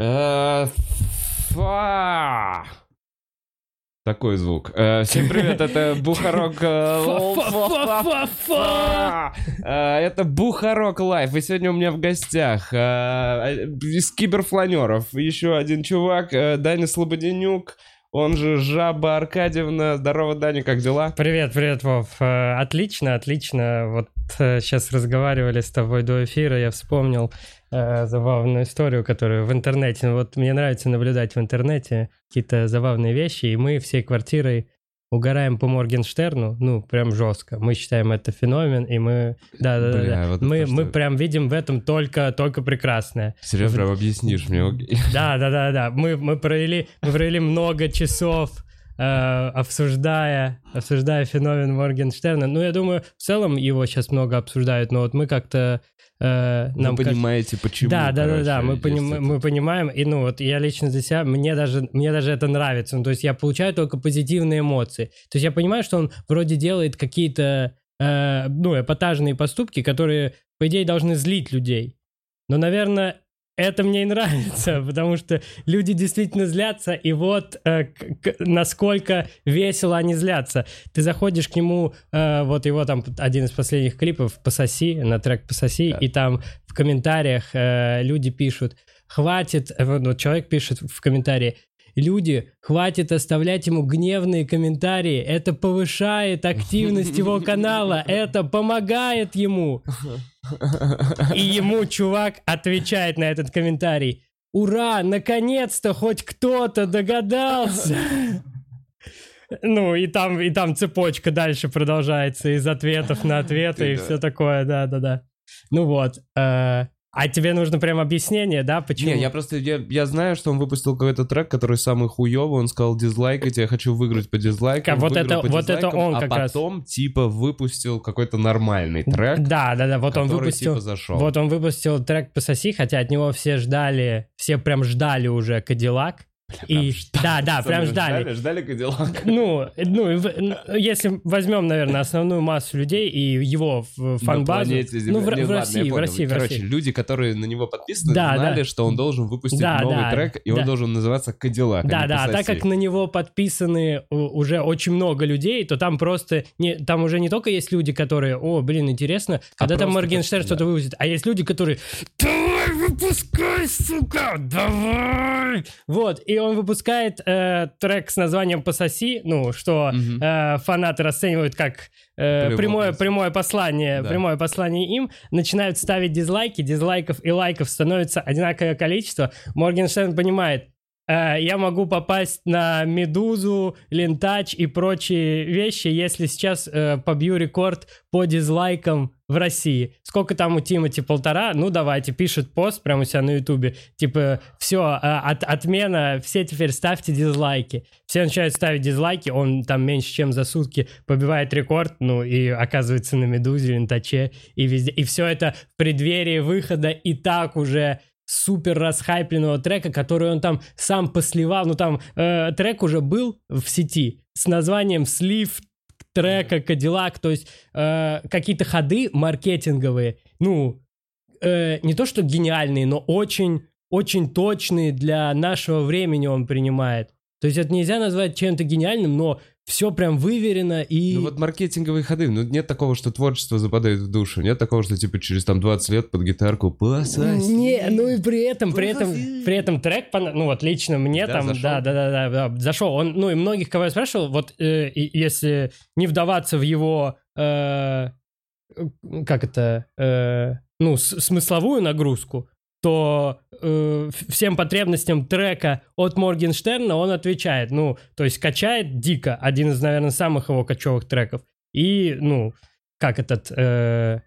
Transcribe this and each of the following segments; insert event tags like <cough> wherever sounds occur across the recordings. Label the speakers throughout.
Speaker 1: Э, фа. Такой звук. Э, Всем привет, это Бухарог... Это Бухарог Live. И сегодня у меня в гостях э, из киберфланеров еще один чувак, Даня Слободенюк, он же Жаба Аркадьевна. Здорово, Даня, как дела?
Speaker 2: Привет, привет, Вов. Отлично, отлично. Вот сейчас разговаривали с тобой до эфира, я вспомнил э, забавную историю, которую в интернете. Вот мне нравится наблюдать в интернете какие-то забавные вещи, и мы всей квартирой угораем по Моргенштерну, ну, прям жестко. Мы считаем это феномен, и мы... Да, да, да.
Speaker 1: Бля,
Speaker 2: да.
Speaker 1: вот
Speaker 2: мы, мы
Speaker 1: что?
Speaker 2: прям видим в этом только, только прекрасное.
Speaker 1: Серьезно, прям объяснишь мне? <laughs>
Speaker 2: Да, да, да, да. Мы, мы, провели, мы провели много часов э, обсуждая, обсуждая феномен Моргенштерна. Ну, я думаю, в целом его сейчас много обсуждают, но вот мы как-то... э,
Speaker 1: Вы
Speaker 2: нам кажется-
Speaker 1: понимаете, почему,
Speaker 2: да, да, да,
Speaker 1: короче,
Speaker 2: да, мы,
Speaker 1: есть
Speaker 2: поним- мы понимаем, и ну вот я лично для себя, мне даже, мне даже это нравится, ну, то есть я получаю только позитивные эмоции. То есть я понимаю, что он вроде делает какие-то, э, ну, эпатажные поступки, которые, по идее, должны злить людей. Но, наверное, это мне и нравится, <laughs> потому что люди действительно злятся, и вот э, к- насколько весело они злятся. Ты заходишь к нему, э, вот его там один из последних клипов «Пососи», на трек «Пососи»,
Speaker 1: Да.
Speaker 2: и там в комментариях э, люди пишут «Хватит», э, ну, человек пишет в комментарии Люди, хватит оставлять ему гневные комментарии. Это повышает активность его <laughs> канала. Это помогает ему. И ему чувак отвечает на этот комментарий. Ура, наконец-то хоть кто-то догадался. Ну, и там, и там цепочка дальше продолжается из ответов на ответы и все такое, да-да-да. Ну вот. э, А тебе нужно прям объяснение, да, почему?
Speaker 1: Не, я просто, я, я знаю, что он выпустил какой-то трек, который самый хуёвый, он сказал дизлайкайте, я хочу выиграть по дизлайкам.
Speaker 2: А вот это-
Speaker 1: по
Speaker 2: вот это он
Speaker 1: а
Speaker 2: как раз.
Speaker 1: потом, типа, выпустил какой-то нормальный трек,
Speaker 2: Да, да, да, вот он
Speaker 1: который,
Speaker 2: выпустил...
Speaker 1: типа, зашел.
Speaker 2: Вот он выпустил трек «Пососи», хотя от него все ждали, все прям ждали уже «Кадиллак». И, да, да, прям ждали.
Speaker 1: Ждали, ждали Кадиллак. <laughs>
Speaker 2: Ну, ну, ну, если возьмем, наверное, основную массу людей и его фан-базу, ну, в.
Speaker 1: Не,
Speaker 2: в
Speaker 1: ладно,
Speaker 2: России, в. России, в
Speaker 1: Короче,
Speaker 2: России.
Speaker 1: люди, которые на него подписаны,
Speaker 2: Да,
Speaker 1: знали,
Speaker 2: да.
Speaker 1: что он должен выпустить
Speaker 2: Да,
Speaker 1: новый
Speaker 2: да,
Speaker 1: трек, и он
Speaker 2: да.
Speaker 1: должен называться Кадиллак. а
Speaker 2: Да,
Speaker 1: не
Speaker 2: да, а так как на него подписаны уже очень много людей, то там просто не, там уже не только есть люди, которые, о, блин, интересно, когда там
Speaker 1: А просто
Speaker 2: Моргенштерн что-то
Speaker 1: да.
Speaker 2: выпустит, а есть люди, которые, выпускай, сука, давай. Вот, и он выпускает э, трек с названием «Пососи», ну, что
Speaker 1: Мгм.
Speaker 2: э, фанаты расценивают как э, прямое, прямое послание,
Speaker 1: Да.
Speaker 2: прямое послание им, начинают ставить дизлайки, дизлайков и лайков становится одинаковое количество. Моргенштерн понимает, я могу попасть на Медузу, Лентач и прочие вещи, если сейчас э, побью рекорд по дизлайкам в России. Сколько там у Тимати? Полтора? Ну, давайте, пишет пост прямо у себя на Ютубе. Типа, все, от, отмена, все теперь ставьте дизлайки. Все начинают ставить дизлайки, он там меньше, чем за сутки побивает рекорд, ну, и оказывается на Медузе, Лентаче и везде. И все это в преддверии выхода и так уже супер расхайпленного трека, который он там сам посливал. Ну, там э, трек уже был в сети с названием «Слив трека Кадиллак», то есть э, какие-то ходы маркетинговые, ну, э, не то что гениальные, но очень, очень точные для нашего времени он принимает. То есть это нельзя назвать чем-то гениальным, но все прям выверено и...
Speaker 1: Ну вот маркетинговые ходы, ну нет такого, что творчество западает в душу, нет такого, что типа через там 20 лет под гитарку пососи.
Speaker 2: Не, ну и при этом, при этом, при этом трек, ну вот лично мне
Speaker 1: Да,
Speaker 2: там,
Speaker 1: зашел?
Speaker 2: да, да, да, да, да, зашел. Он, ну и многих, кого я спрашивал, вот э, если не вдаваться в его, э, как это, э, ну смысловую нагрузку, то э, всем потребностям трека от Моргенштерна он отвечает. Ну, то есть качает дико, один из, наверное, самых его кочевых треков. И, ну, как этот... э,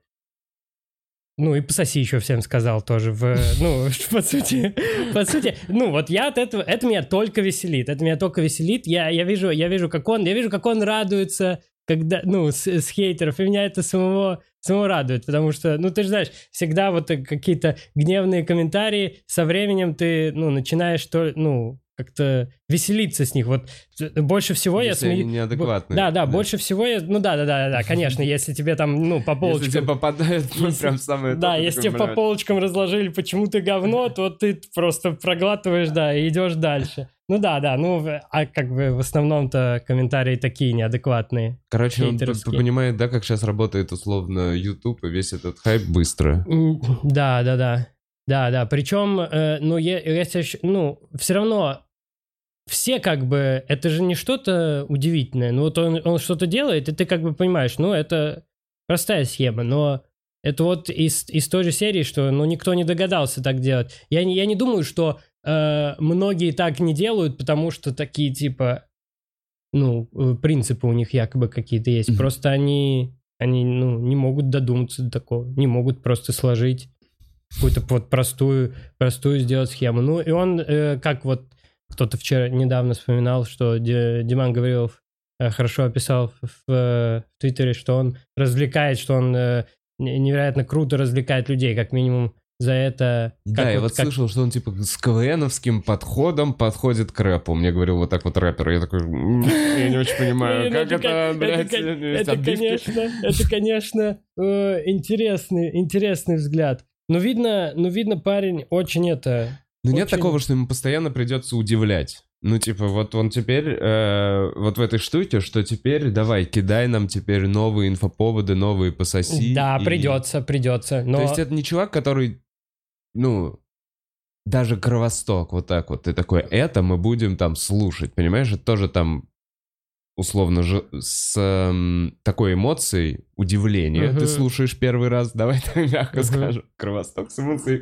Speaker 2: ну, и пососи еще всем сказал тоже. В, ну, <laughs> по сути, по сути, ну, вот я от этого, это меня только веселит. Это меня только веселит. Я, я вижу, я вижу, как он, я вижу, как он радуется, когда, ну, с, с хейтеров, и меня это самого, самого радует, потому что, ну, ты же знаешь, всегда вот э, какие-то гневные комментарии, со временем ты, ну, начинаешь, то, ну, как-то веселиться с них. Вот э, больше всего
Speaker 1: Если
Speaker 2: я
Speaker 1: они
Speaker 2: смею...
Speaker 1: неадекватные.
Speaker 2: Да, да, больше всего я... Ну да, да, да, да, конечно, <laughs> если тебе там, ну, по полочкам...
Speaker 1: Если тебе попадает ну, <laughs>
Speaker 2: Если-
Speaker 1: прям самое
Speaker 2: Да,
Speaker 1: ты
Speaker 2: если тебе по полочкам разложили, почему ты говно, <laughs> то ты просто проглатываешь, да, и идешь дальше. Ну да, да, ну, а как бы в основном-то комментарии такие неадекватные.
Speaker 1: Короче, он понимает, да, как сейчас работает условно YouTube и весь этот хайп быстро.
Speaker 2: Да, да, да. Да, да. Причем, э, ну, если, щ- ну, все равно все как бы, это же не что-то удивительное. Ну, вот он, он что-то делает, и ты как бы понимаешь, ну, это простая схема, но это вот из, из той же серии, что, ну, никто не догадался так делать. Я не, я не думаю, что э, многие так не делают, потому что такие, типа, ну, э, принципы у них якобы какие-то есть.
Speaker 1: Мгм.
Speaker 2: Просто они, они, ну, не могут додуматься до такого, не могут просто сложить какую-то вот простую, простую сделать схему. Ну, и он, э, как вот кто-то вчера недавно вспоминал, что Ди- Диман говорил, э, хорошо описал в, э, в Твиттере, что он развлекает, что он э, не- невероятно круто развлекает людей, как минимум за это...
Speaker 1: Да, я
Speaker 2: вот-
Speaker 1: вот
Speaker 2: как-
Speaker 1: слышал, что он типа с КВНовским подходом подходит к рэпу. Мне говорил вот так вот рэпер. Я такой, «М, я не очень понимаю, <laughs> как
Speaker 2: это,
Speaker 1: блядь,
Speaker 2: это, кон-
Speaker 1: есть
Speaker 2: это,
Speaker 1: отбивки?»
Speaker 2: конечно, это, конечно, интересный, интересный взгляд. Но видно, ну видно, парень очень это...
Speaker 1: Ну нет такого, что ему постоянно придется удивлять. Ну, типа, вот он теперь, э, вот в этой штуке, что теперь, давай, кидай нам теперь новые инфоповоды, новые пососи.
Speaker 2: да,
Speaker 1: и-
Speaker 2: придется, придется. Но...
Speaker 1: То есть это не чувак, который, ну, даже Кровосток, вот так вот, ты такой, это мы будем там слушать, понимаешь? Это тоже там, условно, же, с эм, такой эмоцией удивления.
Speaker 2: Мгм.
Speaker 1: Ты слушаешь первый раз, давай <laughs> так мягко
Speaker 2: Мгм.
Speaker 1: скажем, Кровосток с эмоцией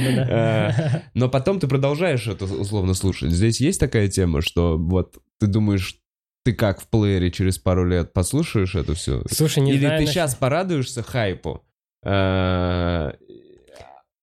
Speaker 2: да, да. <laughs>
Speaker 1: Но потом ты продолжаешь это условно слушать. Здесь есть такая тема, что вот ты думаешь, ты как в плеере через пару лет послушаешь это все?
Speaker 2: Слушай, не
Speaker 1: Или
Speaker 2: знаю...
Speaker 1: ты
Speaker 2: насчет-
Speaker 1: сейчас порадуешься хайпу, э,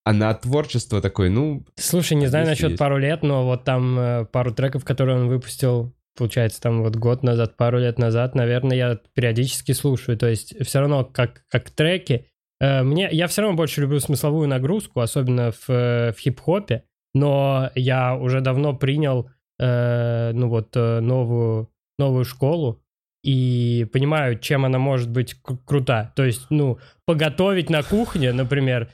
Speaker 1: а на творчество такой, ну,
Speaker 2: Слушай, не знаю насчет
Speaker 1: есть.
Speaker 2: пару лет, но вот там э, пару треков, которые он выпустил, получается, там вот год назад, пару лет назад, наверное, я периодически слушаю. То есть все равно как, как треки. э, мне, я все равно больше люблю смысловую нагрузку, особенно в, э, в хип-хопе, но я уже давно принял, э, ну вот, новую, новую школу, и понимаю, чем она может быть кру- крута. То есть, ну, поготовить на кухне, например,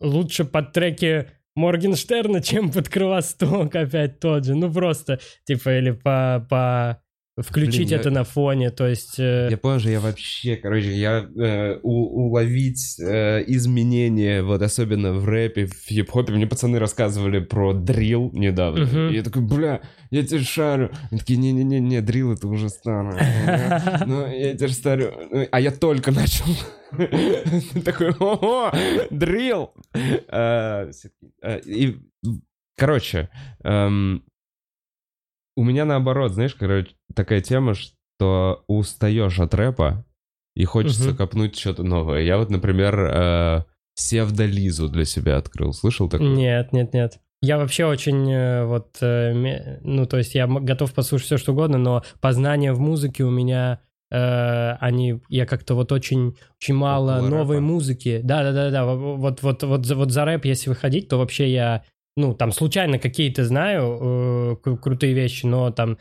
Speaker 2: лучше под треки Моргенштерна, <laughs> чем под Кровосток опять тот же. Ну, просто, типа, или по... по включить
Speaker 1: Блин, я-
Speaker 2: это на фоне, то есть... э,
Speaker 1: я понял же, я вообще, короче, я э, у- уловить э, изменения, вот особенно в рэпе, в хип-хопе, мне пацаны рассказывали про дрил недавно,
Speaker 2: Мгм.
Speaker 1: и я такой, бля, я тебе шарю, они такие, не-не-не, дрил это уже старое, <laughs> ну, я тебе шарю, Ну, а я только начал, <laughs> такой, ого, дрил, а, и, короче, эм, у меня наоборот, знаешь, короче, такая тема, что устаешь от рэпа и хочется
Speaker 2: Мгм.
Speaker 1: копнуть что-то новое. Я вот, например, э, Севдализу для себя открыл. Слышал такое?
Speaker 2: Нет, нет, нет. Я вообще очень э, вот, э, ну, то есть я готов послушать все, что угодно, но познания в музыке у меня, э, они, я как-то вот очень, очень мало
Speaker 1: Около
Speaker 2: новой
Speaker 1: рэпа.
Speaker 2: музыки. Да-да-да-да, вот, вот, вот, за- вот за рэп, если выходить, то вообще я, ну, там случайно какие-то знаю э, кру- крутые вещи, но там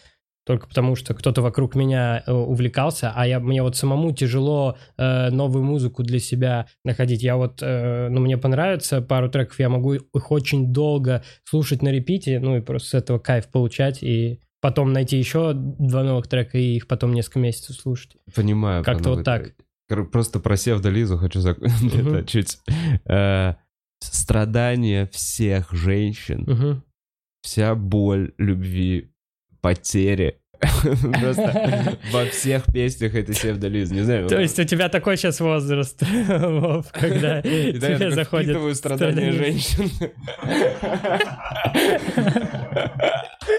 Speaker 2: только потому, что кто-то вокруг меня э, увлекался, а я, мне вот самому тяжело э, новую музыку для себя находить. Я вот, э, ну, мне понравится пару треков, я могу их очень долго слушать на репите, ну, и просто с этого кайф получать, и потом найти еще два новых трека, и их потом несколько месяцев слушать.
Speaker 1: Понимаю.
Speaker 2: Как-то вот так.
Speaker 1: Просто про Севдализу хочу зак- <laughs>
Speaker 2: Мгм.
Speaker 1: это чуть... э, Страдания всех женщин, вся боль любви, потери. Просто во всех песнях это Севдализа. Не знаю.
Speaker 2: То есть у тебя такой сейчас возраст, <laughs> Вов, когда
Speaker 1: я
Speaker 2: тебе заходит...
Speaker 1: впитываю страдания женщин.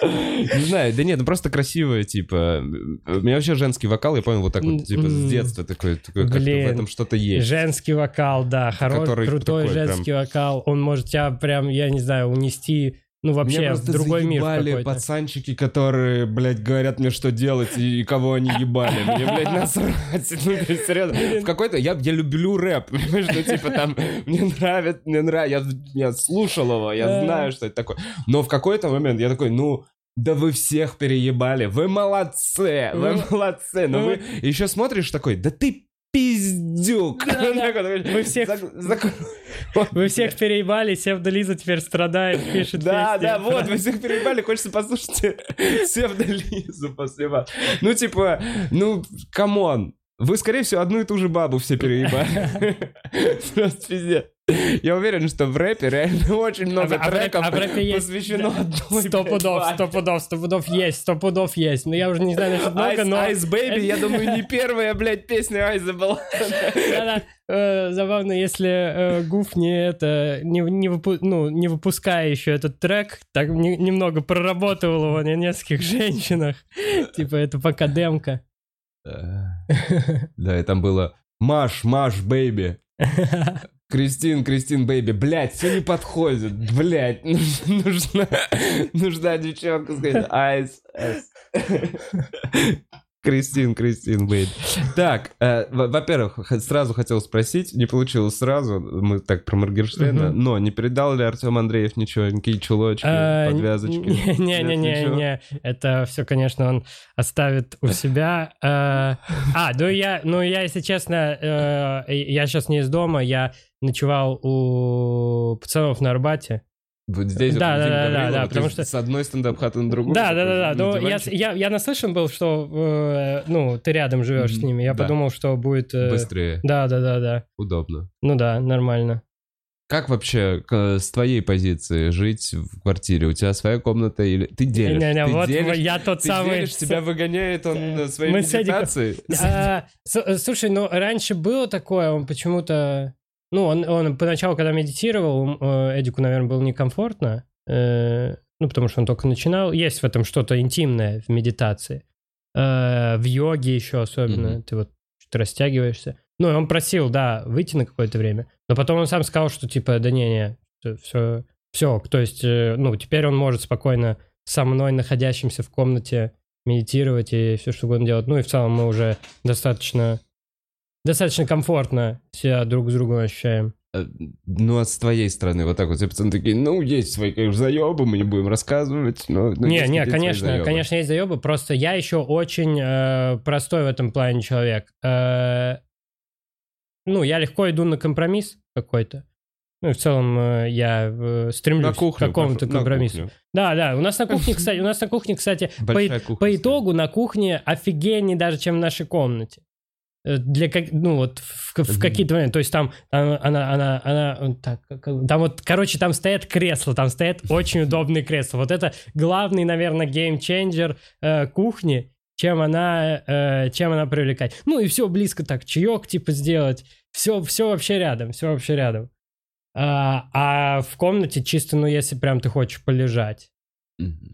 Speaker 1: Не знаю, да нет, ну просто красивая, типа. У меня вообще женский вокал, я понял, вот так вот, типа, с детства такой, такой как-то в этом что-то есть.
Speaker 2: Женский вокал, да, хороший, крутой женский вокал. Он может тебя прям, я не знаю, унести ну,
Speaker 1: Меня
Speaker 2: вообще, в
Speaker 1: просто
Speaker 2: другой мир
Speaker 1: заебали
Speaker 2: какой-то.
Speaker 1: пацанчики, которые, блядь, говорят мне, что делать и, и кого они ебали. Мне, блядь, насрать. <laughs> Ну, серьезно. В какой-то... Я, я люблю рэп? <laughs> Ну, типа, там, мне нравится, мне нравится. Я, я слушал его, я знаю, что это такое. Но в какой-то момент я такой, ну... Да вы всех переебали, вы молодцы, вы молодцы. Но вы еще смотришь такой, да ты пиздюк.
Speaker 2: Вы всех- <laughs> Вы всех переебали, Севдализа теперь страдает, пишет
Speaker 1: Да, да, вот, вы всех переебали, хочется послушать <laughs> Севдализу после вас. Ну, типа, ну, come on. Вы, скорее всего, одну и ту же бабу все переебали. <laughs> Просто пиздец. Я уверен, что в рэпе реально <laughs> очень много
Speaker 2: А в рэпе-
Speaker 1: треков
Speaker 2: а в рэпе есть-
Speaker 1: посвящено одной
Speaker 2: Сто пудов, сто пудов, сто пудов есть, сто пудов есть. Но я уже не знаю насчет много, но...
Speaker 1: Ice Baby, я думаю, не первая, блядь, песня Айза была.
Speaker 2: Да-да, э, забавно, если э, Гуф не это не, не, выпу- ну, не выпуская еще этот трек, так не- немного проработал его на нескольких женщинах. Типа это пока демка.
Speaker 1: Да, и там было Маш, Маш, baby. <laughs> Кристин, Кристин, baby, блядь, все не подходит, блядь, нужна, нужна <laughs> девчонка сказать, <laughs> Ice, Ice. <laughs> Кристин, Кристин, baby. Так, э, во- во-первых, сразу хотел спросить, не получилось сразу, мы так про Моргенштерна,
Speaker 2: Мгм.
Speaker 1: но не передал ли Артем Андреев ничего, никакие чулочки,
Speaker 2: Э,
Speaker 1: подвязочки?
Speaker 2: Не-не-не, это все, конечно, он оставит у себя. Э, А, ну я, ну я, если честно, э, я сейчас не из дома, я ночевал у пацанов на Арбате.
Speaker 1: Вот здесь
Speaker 2: Да,
Speaker 1: вот
Speaker 2: да, да,
Speaker 1: Гаврилов,
Speaker 2: да,
Speaker 1: то
Speaker 2: потому что-
Speaker 1: с одной стендап-хаты на другую.
Speaker 2: Да, да, да, да. Ну, я, я, я наслышан был, что э, ну, ты рядом живешь с
Speaker 1: Мгм,
Speaker 2: ними. Я
Speaker 1: да.
Speaker 2: подумал, что будет. э,
Speaker 1: Быстрее,
Speaker 2: Да, да, да, да.
Speaker 1: удобно.
Speaker 2: Ну да, нормально.
Speaker 1: Как вообще к- с твоей позиции жить в квартире? У тебя своя комната или ты делишь?
Speaker 2: Не-не,
Speaker 1: ты
Speaker 2: вот
Speaker 1: делишь,
Speaker 2: я тот
Speaker 1: ты
Speaker 2: самый.
Speaker 1: делишь, тебя выгоняет он на своей
Speaker 2: Мы с
Speaker 1: медитации? <laughs>
Speaker 2: А, с- э, слушай, ну раньше было такое, он почему-то... Ну, он, он поначалу, когда медитировал, э, Эдику, наверное, было некомфортно. э, ну, потому что он только начинал. Есть в этом что-то интимное в медитации. Э, в йоге еще особенно.
Speaker 1: Мгм.
Speaker 2: Ты вот что-то растягиваешься. Ну, и он просил, да, выйти на какое-то время. Но потом он сам сказал, что типа, да не-не, все, все. То есть, э, ну, теперь он может спокойно со мной, находящимся в комнате, медитировать и все что угодно делать. Ну и в целом мы уже достаточно достаточно комфортно себя друг с другом ощущаем.
Speaker 1: Э, Ну, а с твоей стороны, вот так вот, все пацаны такие, ну, есть свои, конечно, заебы, мы не будем рассказывать, но... но
Speaker 2: не,
Speaker 1: есть
Speaker 2: не,
Speaker 1: свои
Speaker 2: конечно, конечно, есть заебы, просто я еще очень э, простой в этом плане человек. Э, ну, я легко иду на компромисс какой-то. Ну, в целом э, я э, стремлюсь
Speaker 1: На кухню.
Speaker 2: к какому-то
Speaker 1: на
Speaker 2: компромиссу. Да, да, у нас на кухне, <laughs> кстати, у нас на кухне, кстати, по,
Speaker 1: кухня.
Speaker 2: по итогу на кухне офигеннее даже, чем в нашей комнате. Э, Для как, ну вот в, в какие-то моменты, то есть там она, она, она, так, там вот, короче, там стоят кресла, там стоят <laughs> очень удобные кресла. Вот это главный, наверное, геймченджер э, кухни, чем она, э, чем она привлекает. Ну и все близко так, чаек типа сделать, все, все вообще рядом, все вообще рядом. А, а в комнате чисто, ну если прям ты хочешь полежать.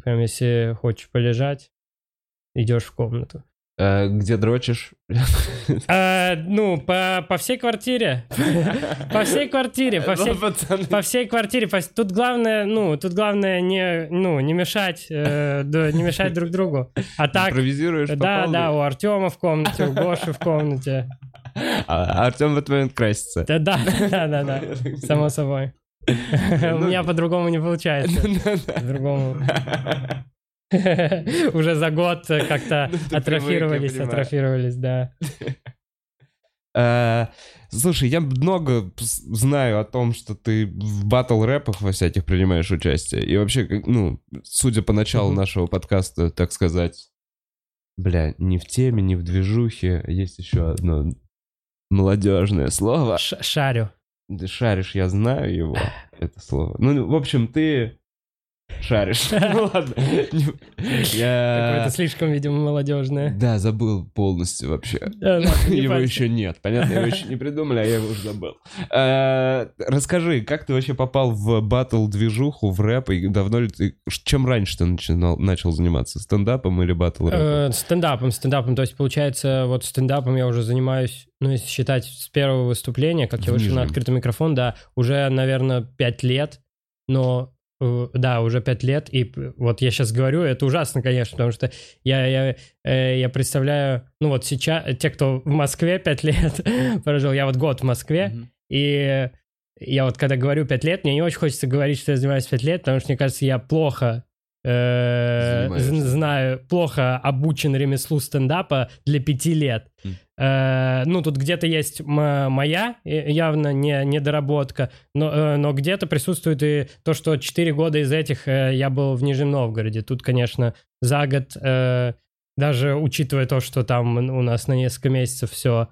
Speaker 2: Прям если хочешь полежать, идешь в комнату.
Speaker 1: Э, Где дрочишь?
Speaker 2: А, <laughs> ну, по, по всей квартире. <laughs> По всей квартире, по всей,
Speaker 1: Ну, пацаны,
Speaker 2: по всей квартире. по- Тут главное, ну, тут главное не, ну, не мешать, э, не мешать друг другу. А так,
Speaker 1: Импровизируешь
Speaker 2: да, да, у Артема в комнате, у Гоши в комнате.
Speaker 1: А Артем в этот момент красится.
Speaker 2: Да, да, да, да, да, само собой. У меня по-другому не получается. <laughs> По-другому. <laughs> Уже за год <laughs> как-то
Speaker 1: Ну,
Speaker 2: атрофировались, атрофировались, да. <laughs>
Speaker 1: Э, Слушай, я много знаю о том, что ты в батл рэпах во всяких принимаешь участие. И вообще, как- ну, судя по началу нашего подкаста, так сказать, бля, не в теме, не в движухе, есть еще одно молодежное слово.
Speaker 2: Ш- Шарю.
Speaker 1: Ты шаришь, я знаю его, это слово. Ну, в общем, ты шаришь. <laughs> Ну ладно.
Speaker 2: Какое-то слишком, видимо, молодежное.
Speaker 1: Да, забыл полностью вообще. <laughs> Его еще нет, понятно, его еще не придумали, а я его уже забыл. Э, Расскажи, как ты вообще попал в батл-движуху, в рэп, и давно ли ты... Чем раньше ты начинал, начал заниматься? Стендапом или батл-рэпом?
Speaker 2: Э, Стендапом, стендапом. То есть, получается, вот стендапом я уже занимаюсь, ну, если считать с первого выступления, как я вышел на открытый микрофон, да, уже, наверное, пять лет. Но да, уже пять лет, и вот я сейчас говорю, это ужасно, конечно, потому что я, я, э, я представляю, ну вот сейчас, те, кто в Москве пять лет <laughs> прожил, я вот год в Москве,
Speaker 1: Мгм.
Speaker 2: и я вот когда говорю пять лет, мне не очень хочется говорить, что я занимаюсь пять лет, потому что мне кажется, я плохо э, знаю, плохо обучен ремеслу стендапа для пяти лет.
Speaker 1: М.
Speaker 2: Э, ну, тут где-то есть моя э, явно не, недоработка, но, э, но где-то присутствует и то, что 4 года из этих я был в Нижнем Новгороде. Тут, конечно, за год, даже учитывая то, что там у нас на несколько месяцев все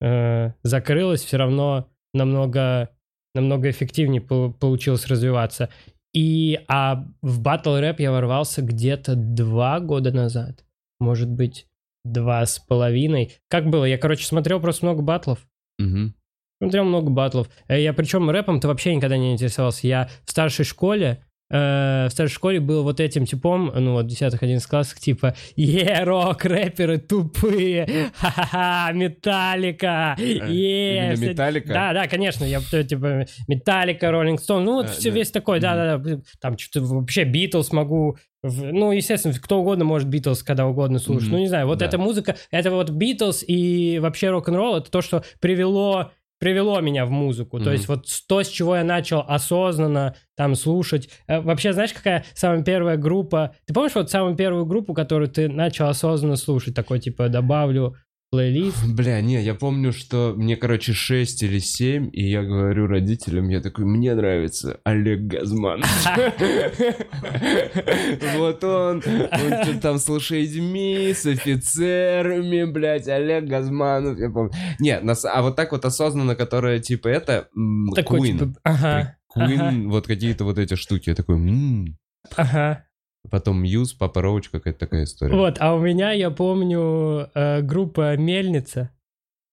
Speaker 2: закрылось, все равно намного, намного эффективнее пол- получилось развиваться. И а в батл рэп я ворвался где-то два года назад. Может быть, два с половиной. Как было? Я, короче, смотрел просто много батлов.
Speaker 1: Мгм.
Speaker 2: Смотрел много батлов. Э, Я причем рэпом-то вообще никогда не интересовался. Я в старшей школе э, в старшей школе был вот этим типом, ну вот, в 10-11 классах, типа, е, рок, рэперы тупые, ха-ха-ха, Металлика, е,
Speaker 1: именно
Speaker 2: все-
Speaker 1: Металлика?
Speaker 2: Да, да, конечно, я э, типа, Металлика, Роллинг Стоун, ну вот все
Speaker 1: да.
Speaker 2: весь такой, да-да-да, там что-то вообще Битлз могу, ну, естественно, кто угодно может Битлз когда угодно слушать,
Speaker 1: Мгм.
Speaker 2: ну, не знаю, вот
Speaker 1: Да.
Speaker 2: эта музыка, это вот Битлз и вообще рок-н-ролл, это то, что привело привело меня в музыку. То
Speaker 1: Мгм.
Speaker 2: есть вот то, с чего я начал осознанно там слушать. Э, Вообще, знаешь, какая самая первая группа? Ты помнишь вот самую первую группу, которую ты начал осознанно слушать? Такой, типа, добавлю плейлист. <laughs>
Speaker 1: Бля, не, я помню, что мне, короче, 6 или 7, и я говорю родителям, я такой, мне нравится Олег Газман. <laughs> Вот он, он что-то там с лошадьми, с офицерами, блядь, Олег Газманов, я помню. Не, а вот так вот осознанно, которая, типа, это Queen.
Speaker 2: типа,
Speaker 1: Queen,
Speaker 2: ага,
Speaker 1: вот какие-то вот эти штуки. Я такой,
Speaker 2: ага.
Speaker 1: Потом Мьюз, Папа Роуч, какая-то такая история.
Speaker 2: Вот, а у меня, я помню, э, группа «Мельница».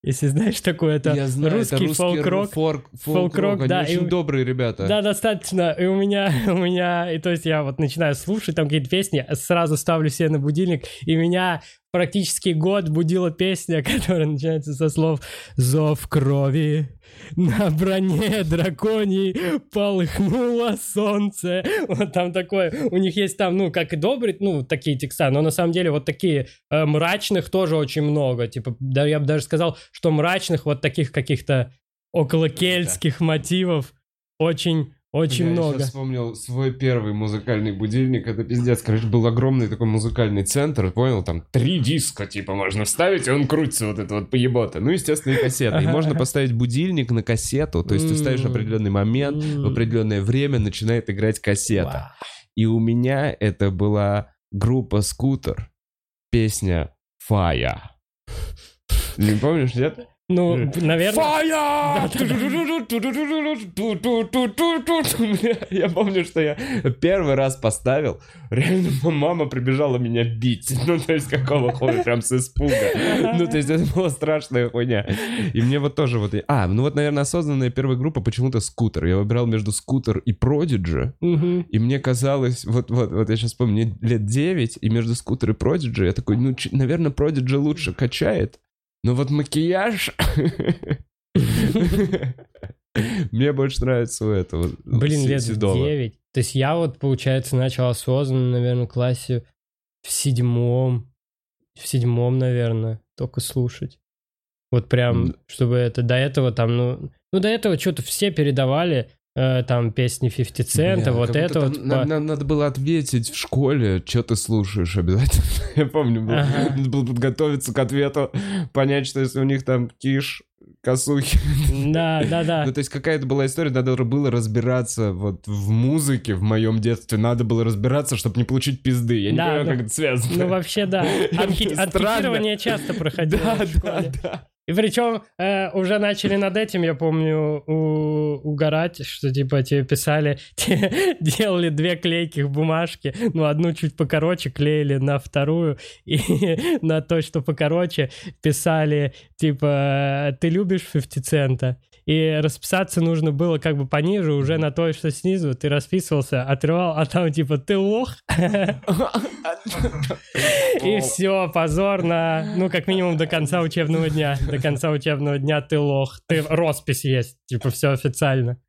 Speaker 2: Если знаешь такое, это
Speaker 1: Я знаю, это
Speaker 2: русский
Speaker 1: русский
Speaker 2: фолк-рок.
Speaker 1: форк-
Speaker 2: фолк-рок,
Speaker 1: фолк-рок, они
Speaker 2: да,
Speaker 1: очень
Speaker 2: и-
Speaker 1: добрые ребята.
Speaker 2: Да, достаточно. И у меня, <laughs> у меня, и то есть я вот начинаю слушать там какие-то песни, сразу ставлю себе на будильник, и меня практически год будила песня, <laughs> которая начинается со слов «Зов крови, на броне драконий полыхнуло солнце». Вот там такое, у них есть там, ну, как и добрые, ну, такие текста, но на самом деле вот такие э, мрачных тоже очень много. Типа, да, я бы даже сказал, что мрачных вот таких каких-то около кельтских мотивов очень, очень
Speaker 1: Я
Speaker 2: много.
Speaker 1: сейчас вспомнил свой первый музыкальный будильник. Это пиздец. Короче, был огромный такой музыкальный центр. Понял, там три диска, типа, можно вставить, и он крутится вот это вот поебота. Ну, естественно, и кассета. И можно поставить будильник на кассету. То есть ты ставишь определенный момент, в определенное время начинает играть кассета. И у меня это была группа «Скутер». Песня «Фая». Не помнишь, нет?
Speaker 2: Ну, наверное...
Speaker 1: Фая! <laughs> Я помню, что я первый раз поставил, реально мама прибежала меня бить. <laughs> Ну, то есть, какого хуя, прям с испуга. Ну, то есть, это была страшная хуйня. И мне вот тоже вот... А, ну вот, наверное, осознанная первая группа почему-то скутер. Я выбирал между скутер и продиджи. И мне казалось, вот, вот, вот я сейчас помню, мне лет 9, и между скутер и продиджи я такой, ну, наверное, продиджи лучше качает, но вот макияж... Мне больше нравится у этого.
Speaker 2: Блин, лет
Speaker 1: Седова.
Speaker 2: 9. То есть я вот, получается, начал осознанно, наверное, в классе в седьмом, в седьмом, наверное, только слушать. Вот прям, чтобы это, до этого там, ну, ну до этого что-то все передавали, там, песни 50 цента,
Speaker 1: Бля,
Speaker 2: вот это вот.
Speaker 1: на-
Speaker 2: по-
Speaker 1: на- Надо было ответить в школе, что ты слушаешь обязательно. <laughs> Я помню, был-
Speaker 2: Ага.
Speaker 1: надо было подготовиться к ответу, понять, что если у них там киш, косухи,
Speaker 2: Да, да, да.
Speaker 1: Ну, то есть какая-то была история, надо было разбираться вот в музыке в моем детстве, надо было разбираться, чтобы не получить пизды. Я не
Speaker 2: Да,
Speaker 1: понимаю,
Speaker 2: да.
Speaker 1: как это связано.
Speaker 2: Ну, вообще, да. <laughs> Анки-. Анкетирование часто проходило
Speaker 1: Да,
Speaker 2: в
Speaker 1: да, да.
Speaker 2: И причем э, уже начали над этим, я помню, у- угорать, что типа тебе писали, <laughs> те- делали две клейких бумажки, ну одну чуть покороче клеили на вторую, и <laughs> на то, что покороче, писали типа «ты любишь 50 цента?» И расписаться нужно было как бы пониже, уже на то, что снизу ты расписывался, отрывал, а там типа «ты лох?» <laughs> И все, позор на, ну, как минимум до конца учебного дня. До конца учебного дня ты лох. Ты роспись есть, типа, все официально.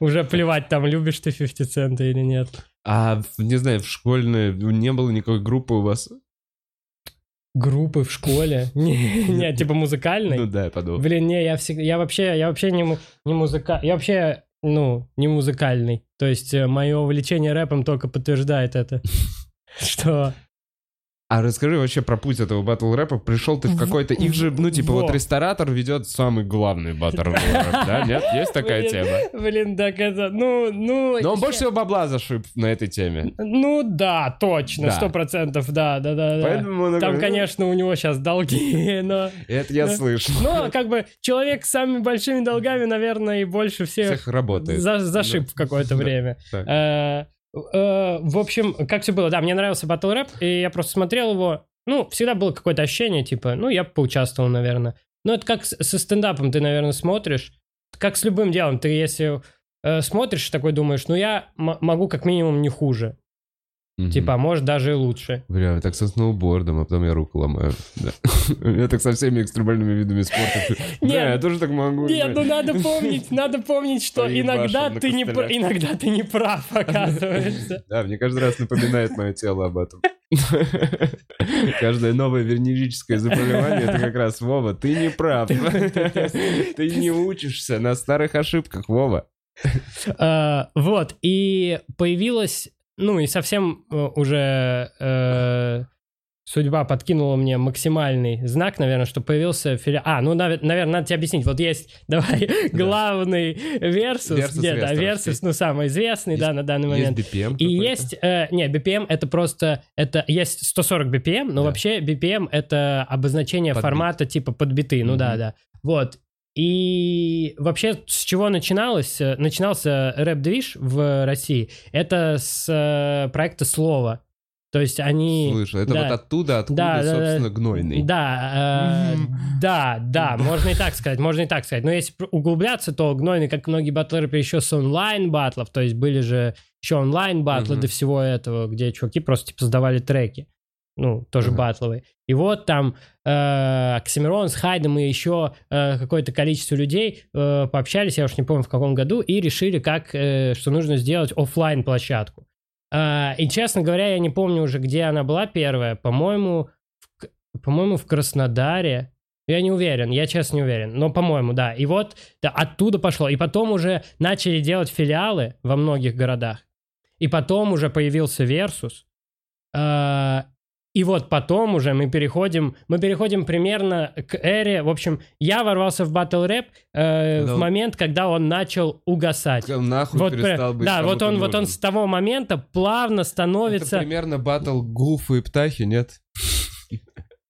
Speaker 2: Уже плевать, там, любишь ты 50 цента или нет.
Speaker 1: А, не знаю, в школьной не было никакой группы у вас?
Speaker 2: Группы в школе? <laughs> Не, <laughs> не, типа музыкальной?
Speaker 1: Ну да, я подумал.
Speaker 2: Блин, не, я всегда, я вообще, я вообще не, не музыка, я вообще, ну, не музыкальный. То есть мое увлечение рэпом только подтверждает это. <laughs> Что?
Speaker 1: А расскажи вообще про путь этого батл рэпа. Пришел ты в какой-то... Их же, ну, типа,
Speaker 2: во.
Speaker 1: вот ресторатор ведет самый главный батл рэп, да? Нет? Есть такая
Speaker 2: Блин,
Speaker 1: тема?
Speaker 2: Блин, так это, ну, ну...
Speaker 1: Но он больше всего бабла зашиб на этой теме.
Speaker 2: Ну да, точно,
Speaker 1: Да.
Speaker 2: сто процентов, да, да, да, да.
Speaker 1: Поэтому он
Speaker 2: Там,
Speaker 1: такой,
Speaker 2: конечно, у него сейчас долги, <laughs> но...
Speaker 1: «Ну, Это я
Speaker 2: Да.
Speaker 1: слышу.
Speaker 2: Но, как бы, человек с самыми большими долгами, наверное, и больше всех
Speaker 1: Всех работает.
Speaker 2: за- зашиб в какое-то <laughs>
Speaker 1: Да.
Speaker 2: время. Э, В общем, как все было, да, мне нравился батл рэп, и я просто смотрел его, ну, всегда было какое-то ощущение, типа, ну, я поучаствовал, наверное. Но это как со стендапом ты, наверное, смотришь, как с любым делом, ты если э, смотришь, такой думаешь, ну, я могу как минимум не хуже,
Speaker 1: Мгм.
Speaker 2: типа, а может даже и лучше.
Speaker 1: Бля, я так со сноубордом, а потом я руку ломаю. <laughs> Я так со всеми экстремальными видами спорта. <laughs> Да, я тоже так могу.
Speaker 2: Нет, ну надо помнить, надо помнить, что иногда ты, не, иногда ты не прав, <laughs> оказывается.
Speaker 1: Да, мне каждый раз напоминает мое тело об этом. Каждое новое венерическое заболевание это как раз Вова, ты не прав. Ты не учишься на старых ошибках, Вова.
Speaker 2: Э, Вот, и появилась, ну и совсем э, уже э, судьба подкинула мне максимальный знак, наверное, что появился филиал. А, ну, наверное, надо тебе объяснить. Вот есть, <laughs> давай, главный Versus, да,
Speaker 1: Versus.
Speaker 2: Ну, самый известный, да, на данный момент.
Speaker 1: Есть BPM
Speaker 2: И есть, э, не, BPM это просто, это есть 140 BPM, но
Speaker 1: Да.
Speaker 2: вообще BPM это обозначение
Speaker 1: Под бит.
Speaker 2: формата типа под биты, ну да,
Speaker 1: Мгм.
Speaker 2: да. Вот. И вообще, с чего начиналось, э, начинался рэп-движ в России, это с э, проекта «Слово». То есть они...
Speaker 1: Слышал, это
Speaker 2: да.
Speaker 1: вот оттуда, откуда,
Speaker 2: Да, да, да.
Speaker 1: собственно, гнойный.
Speaker 2: Да, э, да, да, можно и так сказать, можно и так сказать. Но если углубляться, то Гнойный, как многие батлеры, еще с онлайн-батлов, то есть были же еще онлайн-батлы до всего этого, где чуваки просто типа сдавали треки. Ну, тоже
Speaker 1: Ага.
Speaker 2: батловые. И вот там э, Оксимирон с Хайдом и еще э, какое-то количество людей э, пообщались, я уж не помню в каком году, и решили, как, э, что нужно сделать оффлайн площадку. А, и, честно говоря, я не помню уже, где она была первая. По-моему, в по-моему, в Краснодаре. Я не уверен, я честно не уверен. Но, по-моему, да. И вот да, оттуда пошло. И потом уже начали делать филиалы во многих городах. И потом уже появился Versus. А, И вот потом уже мы переходим, мы переходим примерно к эре. В общем, я ворвался в батл рэп э,
Speaker 1: Когда
Speaker 2: в
Speaker 1: он-
Speaker 2: момент, когда он начал угасать.
Speaker 1: Нахуй
Speaker 2: Вот,
Speaker 1: перестал
Speaker 2: прям-
Speaker 1: быть
Speaker 2: да, вот он, вот он
Speaker 1: нужен.
Speaker 2: с того момента плавно
Speaker 1: Это
Speaker 2: становится.
Speaker 1: примерно батл Гуфа и Птахи, нет?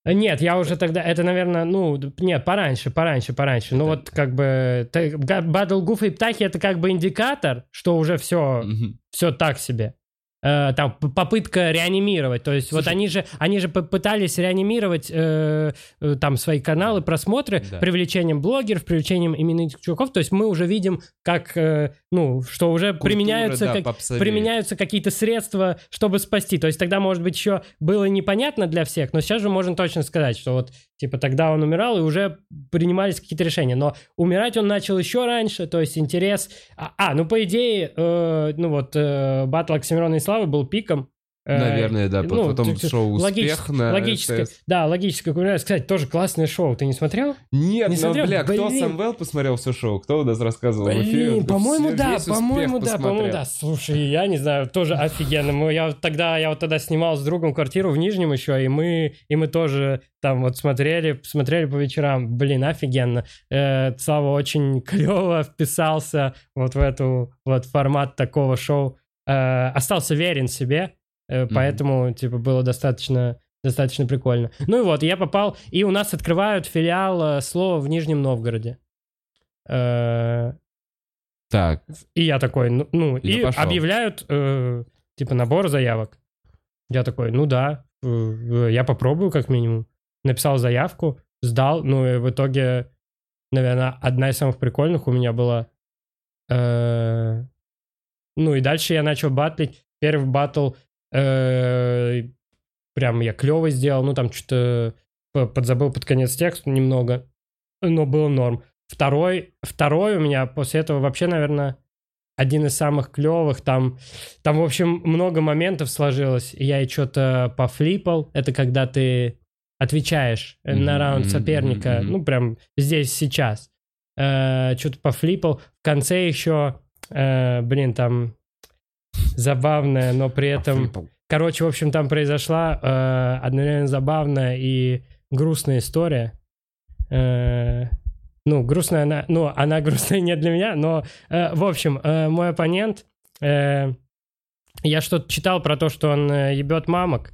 Speaker 2: Нет, я уже тогда, это, наверное, ну, нет, пораньше, пораньше, пораньше. Ну вот как бы Battle Goof и Птахи это как бы индикатор, что уже все, все так себе. Э, там попытка реанимировать, то есть вот
Speaker 1: Слушай-
Speaker 2: они же, они же попытались реанимировать э, э, там свои каналы, просмотры
Speaker 1: Да.
Speaker 2: привлечением блогеров, привлечением именитых чуваков, то есть мы уже видим, как, э, ну, что уже
Speaker 1: Культура,
Speaker 2: применяются
Speaker 1: да,
Speaker 2: как,
Speaker 1: попсовеет.
Speaker 2: применяются какие-то средства, чтобы спасти. То есть тогда, может быть, еще было непонятно для всех, но сейчас же можно точно сказать, что вот, типа, тогда он умирал, и уже принимались какие-то решения. Но умирать он начал еще раньше, то есть интерес... А, а, ну, по идее, э, ну вот, э, батл Оксимирона и Славы был пиком. Э,
Speaker 1: Наверное, да.
Speaker 2: ну,
Speaker 1: Потом
Speaker 2: то есть
Speaker 1: шоу «Успех» на СТС.
Speaker 2: Да, логически кумулятивность. Кстати, тоже классное шоу. Ты не смотрел?
Speaker 1: Нет,
Speaker 2: Не
Speaker 1: ну,
Speaker 2: смотрел?
Speaker 1: бля, кто
Speaker 2: Блин.
Speaker 1: Самвел посмотрел все шоу? Кто у нас рассказывал в эфире?
Speaker 2: Блин, по-моему, да, по-моему, да, по-моему, да. Слушай, я не знаю, тоже офигенно. Мы, я тогда, я вот тогда снимал с другом квартиру в Нижнем еще, и мы, и мы тоже там вот смотрели, смотрели по вечерам. Блин, офигенно. Э, Слава очень клево вписался вот в эту вот формат такого шоу. Э, остался верен себе, э, поэтому, типа, было достаточно достаточно прикольно. Ну и вот, я попал, и у нас открывают филиал э, слова в Нижнем Новгороде. Э,
Speaker 1: Так,
Speaker 2: и я такой, ну, ну,
Speaker 1: И
Speaker 2: и
Speaker 1: пошел.
Speaker 2: объявляют, э, типа, набор заявок. Я такой, ну да, э, я попробую как минимум. Написал заявку, сдал, ну и в итоге, наверное, одна из самых прикольных у меня была. э, ну и дальше я начал батлить. Первый батл прям я клево сделал, ну там что-то подзабыл под конец текст немного, но было норм. Второй, второй у меня после этого вообще, наверное, один из самых клевых. Там, там, в общем, много моментов сложилось. Я и что-то пофлипал. Это когда ты отвечаешь mm-hmm, на раунд соперника, mm-hmm. ну, прям здесь, сейчас. Э, что-то пофлипал. В конце еще, э, блин, там забавное, но при этом... Короче, в общем, там произошла э, одновременно забавная и грустная история. Э, ну, грустная она, ну, она <laughs> грустная не для меня, но, э, в общем, э, мой оппонент, э, я что-то читал про то, что он э, ебет мамок,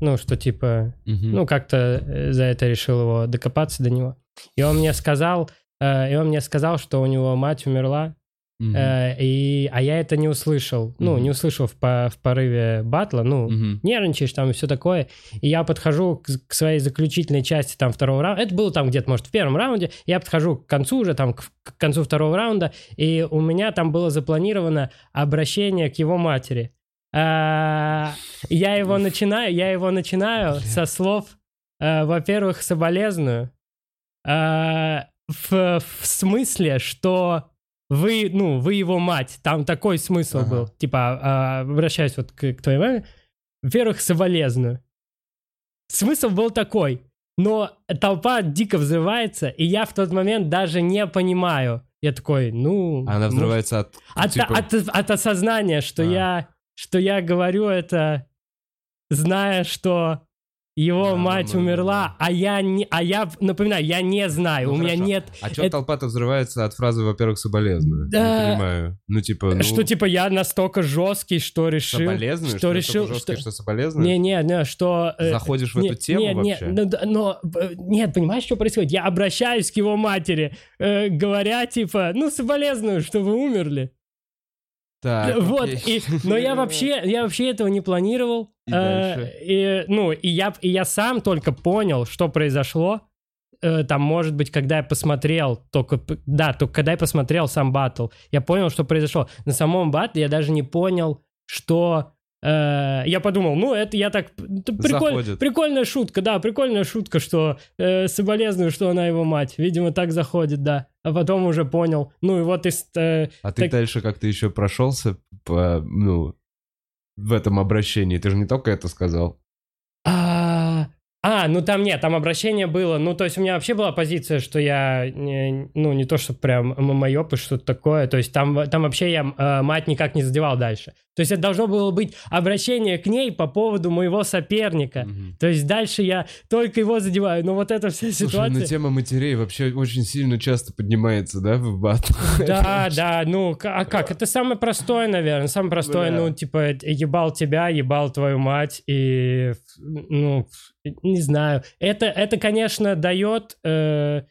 Speaker 2: ну, что типа, угу. ну, как-то э, за это решил его докопаться до него. И он мне сказал, э, и он мне сказал, что у него мать умерла, Э, и, а я это не услышал. Uh-huh. Ну, не услышал в, по, в порыве батла. Ну, uh-huh. нервничаешь там и все такое. И я подхожу к, к своей заключительной части там второго раунда. Это было там где-то, может, в первом раунде. Я подхожу к концу уже, там, к, к концу второго раунда. И у меня там было запланировано обращение к его матери. А, я его начинаю, я его начинаю со слов, а, во-первых, соболезную. А, в, в смысле, что вы, ну, вы его мать. Там такой смысл ага. был. Типа, а, обращаюсь вот к, к твоей маме. Во-первых, соболезную. Смысл был такой. Но толпа дико взрывается, и я в тот момент даже не понимаю. Я такой, ну...
Speaker 1: Она взрывается от...
Speaker 2: От, типа... от, от, от осознания, что, а. я, что я говорю это, зная, что его да, мать ну, умерла, да. а я не, а я напоминаю, я не знаю, ну, у хорошо. меня нет.
Speaker 1: А что это... толпа-то взрывается от фразы, во-первых, соболезную? Да. Не понимаю. Ну типа, ну...
Speaker 2: что типа я настолько жесткий, что решил,
Speaker 1: соболезную?
Speaker 2: что,
Speaker 1: что
Speaker 2: решил,
Speaker 1: жесткий, что, что соболезную?
Speaker 2: Не, не, не, что
Speaker 1: э, заходишь в не, эту тему
Speaker 2: не,
Speaker 1: вообще?
Speaker 2: Не, но, но нет, понимаешь, что происходит? Я обращаюсь к его матери, э, говоря типа, ну соболезную, что вы умерли.
Speaker 1: Так,
Speaker 2: вот, и, но я вообще, я вообще этого не планировал. И, э, и ну, и я, и я сам только понял, что произошло. Э, там, может быть, когда я посмотрел, только, да, только когда я посмотрел сам батл, я понял, что произошло. На самом батле я даже не понял, что Э, я подумал, ну, это я так... Приколь, прикольная шутка, да, прикольная шутка, что э, соболезную, что она его мать. Видимо, так заходит, да. А потом уже понял. Ну, и вот из... Э,
Speaker 1: а так... ты дальше как-то еще прошелся по, ну, в этом обращении? Ты же не только это сказал.
Speaker 2: А, а, ну там нет, там обращение было. Ну, то есть у меня вообще была позиция, что я, не, ну, не то, что прям мамоёб и что-то такое. То есть там, там вообще я э, мать никак не задевал дальше. То есть это должно было быть обращение к ней по поводу моего соперника. Угу. То есть дальше я только его задеваю. Но вот эта вся ситуация... Слушай,
Speaker 1: ну тема матерей вообще очень сильно часто поднимается, да, в батл? <laughs>
Speaker 2: Да, да, ну, а как? Это самое простое, наверное. Самое простое, ну, типа, ебал тебя, ебал твою мать, и, ну, не знаю. Это, это конечно, дает... Э,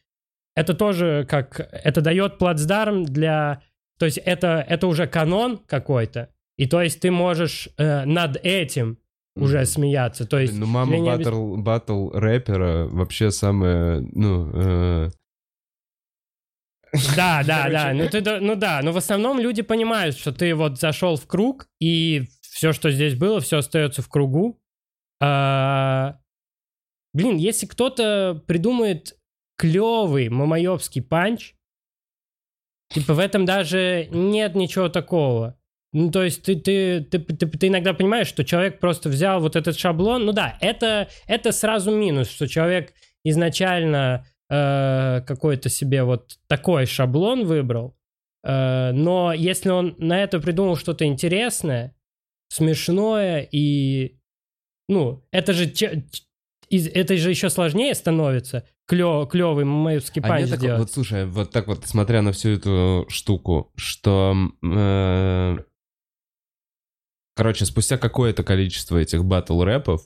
Speaker 2: это тоже как... Это дает плацдарм для... То есть это, это уже канон какой-то. И то есть ты можешь э, над этим уже смеяться. То есть,
Speaker 1: ну, мама батл, обез... батл рэпера вообще самая, ну... Э...
Speaker 2: Да, да, да. Ну, ты, ну да, но в основном люди понимают, что ты вот зашел в круг, и все, что здесь было, все остается в кругу. А... Блин, если кто-то придумает клевый мамаевский панч, типа в этом даже нет ничего такого. Ну, то есть ты, ты, ты, ты, ты иногда понимаешь, что человек просто взял вот этот шаблон. Ну да, это, это сразу минус, что человек изначально э, какой-то себе вот такой шаблон выбрал. Э, но если он на это придумал что-то интересное, смешное и... Ну, это же, это же еще сложнее становится клев, клевый мейвский панч а сделать.
Speaker 1: вот слушай, вот так вот, смотря на всю эту штуку, что э, Короче, спустя какое-то количество этих батл рэпов,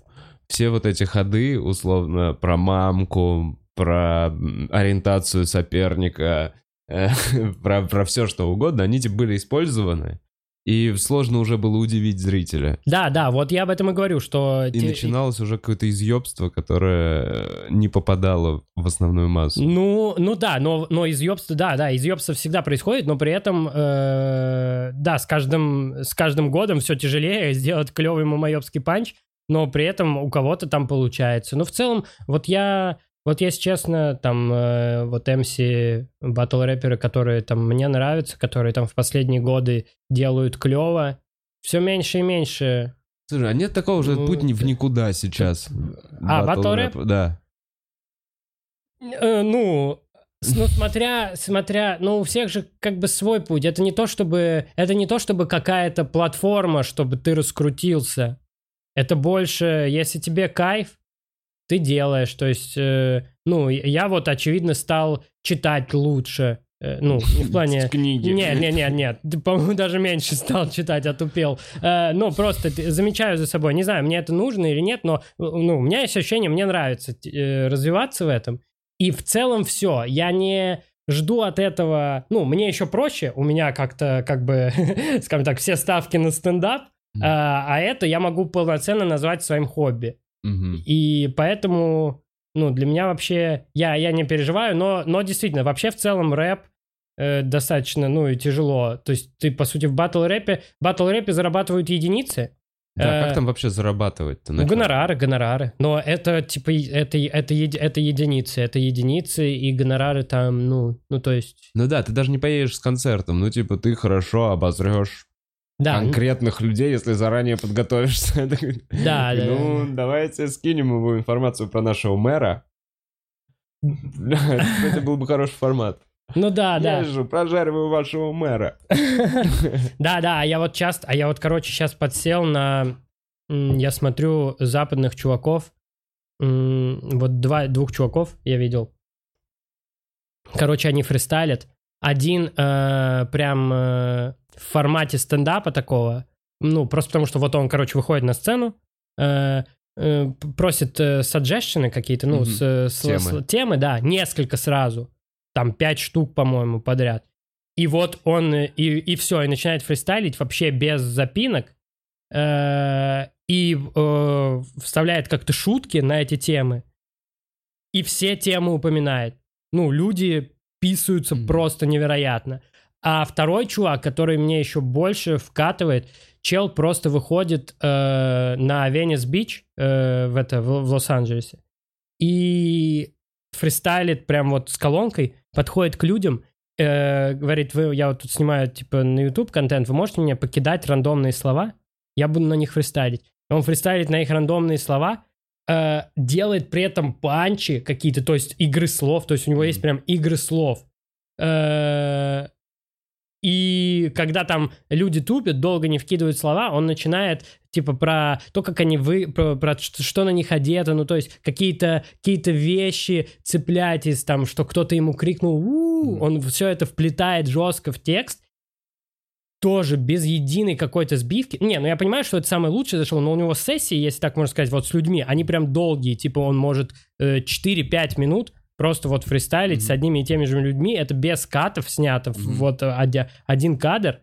Speaker 1: все вот эти ходы, условно, про мамку, про ориентацию соперника, э, <laughs> про, про все что угодно, они типа были использованы. И сложно уже было удивить зрителя.
Speaker 2: Да, да, вот я об этом и говорю, что...
Speaker 1: И те... начиналось уже какое-то изъебство, которое не попадало в основную массу.
Speaker 2: Ну, ну да, но, но изъебство, да, да, изъебство всегда происходит, но при этом, э, да, с каждым, с каждым годом все тяжелее <laughs> сделать клевый мамоебский панч, но при этом у кого-то там получается. Но в целом, вот я Вот если честно, там э, вот MC батл рэперы, которые там мне нравятся, которые там в последние годы делают клево, все меньше и меньше.
Speaker 1: Слушай, а нет такого же
Speaker 2: Ну,
Speaker 1: путь в никуда сейчас?
Speaker 2: А,
Speaker 1: Батл рэп? Да.
Speaker 2: Э, ну, ну, смотря, смотря, ну, у всех же как бы свой путь. Это не то, чтобы, это не то, чтобы какая-то платформа, чтобы ты раскрутился. Это больше, если тебе кайф, ты делаешь. То есть, э, ну, я вот, очевидно, стал читать лучше. Э, ну, в <laughs> плане...
Speaker 1: Книги.
Speaker 2: Нет, нет, нет, нет. По-моему, даже меньше <laughs> стал читать, отупел. Э, ну, просто замечаю за собой. Не знаю, мне это нужно или нет, но ну, у меня есть ощущение, мне нравится э, развиваться в этом. И в целом все. Я не жду от этого... Ну, мне еще проще. У меня как-то, как бы, <laughs> скажем так, все ставки на стендап.
Speaker 1: Мгм.
Speaker 2: А, а это я могу полноценно назвать своим хобби. И поэтому, ну, для меня вообще, я, я не переживаю, но, но действительно, вообще в целом рэп э, достаточно, ну, и тяжело. То есть ты, по сути, в батл-рэпе, батл-рэпе зарабатывают единицы,
Speaker 1: Да,
Speaker 2: Э,
Speaker 1: как там вообще зарабатывать-то?
Speaker 2: ну, гонорары, гонорары. Но это, типа, это, это, еди- это единицы, это единицы, и гонорары там, ну, ну, то есть...
Speaker 1: Ну да, ты даже не поедешь с концертом. Ну, типа, ты хорошо обозрешь
Speaker 2: Да, ну,
Speaker 1: конкретных людей, если заранее подготовишься. <laughs>
Speaker 2: Да, да,
Speaker 1: Ну, давайте скинем ему информацию про нашего мэра. <laughs> Это, был бы хороший формат.
Speaker 2: ну да, да.
Speaker 1: Я же прожариваю вашего мэра. <laughs>
Speaker 2: Да, да, а я вот часто, а я вот, короче, сейчас подсел на, я смотрю западных чуваков, вот два, двух чуваков я видел. Короче, они фристайлят. Один э, прям э, в формате стендапа такого, ну, просто потому что вот он, короче, выходит на сцену, э, э, просит э, саджешины какие-то, ну,
Speaker 1: Мгм.
Speaker 2: с, с-
Speaker 1: Темы.
Speaker 2: с- темы, да, несколько сразу. Там пять штук, по-моему, подряд. И вот он, э, и, и все, и начинает фристайлить вообще без запинок. э, и э, вставляет как-то шутки на эти темы. И все темы упоминает. Ну, люди писаются
Speaker 1: Мгм.
Speaker 2: просто невероятно. А второй чувак, который мне еще больше вкатывает, чел просто выходит э, на Венес-Бич э, в, это, в, в Лос-Анджелесе и фристайлит прям вот с колонкой, подходит к людям, э, говорит, вы, я вот тут снимаю типа на YouTube контент, вы можете мне покидать рандомные слова? Я буду на них фристайлить. Он фристайлит на их рандомные слова, э, делает при этом панчи какие-то, то есть игры слов, то есть у него есть прям игры слов. Э, и когда там люди тупят, долго не вкидывают слова, он начинает типа про то, как они вы, про, про что, на них одето, ну то есть какие-то какие вещи цеплять из там, что кто-то ему крикнул, «У-у-у»,
Speaker 1: Мгм.
Speaker 2: он все это вплетает жестко в текст, тоже без единой какой-то сбивки. Не, ну я понимаю, что это самое лучшее зашел, но у него сессии, если так можно сказать, вот с людьми, они прям долгие, типа он может э, 4-5 минут просто вот фристайлить
Speaker 1: Мгм.
Speaker 2: с одними и теми же людьми, это без катов снято,
Speaker 1: Мгм.
Speaker 2: вот э, оди- один кадр,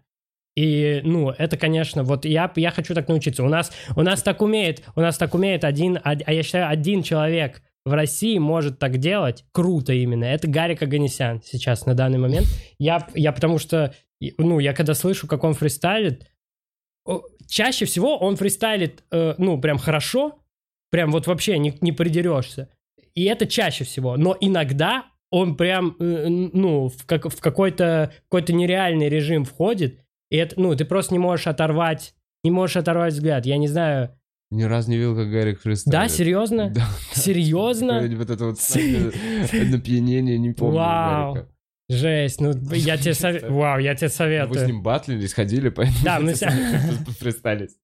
Speaker 2: и, ну, это, конечно, вот я, я хочу так научиться. У нас, у нас так умеет, у нас так умеет один, од- а я считаю, один человек в России может так делать, круто именно. Это Гарик Аганесян сейчас на данный момент. Я, я потому что, ну, я когда слышу, как он фристайлит, чаще всего он фристайлит, э, ну, прям хорошо, прям вот вообще не, не придерешься. И это чаще всего. Но иногда он прям, э, ну, в, как, в какой-то какой нереальный режим входит, и это, ну, ты просто не можешь оторвать, не можешь оторвать взгляд. Я не знаю.
Speaker 1: Ни разу не видел, как Гарик фристайлит.
Speaker 2: Да, серьезно?
Speaker 1: Да.
Speaker 2: Серьезно?
Speaker 1: Вот это вот напьянение, не помню.
Speaker 2: Вау.
Speaker 1: Гарика.
Speaker 2: Жесть, ну я тебе советую. Вау, я тебе
Speaker 1: Вы с
Speaker 2: советую.
Speaker 1: ним батлились, ходили, поэтому
Speaker 2: Да, мы <laughs>
Speaker 1: фристайлись.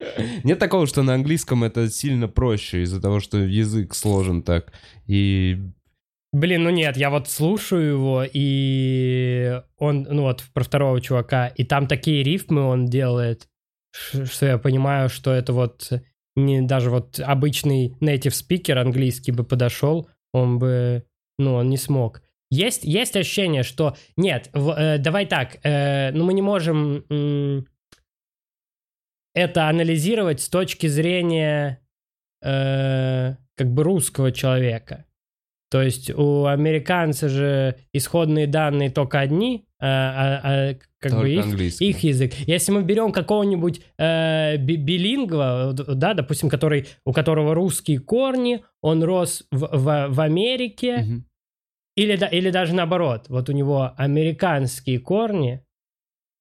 Speaker 1: <laughs> Нет такого, что на английском это сильно проще из-за того, что язык сложен так. И
Speaker 2: Блин, ну нет, я вот слушаю его, и он, ну вот про второго чувака, и там такие рифмы он делает, что я понимаю, что это вот не даже вот обычный native speaker английский бы подошел, он бы, ну, он не смог. Есть, есть ощущение, что нет, в- э, давай так, э, ну мы не можем это анализировать с точки зрения э, как бы русского человека. То есть у американца же исходные данные только одни, а, а, как
Speaker 1: Только
Speaker 2: бы их,
Speaker 1: английский.
Speaker 2: их язык. Если мы берем какого-нибудь э, би- билингва, да, допустим, который, у которого русские корни, он рос в, в, в Америке,
Speaker 1: Мгм.
Speaker 2: Или, да, или даже наоборот, вот у него американские корни,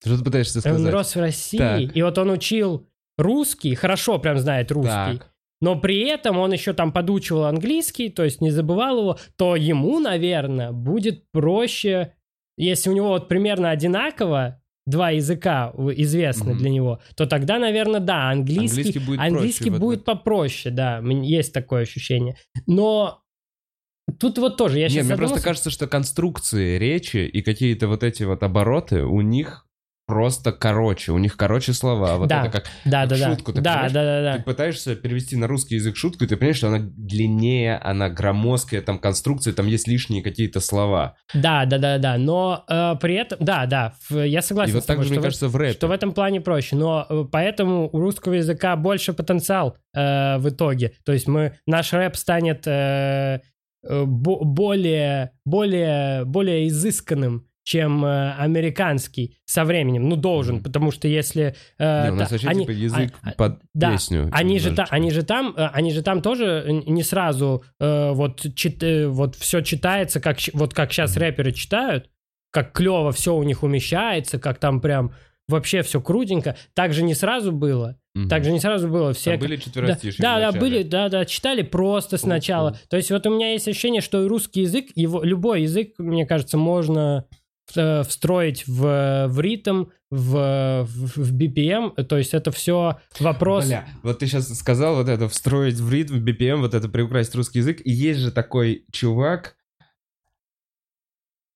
Speaker 1: Что ты пытаешься
Speaker 2: он
Speaker 1: сказать?
Speaker 2: рос в России,
Speaker 1: Так.
Speaker 2: и вот он учил русский, хорошо прям знает русский,
Speaker 1: Так.
Speaker 2: но при этом он еще там подучивал английский, то есть не забывал его, то ему, наверное, будет проще, если у него вот примерно одинаково два языка известны
Speaker 1: Мгм.
Speaker 2: для него, то тогда, наверное, да, английский,
Speaker 1: Английский будет
Speaker 2: английский
Speaker 1: проще
Speaker 2: будет попроще, да, есть такое ощущение. Но тут вот тоже, я
Speaker 1: Не,
Speaker 2: сейчас
Speaker 1: мне просто кажется, что конструкции речи и какие-то вот эти вот обороты у них просто короче. У них короче слова. Вот
Speaker 2: Да.
Speaker 1: это как
Speaker 2: да,
Speaker 1: как
Speaker 2: да, да,
Speaker 1: шутку, ты
Speaker 2: да,
Speaker 1: понимаешь?
Speaker 2: да, да, да.
Speaker 1: ты пытаешься перевести на русский язык шутку, и ты понимаешь, что она длиннее, она громоздкая, там конструкции, там есть лишние какие-то слова.
Speaker 2: Да, да, да, да. Но э, при этом, да, да, в- я согласен
Speaker 1: и вот
Speaker 2: с тобой,
Speaker 1: так же, мне
Speaker 2: что в-
Speaker 1: кажется, в рэпе.
Speaker 2: что в этом плане проще. Но э, поэтому у русского языка больше потенциал э, в итоге. То есть мы, наш рэп станет э, более, более, более изысканным, чем э, американский со временем. Ну, должен, потому что если... э,
Speaker 1: Не, у нас
Speaker 2: та-
Speaker 1: вообще
Speaker 2: они-
Speaker 1: типа язык
Speaker 2: а- а-
Speaker 1: под
Speaker 2: да,
Speaker 1: песню.
Speaker 2: Они же, та- они же там, э, они же там тоже не сразу э, вот, чит- э, вот все читается, как, вот как сейчас рэперы читают, как клево все у них умещается, как там прям вообще все крутенько. Так же не сразу было.
Speaker 1: Мгм.
Speaker 2: Так же не сразу было.
Speaker 1: Там
Speaker 2: Все
Speaker 1: были
Speaker 2: да,
Speaker 1: четверостишие
Speaker 2: да, да, были, да, да, читали просто сначала.
Speaker 1: Мгм.
Speaker 2: То есть вот у меня есть ощущение, что русский язык, его любой язык, мне кажется, можно э, встроить в, в ритм, в, в, в BPM. То есть это все вопрос.
Speaker 1: Бля, вот ты сейчас сказал вот это, встроить в ритм, в BPM, вот это приукрасить русский язык. И есть же такой чувак,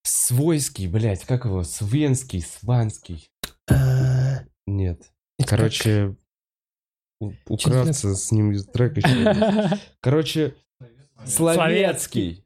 Speaker 1: свойский, блядь, как его, свенский, сванский.
Speaker 2: э,
Speaker 1: Нет. Короче, у- с ним трек еще. <laughs> Короче. Словецкий.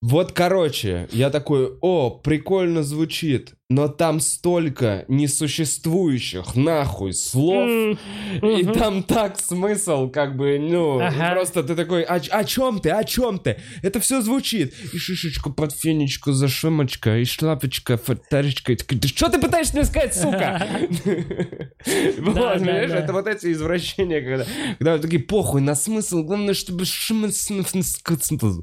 Speaker 1: Вот, короче, я такой, о, прикольно звучит, но там столько несуществующих нахуй слов,
Speaker 2: М,
Speaker 1: и
Speaker 2: мгм.
Speaker 1: там так смысл, как бы, ну,
Speaker 2: Ага.
Speaker 1: просто ты такой, о, о чем ты, о чем ты? Это все звучит. И шишечку под фенечку, зашимочка, и шляпочка, фатаречка. И такой, да что ты пытаешься мне сказать, сука? <laughs> <laughs> Вот, понимаешь, это вот эти извращения, когда, когда такие, похуй на смысл, главное, чтобы.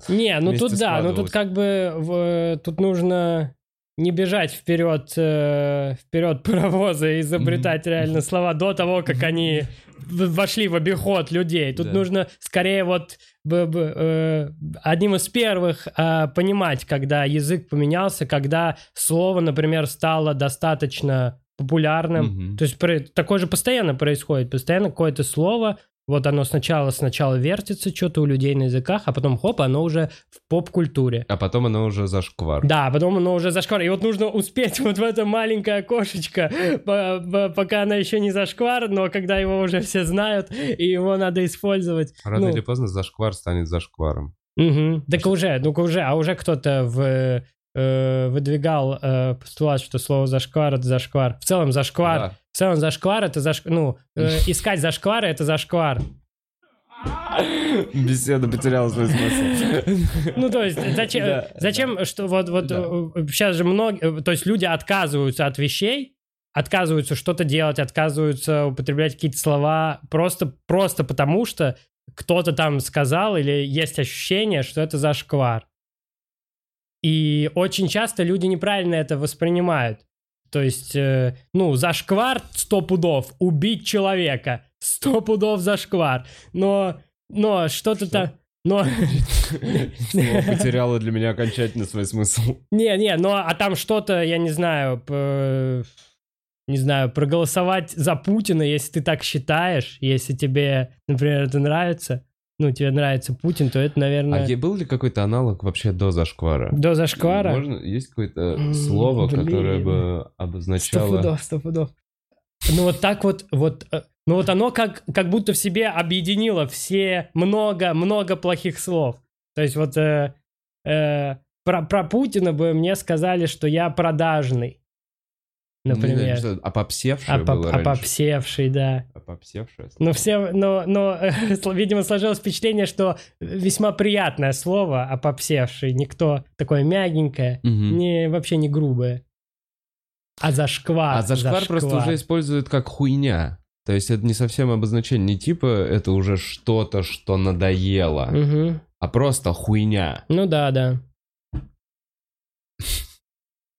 Speaker 2: Не, ну тут да, ну тут как бы в- тут нужно не бежать вперед, э, вперед <laughs> паровоза и изобретать реально слова до того, как они <laughs> вошли в обиход людей. Тут
Speaker 1: Да.
Speaker 2: нужно скорее вот б- б- э, одним из первых э, понимать, когда язык поменялся, когда слово, например, стало достаточно популярным.
Speaker 1: Мгм.
Speaker 2: То есть про- такое же постоянно происходит. Постоянно какое-то слово, вот оно сначала сначала вертится что-то у людей на языках, а потом хоп, оно уже в поп-культуре.
Speaker 1: А потом оно уже зашквар.
Speaker 2: Да, а потом оно уже зашквар. И вот нужно успеть <laughs> вот в это маленькое окошечко, по- по- пока оно еще не зашквар, но когда его уже все знают, и его надо использовать.
Speaker 1: Рано
Speaker 2: Ну,
Speaker 1: или поздно зашквар станет зашкваром.
Speaker 2: мгм. Так уже, ну уже, а уже кто-то в, э, выдвигал э, постулат, что слово зашквар это зашквар. В целом зашквар,
Speaker 1: Да.
Speaker 2: в целом зашквар это заш... ну э, <laughs> искать зашквары это зашквар.
Speaker 1: Беседа потеряла свой смысл.
Speaker 2: Ну, то есть, зачем,
Speaker 1: Да,
Speaker 2: зачем что вот, вот
Speaker 1: Да.
Speaker 2: э, сейчас же многие, то есть люди отказываются от вещей, отказываются что-то делать, отказываются употреблять какие-то слова просто, просто потому, что кто-то там сказал или есть ощущение, что это зашквар. И очень часто люди неправильно это воспринимают. То есть, э, ну, зашквар 100 пудов, убить человека 100 пудов зашквар. Но, но что-то
Speaker 1: Что?
Speaker 2: там... Но... <laughs>
Speaker 1: Слово потеряло для меня окончательно свой смысл.
Speaker 2: Не, не, ну а там что-то, я не знаю, не знаю, проголосовать за Путина, если ты так считаешь, если тебе, например, это нравится, ну, тебе нравится Путин, то это,
Speaker 1: А
Speaker 2: наверное,
Speaker 1: е- был ли какой-то аналог вообще до зашквара?
Speaker 2: до зашквара.
Speaker 1: Можно, есть какое-то
Speaker 2: М,
Speaker 1: слово,
Speaker 2: блин.
Speaker 1: которое бы
Speaker 2: Сто
Speaker 1: обозначало...
Speaker 2: пудов, сто пудов. Ну вот так вот, вот, э, ну вот оно как, как будто в себе объединило все много-много плохих слов. То есть вот э, э, про, про Путина бы мне сказали, что я продажный,
Speaker 1: Знаю,
Speaker 2: например.
Speaker 1: что, Опопсевшее
Speaker 2: Опоп-
Speaker 1: было раньше.
Speaker 2: опопсевший, да.
Speaker 1: Опопсевшее?
Speaker 2: Но все, но, но, <laughs> видимо, сложилось впечатление, что весьма приятное слово опопсевший. Никто такое мягенькое,
Speaker 1: Мгм.
Speaker 2: не, вообще не грубое. А зашквар.
Speaker 1: А зашквар просто уже используют как хуйня. То есть это не совсем обозначение, не типа это уже что-то, что надоело,
Speaker 2: Мгм.
Speaker 1: а просто хуйня.
Speaker 2: Ну да, да.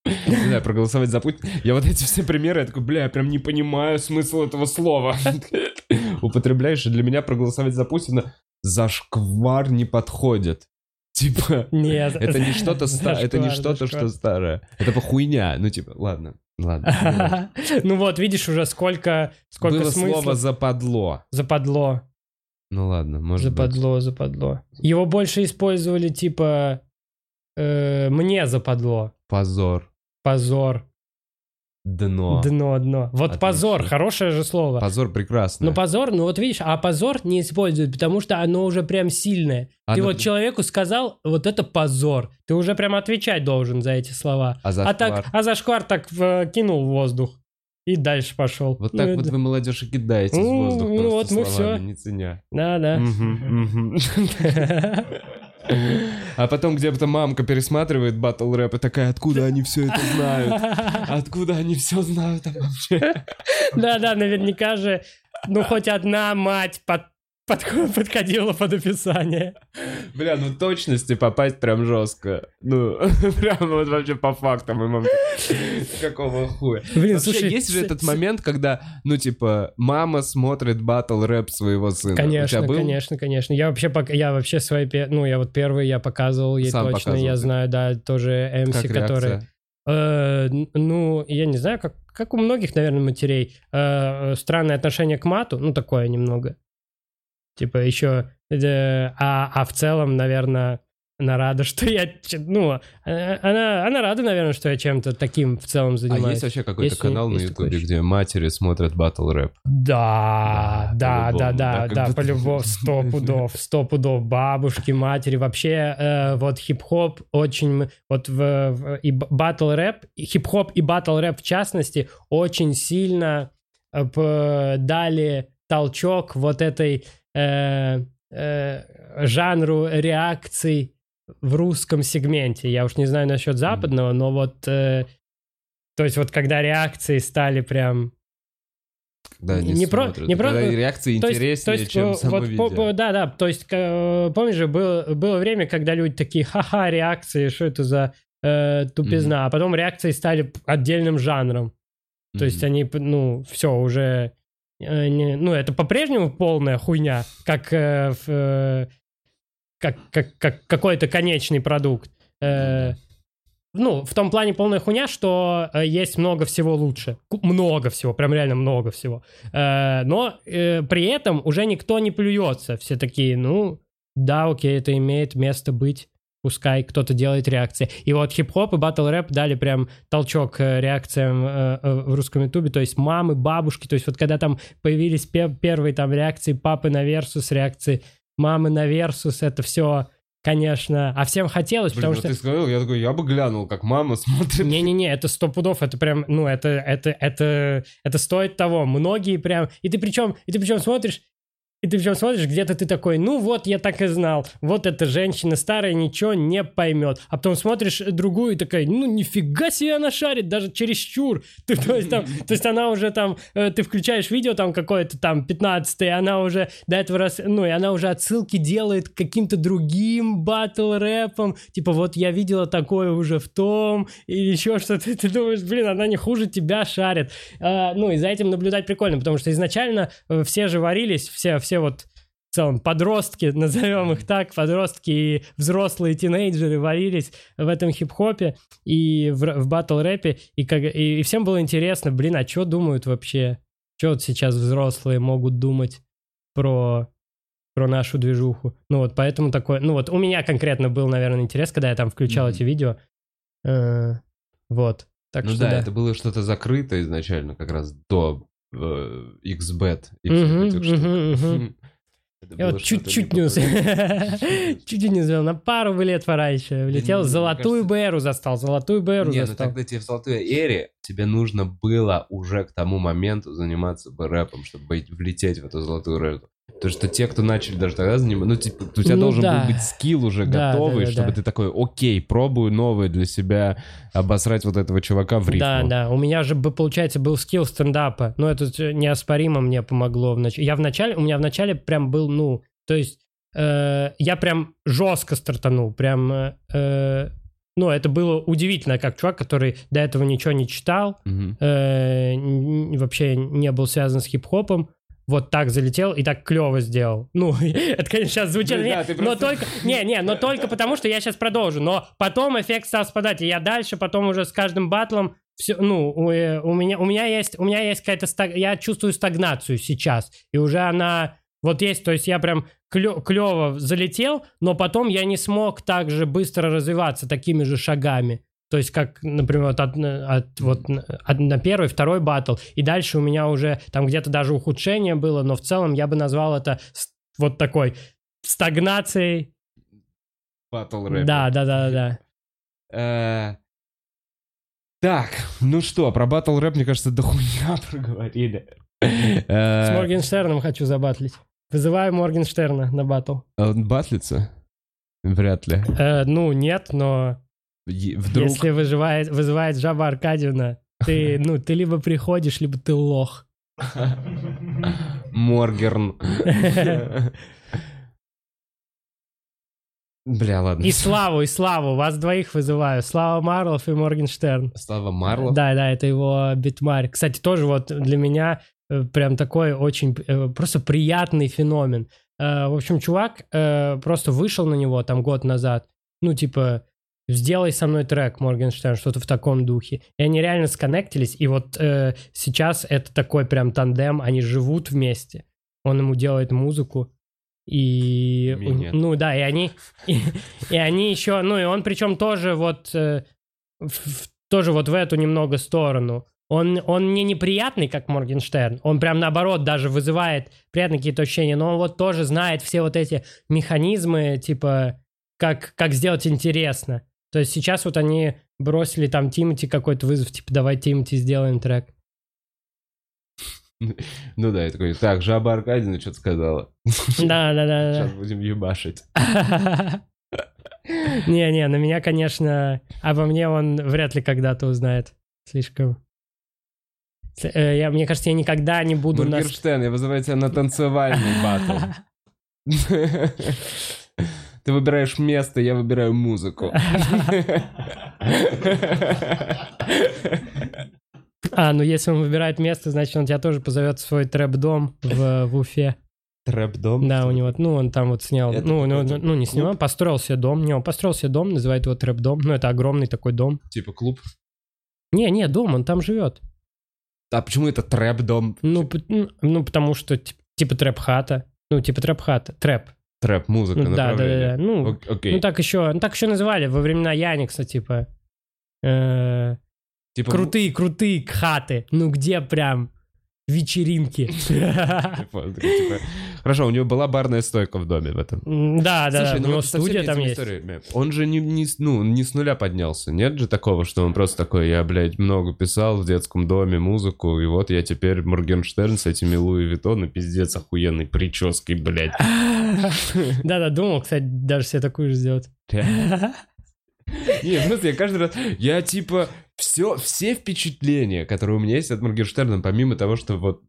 Speaker 1: Не знаю, проголосовать за Путина. Я вот эти все примеры, я такой, бля, я прям не понимаю смысл этого слова. <laughs> Употребляешь, и для меня проголосовать за Путина зашквар не подходит. Типа,
Speaker 2: Нет.
Speaker 1: это не что-то ста- это не что-то, что старое. Это по хуйня. Ну, типа, ладно, ладно. <laughs>
Speaker 2: Ну вот, видишь уже сколько, сколько
Speaker 1: Было слово западло.
Speaker 2: Западло,
Speaker 1: Ну ладно, может быть.
Speaker 2: западло, западло. Его больше использовали типа э, мне западло,
Speaker 1: Позор.
Speaker 2: Позор,
Speaker 1: Дно.
Speaker 2: дно, дно. Вот
Speaker 1: Отлично.
Speaker 2: позор, хорошее же слово.
Speaker 1: Позор прекрасно.
Speaker 2: Ну позор, ну вот видишь, а позор не используют, потому что оно уже прям сильное.
Speaker 1: А
Speaker 2: Ты
Speaker 1: ну-
Speaker 2: вот человеку сказал, вот это позор. Ты уже прям отвечать должен за эти слова.
Speaker 1: А
Speaker 2: А
Speaker 1: зашквар?
Speaker 2: так, а зашквар так э, кинул в воздух и дальше пошел.
Speaker 1: Вот
Speaker 2: Ну,
Speaker 1: так
Speaker 2: это-
Speaker 1: вот вы, молодежь, и кидаете в
Speaker 2: Ну,
Speaker 1: воздух
Speaker 2: ну вот мы
Speaker 1: словами,
Speaker 2: всё.
Speaker 1: не ценя.
Speaker 2: Да, да. <laughs>
Speaker 1: А потом где-то мамка пересматривает батл рэп и такая, откуда они все это знают? Откуда они все знают вообще?
Speaker 2: Да, да, наверняка же, ну хоть одна мать под, под- подходила под описание.
Speaker 1: Бля, ну точности попасть прям жестко. Ну, <laughs> прям вот вообще по фактам. Какого хуя?
Speaker 2: Блин,
Speaker 1: Вообще,
Speaker 2: слушай,
Speaker 1: есть же этот момент, когда, ну, типа, мама смотрит батл рэп своего сына.
Speaker 2: Конечно, конечно, конечно. Я вообще, я вообще свои, ну я вот первый я показывал ей
Speaker 1: Сам
Speaker 2: точно,
Speaker 1: показывал
Speaker 2: я
Speaker 1: ты.
Speaker 2: знаю, да, тоже MC, который? Э, ну я не знаю, как как у многих, наверное, матерей, э, странное отношение к мату, ну такое немного, типа еще, э, а а в целом, наверное, она рада, <laughs> что я, ну э, она она рада, наверное, что я чем-то таким в целом
Speaker 1: А
Speaker 2: занимаюсь.
Speaker 1: есть вообще какой-то
Speaker 2: Есть-
Speaker 1: канал на
Speaker 2: есть такое
Speaker 1: Ютубе, где матери смотрят батл рэп?
Speaker 2: Да, да,
Speaker 1: Да,
Speaker 2: да, да, по-любому, <laughs> сто пудов, сто пудов, бабушки, матери, вообще, э, вот хип-хоп очень, вот в, в- и батл рэп, хип-хоп и батл рэп в частности очень сильно э, дали толчок вот этой э, э, жанру реакций в русском сегменте. Я уж не знаю насчет западного, но вот, э, то есть вот когда реакции стали прям
Speaker 1: Когда они
Speaker 2: Не про-
Speaker 1: смотрят.
Speaker 2: не про-
Speaker 1: Когда реакции
Speaker 2: то есть-
Speaker 1: интереснее,
Speaker 2: то есть,
Speaker 1: чем само
Speaker 2: вот,
Speaker 1: видео.
Speaker 2: по- по- да, да, то есть, э, помнишь же, было, было время, когда люди такие, ха-ха, реакции, что это за э, тупизна, а потом реакции стали отдельным жанром. То есть они, ну, все, уже, не- ну, это по-прежнему полная хуйня, как, э, э, как, как, как какой-то конечный продукт. Э, ну, в том плане полная хуйня, что э, есть много всего лучше. Много всего, прям реально много всего. Э, но э, при этом уже никто не плюется. Все такие, ну, да, окей, это имеет место быть. Пускай кто-то делает реакции. И вот хип-хоп и батл рэп дали прям толчок э, реакциям э, э, в русском ютубе. То есть мамы, бабушки. То есть вот когда там появились пе- первые там реакции папы на версус, реакции мамы на версус, это все, конечно, а всем хотелось,
Speaker 1: Блин,
Speaker 2: потому
Speaker 1: ну
Speaker 2: что...
Speaker 1: ты сказал, я такой, я бы глянул, как мама смотрит.
Speaker 2: Не-не-не, это сто пудов, это прям, ну, это, это, это, это стоит того. Многие прям, и ты причем, и ты причем смотришь, и ты причем смотришь, где-то ты такой, ну вот, я так и знал, вот эта женщина старая ничего не поймет. А потом смотришь другую и такая, ну нифига себе она шарит, даже чересчур. <laughs> Ты, то, есть, там, то есть она уже там, э, ты включаешь видео там какое-то там 15 и она уже до этого раз, ну и она уже отсылки делает к каким-то другим батл рэпам. Типа вот я видела такое уже в том, или еще что-то. Ты думаешь, блин, она не хуже тебя шарит. А, ну и за этим наблюдать прикольно, потому что изначально э, все же варились, все, все вот в целом подростки, <laughs> назовем их так, подростки и взрослые тинейджеры варились в этом хип-хопе и в, в батл-рэпе, и, как, и, и всем было интересно, блин, а что думают вообще? Что вот сейчас взрослые могут думать про, про нашу движуху? Ну вот поэтому такое, ну вот у меня конкретно был, наверное, интерес, когда я там включал
Speaker 1: Мгм.
Speaker 2: эти видео. Э, вот. Так
Speaker 1: ну
Speaker 2: что
Speaker 1: да,
Speaker 2: да.
Speaker 1: это было что-то закрыто изначально, как раз до XBet и всех этих штук.
Speaker 2: Я вот чуть-чуть не успел. <laughs> Чуть-чуть не успел. На пару лет пораньше. Влетел, золотую БРу застал, золотую БРу
Speaker 1: Не, ну
Speaker 2: застал.
Speaker 1: тогда тебе в золотой эре тебе нужно было уже к тому моменту заниматься бы рэпом, чтобы влететь в эту золотую рэпу. Потому что те, кто начали даже тогда заниматься, ну, типа, у тебя
Speaker 2: Ну
Speaker 1: должен
Speaker 2: да.
Speaker 1: был быть скилл уже
Speaker 2: Да,
Speaker 1: готовый,
Speaker 2: да, да,
Speaker 1: чтобы
Speaker 2: да.
Speaker 1: ты такой, окей, пробую новые для себя, обосрать вот этого чувака в рифму.
Speaker 2: Да, да. У меня же, получается, был скилл стендапа. Но это э, неоспоримо мне помогло. В нач... Я в начале, у меня в начале прям был, ну, то есть э, я прям жестко стартанул. Прям, э, э, ну, это было удивительно, как чувак, который до этого ничего не читал,
Speaker 1: Мгм.
Speaker 2: э, вообще не был связан с хип-хопом, вот так залетел и так клево сделал. Ну, <laughs> это, конечно, сейчас звучит...
Speaker 1: Ну
Speaker 2: не-
Speaker 1: да,
Speaker 2: но
Speaker 1: просто-
Speaker 2: только... Не, не, но <laughs> только потому, что я сейчас продолжу. Но потом эффект стал спадать, и я дальше, потом уже с каждым батлом все, ну, у, э, у меня, у меня есть, у меня есть какая-то, стаг- я чувствую стагнацию сейчас, и уже она вот есть, то есть я прям клево залетел, но потом я не смог так же быстро развиваться такими же шагами. То есть, как, например, вот от, от- вот от- на первый, второй батл, и дальше у меня уже там где-то даже ухудшение было, но в целом я бы назвал это с- вот такой стагнацией.
Speaker 1: Батл рэп.
Speaker 2: Да, да, да, да.
Speaker 1: Э, Так, ну что, про батл рэп, мне кажется, дохуя <laughs> проговорили.
Speaker 2: С
Speaker 1: Э,
Speaker 2: Моргенштерном хочу забатлить. Вызываю Моргенштерна на батл.
Speaker 1: а Он батлится? Вряд ли.
Speaker 2: Э, ну, нет, но
Speaker 1: Вдруг...
Speaker 2: если выживает, вызывает Жаба Аркадьевна, ты, <laughs> ну, ты либо приходишь, либо ты лох. <laughs>
Speaker 1: Моргерн. <laughs> Бля, ладно.
Speaker 2: И Славу, и Славу, вас двоих вызываю. Слава Марлов и Моргенштерн.
Speaker 1: Слава Марлов.
Speaker 2: Да, да, это его битмарь. Кстати, тоже вот для меня э, прям такой очень э, просто приятный феномен. Э, В общем, чувак просто вышел на него там год назад. Ну, типа, сделай со мной трек, Моргенштерн, что-то в таком духе. И они реально сконнектились, и вот э, сейчас это такой прям тандем, они живут вместе. Он ему делает музыку, и...
Speaker 1: Меня.
Speaker 2: Ну да, и они... И, и они еще... Ну и он причем тоже вот... э, в- тоже вот в эту немного сторону. Он, он не неприятный, как Моргенштерн. Он прям наоборот даже вызывает приятные какие-то ощущения, но он вот тоже знает все вот эти механизмы, типа, как, как сделать интересно. То есть сейчас вот они бросили там Тимати какой-то вызов, типа, давай Тимати сделаем трек.
Speaker 1: Ну да, я такой, так, Жаба Аркадьевна что-то сказала.
Speaker 2: Да, да, да,
Speaker 1: Сейчас будем ебашить. <laughs>
Speaker 2: Не-не, на меня, конечно, обо мне он вряд ли когда-то узнает. Слишком. Э, Я, мне кажется, я никогда не буду.
Speaker 1: Моргенштерн, я вызываю тебя на танцевальный батл. <laughs> Ты выбираешь место, я выбираю музыку.
Speaker 2: А, ну если он выбирает место, значит, он тебя тоже позовет в свой трэп-дом в, в Уфе.
Speaker 1: Трэп-дом?
Speaker 2: Да, у него, ну, он там вот снял,
Speaker 1: Это
Speaker 2: ну, ну, ну, не снимал, построил себе дом. Не, он построил себе дом, называет его трэп-дом. Ну, это огромный такой дом.
Speaker 1: Типа клуб.
Speaker 2: Не, не, дом, он там живет.
Speaker 1: А почему это трэп-дом?
Speaker 2: Ну, ну, ну, потому что, тип- типа трэп-хата. Ну, типа трэп-хата, трэп.
Speaker 1: Трэп-музыка,
Speaker 2: Ну, да, да, да. Ну,
Speaker 1: Окей.
Speaker 2: ну, так еще, ну, так еще называли во времена Яникса, типа. э,
Speaker 1: Типа,
Speaker 2: крутые, крутые хаты. Ну, где прям вечеринки.
Speaker 1: Типа, типа, Хорошо, у него была барная стойка в доме в этом.
Speaker 2: Да, да, да,
Speaker 1: ну
Speaker 2: у него студия там есть.
Speaker 1: историями, Он же не, не с- ну, не с нуля поднялся. Нет же такого, что он просто такой, я, блядь, много писал в детском доме музыку, и вот я теперь Моргенштерн с этими Луи Виттон и пиздец охуенной прической, блядь. <laughs> <laughs>
Speaker 2: Да-да, думал, кстати, даже себе такую же сделать. <laughs>
Speaker 1: Не, просто я каждый раз... Я типа... Все, все впечатления, которые у меня есть от Моргенштерна, помимо того, что вот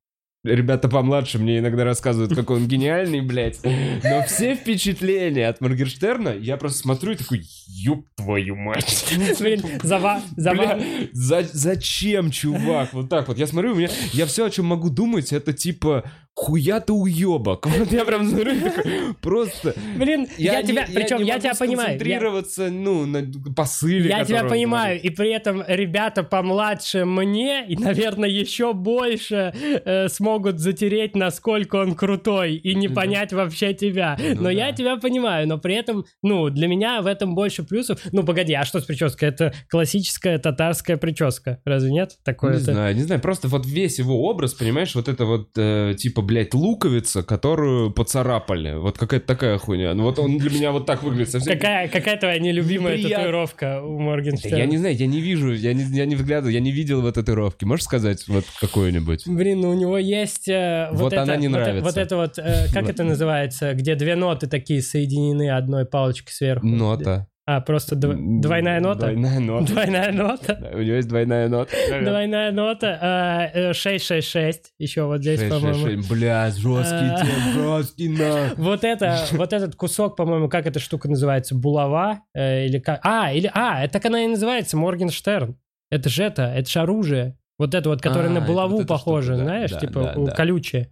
Speaker 1: ребята помладше мне иногда рассказывают, какой он гениальный, блядь. Но все впечатления от Моргенштерна, я просто смотрю и такой, ёб твою мать. <laughs>
Speaker 2: Блин, зава... зава...
Speaker 1: Бля, за- зачем, чувак? Вот так вот. Я смотрю, у меня... Я все, о чем могу думать, это типа... Хуя ты уебок. <laughs> Вот я прям смотрю такой, просто...
Speaker 2: Блин, я,
Speaker 1: не-
Speaker 2: тебя... Причем
Speaker 1: не
Speaker 2: я
Speaker 1: могу
Speaker 2: тебя понимаю. Я-
Speaker 1: сконцентрироваться, ну, на посыле,
Speaker 2: Я тебя понимаю, и при этом ребята помладше мне, и, наверное, еще больше э, смогут затереть, насколько он крутой, и не
Speaker 1: Ну
Speaker 2: понять вообще тебя.
Speaker 1: Ну
Speaker 2: но я
Speaker 1: да.
Speaker 2: тебя понимаю, но при этом, ну, для меня в этом больше плюсов. Ну, погоди, а что с прической? Это классическая татарская прическа, разве нет? Такое
Speaker 1: Не
Speaker 2: это...
Speaker 1: знаю, не знаю, просто вот весь его образ, понимаешь, вот это вот, э, типа, блядь, луковица, которую поцарапали. Вот какая-то такая хуйня. Ну вот он для меня вот так выглядит совсем.
Speaker 2: Какая, какая твоя нелюбимая
Speaker 1: Неприятно.
Speaker 2: татуировка у
Speaker 1: Да
Speaker 2: Моргенштерна?
Speaker 1: я не знаю, я не вижу, я не, я не выглядываю, я не видел вот татуировки. Можешь сказать вот какую-нибудь?
Speaker 2: Блин, ну у него есть есть э, вот,
Speaker 1: Вот
Speaker 2: это,
Speaker 1: она не
Speaker 2: вот,
Speaker 1: нравится.
Speaker 2: Вот это вот, э, как это называется, где две ноты такие соединены одной палочкой сверху.
Speaker 1: Нота.
Speaker 2: А, просто дв- двойная нота?
Speaker 1: Двойная нота.
Speaker 2: Двойная нота.
Speaker 1: Да, У него есть двойная нота.
Speaker 2: Двойная нота. э, э, 666. Еще вот здесь, по-моему.
Speaker 1: Бля, жесткий
Speaker 2: А.
Speaker 1: тем, жесткий на.
Speaker 2: Вот это, вот этот кусок, по-моему, как эта штука называется, булава э, или как? А, или а, это так она и называется, Моргенштерн. Это же это, это же оружие. Вот это вот, которое
Speaker 1: А,
Speaker 2: на булаву
Speaker 1: вот
Speaker 2: похоже,
Speaker 1: штука, да,
Speaker 2: знаешь,
Speaker 1: да,
Speaker 2: типа
Speaker 1: да, да.
Speaker 2: колючее.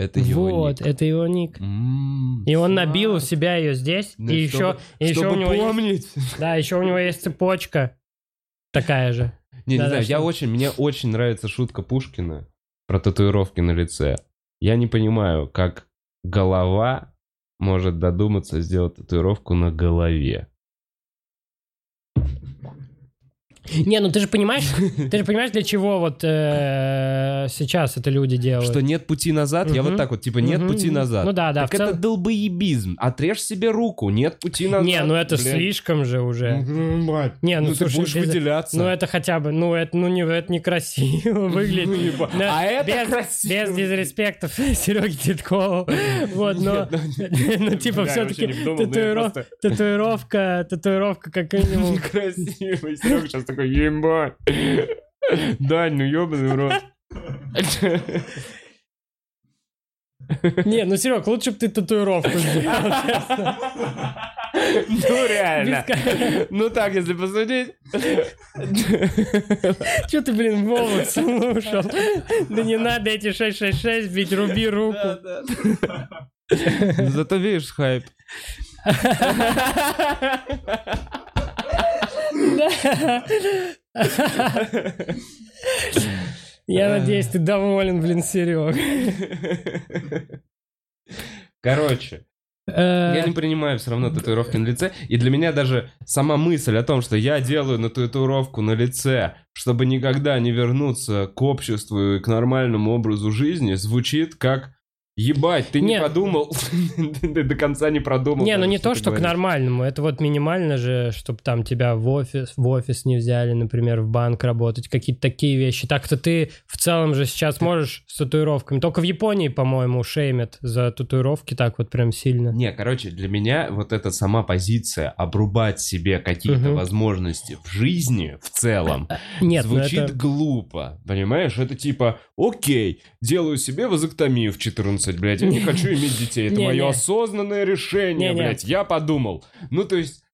Speaker 1: Это его
Speaker 2: вот,
Speaker 1: ник.
Speaker 2: это его ник.
Speaker 1: М,
Speaker 2: И он набил у
Speaker 1: смарт.
Speaker 2: себя ее здесь,
Speaker 1: Ну,
Speaker 2: и
Speaker 1: чтобы-
Speaker 2: еще, и еще
Speaker 1: Чтобы
Speaker 2: у него есть,
Speaker 1: помнить.
Speaker 2: да, еще у него есть цепочка такая же.
Speaker 1: Не, не знаю, я очень, мне очень нравится шутка Пушкина про татуировки на лице. Я не понимаю, как голова может додуматься сделать татуировку на голове.
Speaker 2: Не, ну ты же понимаешь, ты же понимаешь, для чего вот э, сейчас это люди делают.
Speaker 1: Что нет пути назад? Я вот так вот, типа, нет пути назад.
Speaker 2: Ну да, да.
Speaker 1: Так это
Speaker 2: целом-
Speaker 1: долбоебизм. Отрежь себе руку, нет пути назад.
Speaker 2: Не, ну это
Speaker 1: Блин.
Speaker 2: слишком же уже.
Speaker 1: Мать.
Speaker 2: Не, ну,
Speaker 1: Ну, ты будешь
Speaker 2: без-
Speaker 1: выделяться.
Speaker 2: Ну это хотя бы, ну это, ну не, это некрасиво <laughs> выглядит.
Speaker 1: Еба-
Speaker 2: Да,
Speaker 1: А это
Speaker 2: без,
Speaker 1: красиво.
Speaker 2: без дизреспектов <laughs> Сереги Титкову. Вот, но, <laughs> ну типа
Speaker 1: Бля, я
Speaker 2: все-таки татуировка, татуировка как минимум.
Speaker 1: Некрасивый. Серега сейчас такой, ебать. <laughs> Дань, ну ебаный в рот.
Speaker 2: Не, ну Серег, лучше бы ты татуировку <laughs> сделал, честно.
Speaker 1: Ну реально.
Speaker 2: Без
Speaker 1: Ну так, если посудить.
Speaker 2: Че ты, блин, Вову слушал? Да не надо эти 666 бить, руби руку.
Speaker 1: Зато видишь хайп. <laughs>
Speaker 2: Я надеюсь, ты доволен, блин, Серег.
Speaker 1: Короче, я не принимаю все равно татуировки на лице. И для меня даже сама мысль о том, что я делаю на татуировку на лице, чтобы никогда не вернуться к обществу и к нормальному образу жизни, звучит как Ебать, ты не
Speaker 2: Нет.
Speaker 1: подумал, <laughs> ты до конца не продумал.
Speaker 2: Не, ну не то, что к
Speaker 1: говоришь.
Speaker 2: нормальному. Это вот минимально же, чтобы там тебя в офис, в офис не взяли, например, в банк работать, какие-то такие вещи. Так-то ты в целом же сейчас можешь с татуировками. Только в Японии, по-моему, шеймят за татуировки так вот прям сильно.
Speaker 1: Не, короче, для меня вот эта сама позиция обрубать себе какие-то
Speaker 2: Мгм.
Speaker 1: возможности в жизни в целом
Speaker 2: Нет, ну
Speaker 1: звучит
Speaker 2: это...
Speaker 1: глупо, понимаешь? Это типа, окей, делаю себе вазоктомию в 14, блядь, я не хочу иметь детей, это <laughs> мое осознанное решение, блядь, я подумал. Ну, то есть...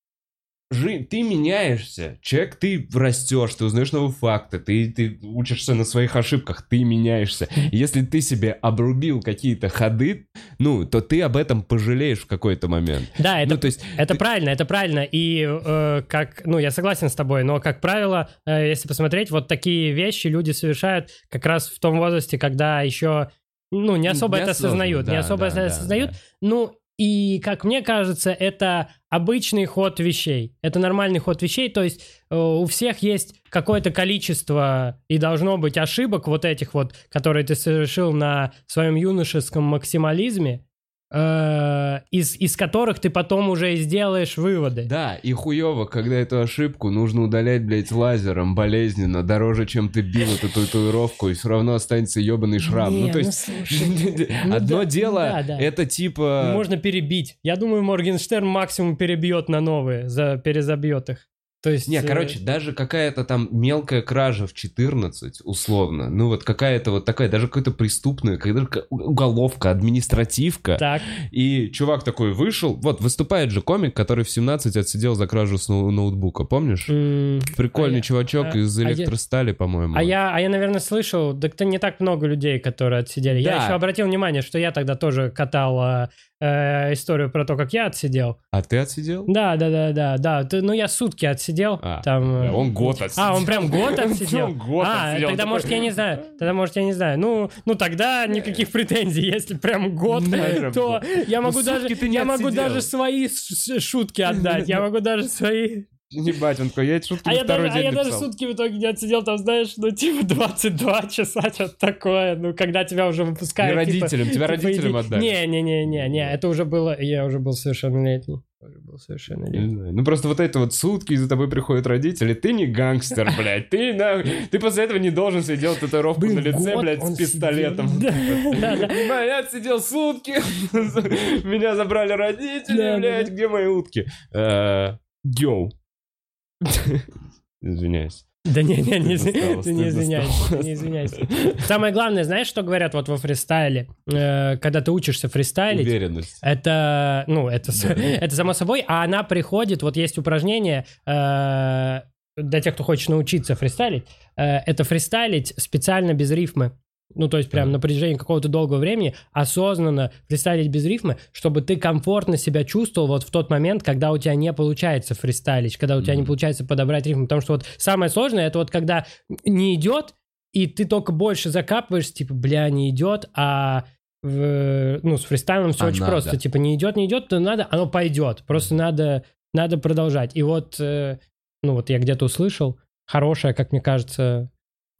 Speaker 1: жи- ты меняешься, человек, ты растешь, ты узнаешь новые факты, ты, ты учишься на своих ошибках, ты меняешься. Если ты себе обрубил какие-то ходы, ну, то ты об этом пожалеешь в какой-то момент.
Speaker 2: Да, это
Speaker 1: Ну, то есть,
Speaker 2: Это
Speaker 1: ты-
Speaker 2: правильно, это правильно. И э, как, ну, я согласен с тобой, но, как правило, э, если посмотреть, вот такие вещи люди совершают как раз в том возрасте, когда еще, ну, не особо
Speaker 1: Не
Speaker 2: это осознают, не
Speaker 1: да,
Speaker 2: особо
Speaker 1: да,
Speaker 2: это
Speaker 1: да,
Speaker 2: осознают.
Speaker 1: да.
Speaker 2: Ну, и, как мне кажется, это обычный ход вещей. Это нормальный ход вещей, то есть э, у всех есть какое-то количество и должно быть ошибок вот этих вот, которые ты совершил на своем юношеском максимализме, из, из которых ты потом уже и сделаешь выводы.
Speaker 1: Да, и хуево, когда эту ошибку нужно удалять, блядь, лазером, болезненно, дороже, чем ты бил эту татуировку, и все равно останется ебаный шрам.
Speaker 2: Не,
Speaker 1: ну, то
Speaker 2: ну,
Speaker 1: есть, <laughs>
Speaker 2: ну
Speaker 1: одно
Speaker 2: да,
Speaker 1: дело,
Speaker 2: да, да.
Speaker 1: это типа...
Speaker 2: Можно перебить. Я думаю, Моргенштерн максимум перебьет на новые, за, перезабьет их. То есть...
Speaker 1: Не,
Speaker 2: э,
Speaker 1: короче, даже какая-то там мелкая кража в 14, условно, ну вот какая-то вот такая, даже какая-то преступная, когда уголовка, административка,
Speaker 2: Так,
Speaker 1: и чувак такой вышел, вот выступает же комик, который в 17 отсидел за кражу с ноу- ноутбука, помнишь?
Speaker 2: м,
Speaker 1: Прикольный
Speaker 2: а я-
Speaker 1: чувачок
Speaker 2: а-
Speaker 1: из
Speaker 2: а я-
Speaker 1: электростали, по-моему.
Speaker 2: а я, а я, наверное, слышал, так это не так много людей, которые отсидели. Я
Speaker 1: Да.
Speaker 2: еще обратил внимание, что я тогда тоже катал э, э, историю про то, как я отсидел.
Speaker 1: А ты отсидел?
Speaker 2: Да, да, да, да, да. Ты- ну, я сутки отсидел.
Speaker 1: А,
Speaker 2: там, э,
Speaker 1: Да, он год отсидел.
Speaker 2: А, он прям год <laughs> отсидел?
Speaker 1: Он год
Speaker 2: а,
Speaker 1: отсидел.
Speaker 2: тогда, может, я не знаю. Тогда, может, я не знаю. Ну, ну тогда никаких претензий. Если прям год, <laughs> то
Speaker 1: год.
Speaker 2: я
Speaker 1: Ну,
Speaker 2: могу даже, я могу даже свои шутки отдать. Я могу даже свои...
Speaker 1: Ебать, он такой, я эти шутки
Speaker 2: А я, даже,
Speaker 1: второй
Speaker 2: а
Speaker 1: день
Speaker 2: я даже
Speaker 1: написал.
Speaker 2: сутки в итоге не отсидел, там, знаешь, ну, типа 22 часа, что-то такое. Ну, когда тебя уже выпускают.
Speaker 1: Не
Speaker 2: типа,
Speaker 1: родителям, тебя
Speaker 2: типа,
Speaker 1: родителям
Speaker 2: иди-
Speaker 1: отдали.
Speaker 2: Не-не-не-не, это уже было, я уже был совершеннолетний. Уже был
Speaker 1: Не
Speaker 2: совершеннолетний.
Speaker 1: Ну просто вот это вот сутки, и за тобой приходят родители, ты не гангстер, блядь, ты, на... ты после этого не должен себе делать татуировку на лице, блядь, с пистолетом.
Speaker 2: сидел.
Speaker 1: Я отсидел сутки, <laughs> меня забрали родители, блядь, где мои утки? Э, Йоу. Извиняюсь.
Speaker 2: Да не, не, не,
Speaker 1: Стыдно стало,
Speaker 2: ты не извиняйся, не извиняйся. Самое главное, знаешь, что говорят вот во фристайле? Э, Когда ты учишься фристайлить,
Speaker 1: Уверенность.
Speaker 2: Это, ну, это, с- это само собой, а она приходит, вот есть упражнение э, для тех, кто хочет научиться фристайлить, э, это фристайлить специально без рифмы. Ну, то есть прям на протяжении какого-то долгого времени осознанно фристайлить без рифмы, чтобы ты комфортно себя чувствовал вот в тот момент, когда у тебя не получается фристайлить, когда у тебя не получается подобрать рифму. Потому что вот самое сложное, это вот когда не идет, и ты только больше закапываешь, типа, бля, не идет, а в- ну, с фристайлом все
Speaker 1: А
Speaker 2: очень
Speaker 1: надо.
Speaker 2: просто. Типа, не идет, не идет, то надо, оно пойдет. Просто надо, надо продолжать. И вот, э, ну, вот я где-то услышал хорошее, как мне кажется,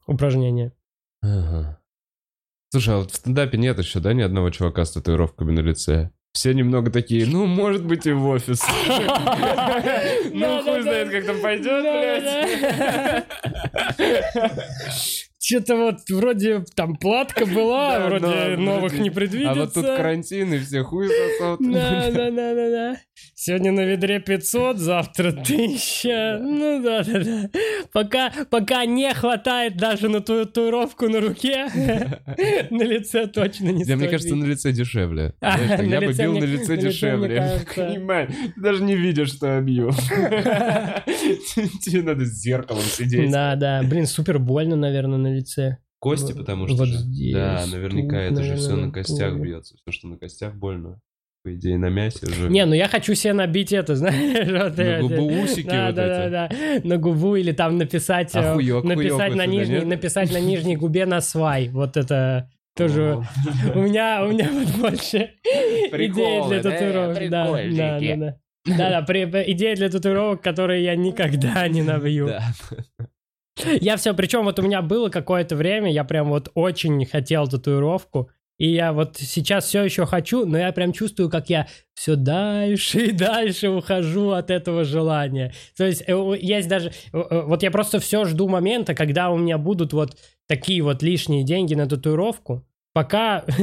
Speaker 2: упражнение.
Speaker 1: Ага. Слушай, а вот в стендапе нет еще, да, ни одного чувака с татуировками на лице? Все немного такие, ну, может быть, и в офис. <laughs> Ну, хуй знает, как там пойдет, блядь.
Speaker 2: Что-то вот вроде там платка была, вроде
Speaker 1: но
Speaker 2: новых не предвидится.
Speaker 1: А вот тут карантин, и все хуй сосут.
Speaker 2: Да, да, да, да, да. Сегодня на ведре 500, завтра 1000. Ну да, да, да. Пока, пока не хватает даже на татуировку на руке, <laughs> на лице точно не
Speaker 1: Да, мне
Speaker 2: стоит
Speaker 1: кажется, на лице дешевле. <laughs>
Speaker 2: А,
Speaker 1: Я бы бил на лице дешевле. <laughs> Понимаю, ты даже не видишь, что я бью. Тебе надо с зеркалом сидеть.
Speaker 2: Да, да. Блин, супер больно, наверное, на лице.
Speaker 1: Кости, потому что
Speaker 2: вот здесь,
Speaker 1: Да, наверняка это же все на костях бьется. Все, что на костях больно. По идее, на мясе уже.
Speaker 2: Не, ну я хочу себе набить это, <laughs> знаешь, вот
Speaker 1: На губу усики
Speaker 2: да,
Speaker 1: вот
Speaker 2: да,
Speaker 1: эти.
Speaker 2: да, да, на губу или там написать,
Speaker 1: А хуёк,
Speaker 2: написать
Speaker 1: хуёк
Speaker 2: на нижней,
Speaker 1: нет?
Speaker 2: написать на нижней губе на свай, вот это тоже. У меня, у меня вот больше идеи для
Speaker 1: да,
Speaker 2: татуировок. Да, да, да, да. Да, да, идеи для татуировок, которые я никогда <laughs> не набью.
Speaker 1: Да.
Speaker 2: Я все, причем вот у меня было какое-то время, я прям вот очень хотел татуировку, и я вот сейчас все еще хочу, но я прям чувствую, как я все дальше и дальше ухожу от этого желания. То есть э, есть даже... э, э, Вот я просто все жду момента, когда у меня будут вот такие вот лишние деньги на татуировку, пока <laughs>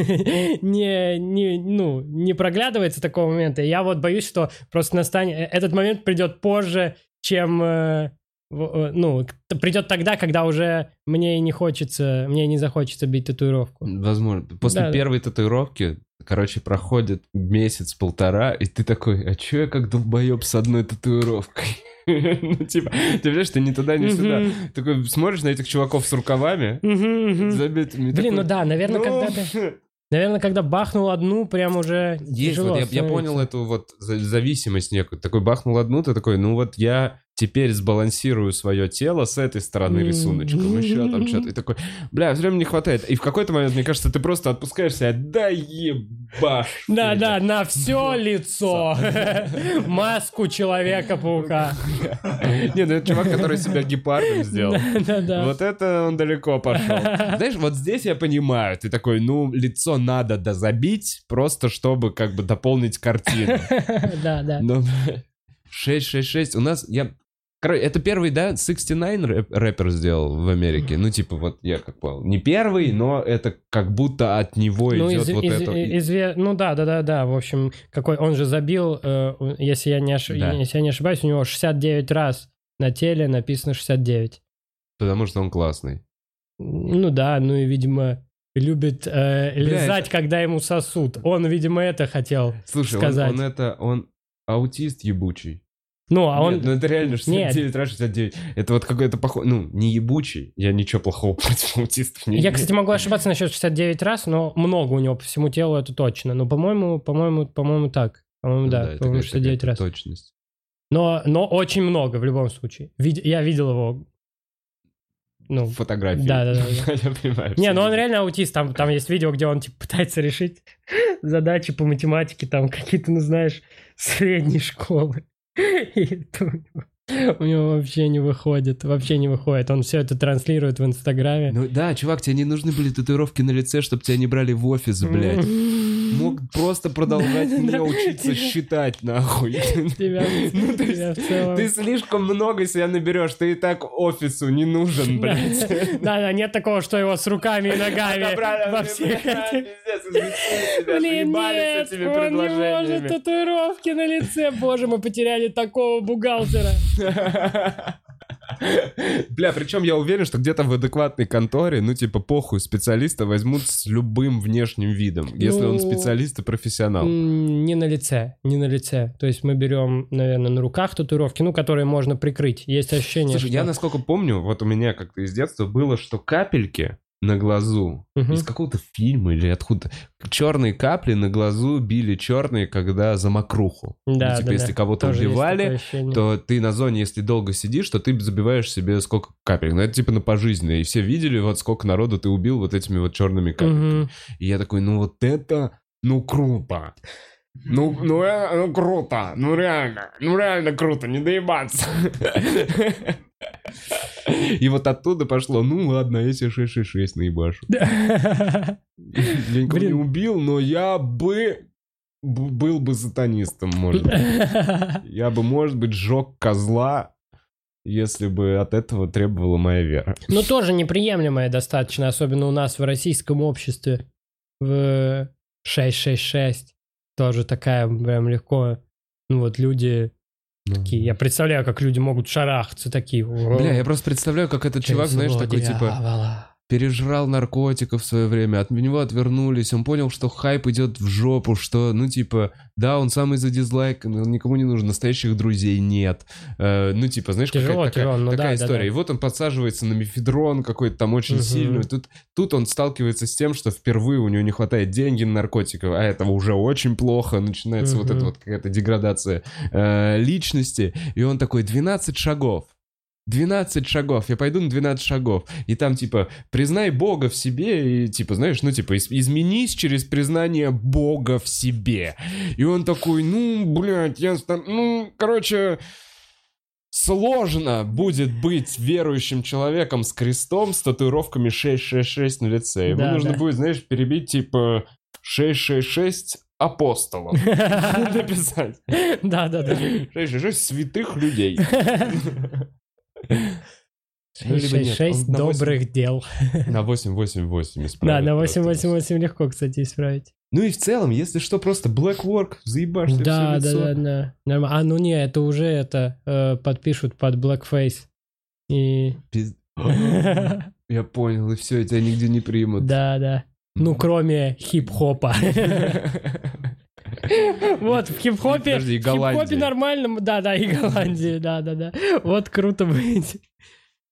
Speaker 2: не, не, ну, не проглядывается такого момента. Я вот боюсь, что просто настанет... э, Этот момент придет позже, чем... э, ну, придет тогда, когда уже мне не хочется, мне не захочется бить татуировку.
Speaker 1: Возможно. После
Speaker 2: Да,
Speaker 1: первой татуировки, короче, проходит месяц-полтора, и ты такой, а чё я как долбоеб с одной татуировкой? <laughs> Ну, типа, ты понимаешь, ты ни туда, ни сюда. Такой смотришь на этих чуваков с рукавами, забитыми.
Speaker 2: Блин, ну да, наверное,
Speaker 1: ну,
Speaker 2: когда ты, наверное, когда бахнул одну, прям уже
Speaker 1: Есть, вот я, я понял эту вот за- зависимость некую. Такой бахнул одну, ты такой, ну вот я теперь сбалансирую свое тело с этой стороны рисуночком, еще там что-то. И такой, бля, все время не хватает. И в какой-то момент, мне кажется, ты просто отпускаешься, да ебаш.
Speaker 2: Да, да, на все лицо. <laughs> Маску Человека-паука.
Speaker 1: Не, ну это чувак, который себя гепардом сделал.
Speaker 2: Да, да.
Speaker 1: Вот это он далеко пошел. Знаешь, вот здесь я понимаю, ты такой, ну, лицо надо дозабить, просто чтобы как бы дополнить картину. <laughs>
Speaker 2: Да, да.
Speaker 1: Ну, <laughs> 666. У нас, я... Короче, это первый, да, 69 рэп- рэпер сделал в Америке. Ну, типа, вот я как понял. Не первый, но это как будто от него
Speaker 2: Ну,
Speaker 1: идет
Speaker 2: из-
Speaker 1: вот
Speaker 2: из-
Speaker 1: это.
Speaker 2: изве- ну да, да, да, да. В общем, какой он же забил, э, если я не ош-
Speaker 1: Да.
Speaker 2: если я не ошибаюсь, у него 69 раз на теле написано 69.
Speaker 1: Потому что он классный.
Speaker 2: Ну да, ну и, видимо, любит э,
Speaker 1: Бля,
Speaker 2: лизать, когда ему сосут. Он, видимо, это хотел.
Speaker 1: Слушай, он,
Speaker 2: Сказать.
Speaker 1: он это, он аутист ебучий.
Speaker 2: Ну, а он...
Speaker 1: Нет, ну это реально 69 раз 69. Это вот какой-то похож... Ну, не ебучий. Я ничего плохого <laughs> против аутистов не
Speaker 2: Я, кстати, могу ошибаться насчет 69 раз, но много у него по всему телу, это точно. Но, по-моему, по-моему, по-моему, так. По-моему, да,
Speaker 1: это
Speaker 2: по-моему,
Speaker 1: какая-то
Speaker 2: 69 раз.
Speaker 1: Точность.
Speaker 2: Но, но очень много в любом случае. Вид- я видел его. Ну,
Speaker 1: Фотографии.
Speaker 2: да, да, да, <laughs>
Speaker 1: Я понимаю.
Speaker 2: не, ну он реально аутист. Там, там есть видео, где он типа пытается решить <laughs> задачи по математике, там какие-то, ну знаешь, средней школы. <laughs> У него вообще не выходит, вообще не выходит. Он все это транслирует в Инстаграме.
Speaker 1: Ну да, чувак, тебе не нужны были татуировки на лице, чтобы тебя не брали в офис, блядь. <laughs> Мог <laughs> просто продолжать мне учиться считать, нахуй. <laughs> <laughs> Ну. Ты слишком много себя наберешь, ты и так офису не нужен, блядь.
Speaker 2: Да, да, нет такого, что его с руками и ногами во всех этих... Блин, нет, он не может татуировки на лице. Боже, мы потеряли такого бухгалтера.
Speaker 1: Бля, причем я уверен, что где-то в адекватной конторе, ну, типа, похуй, специалиста возьмут с любым внешним видом, если он
Speaker 2: Ну,
Speaker 1: специалист и профессионал.
Speaker 2: Не на лице, не на лице. То есть мы берем, наверное, на руках татуировки, ну, которые можно прикрыть. Есть ощущение,
Speaker 1: Слушай,
Speaker 2: что...
Speaker 1: я насколько помню, вот у меня как-то из детства было, что капельки на глазу
Speaker 2: Мгм.
Speaker 1: из какого-то фильма или откуда черные капли на глазу били черные, когда за мокруху.
Speaker 2: Да,
Speaker 1: ну, типа,
Speaker 2: да,
Speaker 1: если
Speaker 2: да.
Speaker 1: кого-то
Speaker 2: Тоже
Speaker 1: убивали, то ты на зоне, если долго сидишь, то ты забиваешь себе сколько капель. Ну, это типа на пожизненно. И все видели, вот сколько народу ты убил вот этими вот черными капельками.
Speaker 2: Мгм.
Speaker 1: И я такой, ну вот это, ну круто. Ну, ну, э, ну круто, ну реально, ну реально круто, не доебаться. И вот оттуда пошло, ну ладно, я себе 666 наебашу. <laughs> Я никого не убил, но я бы был бы сатанистом, может быть. <laughs> Я бы, может быть, сжег козла, если бы от этого требовала моя вера.
Speaker 2: Ну, тоже неприемлемое достаточно, особенно у нас в российском обществе. В 666 тоже такая прям легко. Ну, вот люди такие... Я представляю, как люди могут шарахаться такие.
Speaker 1: Бля, я просто представляю, как этот чувак, знаешь, такой типа пережрал наркотиков в свое время, от него отвернулись, он понял, что хайп идет в жопу, что, ну, типа, да, он самый за дизлайк, но никому не нужен, настоящих друзей нет. Э, ну, типа, знаешь,
Speaker 2: Тяжело,
Speaker 1: такая,
Speaker 2: тяжело, ну
Speaker 1: такая
Speaker 2: да, да,
Speaker 1: история.
Speaker 2: да.
Speaker 1: И вот он подсаживается на мефедрон какой-то там очень
Speaker 2: Мгм.
Speaker 1: сильный. Тут, тут он сталкивается с тем, что впервые у него не хватает денег на наркотиков, а этого уже очень плохо. Начинается вот
Speaker 2: Мгм.
Speaker 1: эта вот какая-то деградация э, личности. И он такой, 12 шагов. 12 шагов, я пойду на 12 шагов. И там, типа, признай Бога в себе, и, типа, знаешь, ну, типа, из- изменись через признание Бога в себе. И он такой, ну, блядь, я там, ну, короче, сложно будет быть верующим человеком с крестом, с татуировками 666 на лице. Ему
Speaker 2: Да,
Speaker 1: нужно
Speaker 2: да.
Speaker 1: будет, знаешь, перебить, типа, 666 апостолов. <laughs> Написать.
Speaker 2: Да-да-да.
Speaker 1: 666 святых людей. <laughs> Ну, либо нет,
Speaker 2: 666
Speaker 1: он на восемь-
Speaker 2: добрых дел.
Speaker 1: На 888 <laughs>
Speaker 2: Да,
Speaker 1: исправят.
Speaker 2: на
Speaker 1: просто.
Speaker 2: 888 легко, кстати, исправить.
Speaker 1: Ну и в целом, если что, просто black work, заебашь
Speaker 2: Да, да, да, да. Нормально. А, ну не, это уже это э, подпишут под blackface. И...
Speaker 1: Пиз- <laughs> Я понял, и все, тебя нигде не примут.
Speaker 2: Да, да. Ну, кроме хип-хопа. <laughs> Вот, в хип-хопе...
Speaker 1: Подожди, и
Speaker 2: В хип-хопе нормально, да, да, и Голландии, да, да, да. Вот круто быть.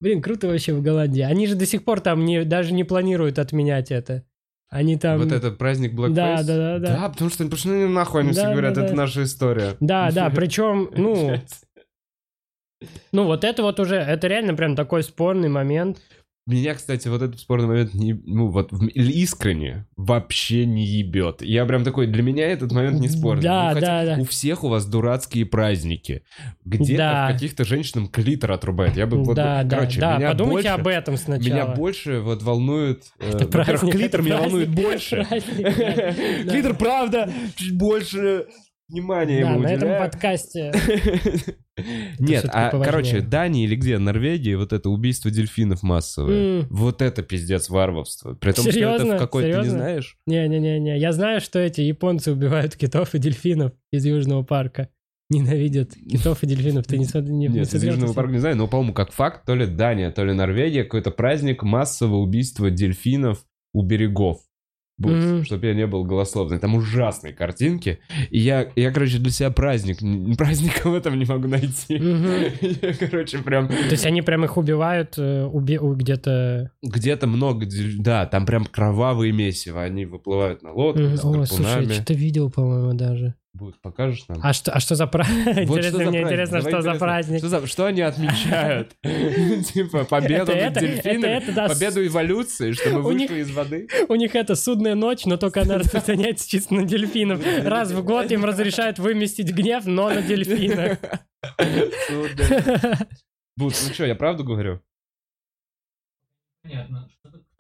Speaker 2: Блин, круто вообще в Голландии. Они же до сих пор там не, даже не планируют отменять это. Они там...
Speaker 1: Вот этот праздник Blackface?
Speaker 2: Да, да, да, да.
Speaker 1: Да, потому что пошли они нахуй, они все
Speaker 2: Да,
Speaker 1: говорят,
Speaker 2: да,
Speaker 1: это
Speaker 2: да.
Speaker 1: наша история.
Speaker 2: Да, <laughs> да, причем, ну, ну вот это вот уже, это реально прям такой спорный момент.
Speaker 1: Меня, кстати, вот этот спорный момент, не, ну вот искренне вообще не ебет. Я прям такой, для меня этот момент не спорный.
Speaker 2: Да,
Speaker 1: Ну,
Speaker 2: да, да.
Speaker 1: У всех у вас дурацкие праздники. Где-то
Speaker 2: Да.
Speaker 1: в каких-то женщинам клитор отрубает. Я бы, вот,
Speaker 2: да,
Speaker 1: вот,
Speaker 2: да,
Speaker 1: короче,
Speaker 2: да,
Speaker 1: меня
Speaker 2: подумайте
Speaker 1: больше,
Speaker 2: об этом сначала.
Speaker 1: Меня больше вот волнует... э,
Speaker 2: Это
Speaker 1: во-первых,
Speaker 2: праздник,
Speaker 1: клитор
Speaker 2: это
Speaker 1: меня
Speaker 2: праздник,
Speaker 1: волнует больше. <laughs> Клитор, правда, чуть больше внимания
Speaker 2: Да,
Speaker 1: ему
Speaker 2: на этом подкасте. <laughs>
Speaker 1: Нет, а, короче, Дания или где, Норвегия, вот это убийство дельфинов массовое. Вот это пиздец варварство. При том, что это в какой-то, ты не знаешь?
Speaker 2: Не-не-не-не, я знаю, что эти японцы убивают китов и дельфинов из Южного парка. Ненавидят китов и дельфинов. Ты не смотри, не, не
Speaker 1: Нет, из
Speaker 2: смотрел
Speaker 1: Южного парка не знаю, но, по-моему, как факт, то ли Дания, то ли Норвегия, какой-то праздник массового убийства дельфинов у берегов.
Speaker 2: Мгм.
Speaker 1: Чтобы я не был голословный. Там ужасные картинки. И я, я, короче, для себя праздник, праздника в этом не могу найти.
Speaker 2: Мгм. <laughs>
Speaker 1: Я, короче, прям...
Speaker 2: То есть они прям их убивают э, уби- где-то...
Speaker 1: Где-то много... Да, там прям кровавые месиво. Они выплывают на
Speaker 2: Мгм.
Speaker 1: с
Speaker 2: О, слушай, я что-то видел, по-моему, даже.
Speaker 1: Будут, покажешь нам?
Speaker 2: А что, а что за праздник? <laughs>
Speaker 1: Вот что
Speaker 2: Интересно,
Speaker 1: за
Speaker 2: мне
Speaker 1: праздник?
Speaker 2: интересно,
Speaker 1: Давай
Speaker 2: что за
Speaker 1: интересно.
Speaker 2: праздник.
Speaker 1: Что, за- что они отмечают? <laughs> Типа победу над дельфинами, победу эволюции, что мы
Speaker 2: них-
Speaker 1: вышли из воды.
Speaker 2: У них это судная ночь, но только она распространяется чисто на дельфинов. Раз в год им разрешают выместить гнев, но на дельфинах.
Speaker 1: Бут, ну что, я правду говорю?
Speaker 3: Понятно.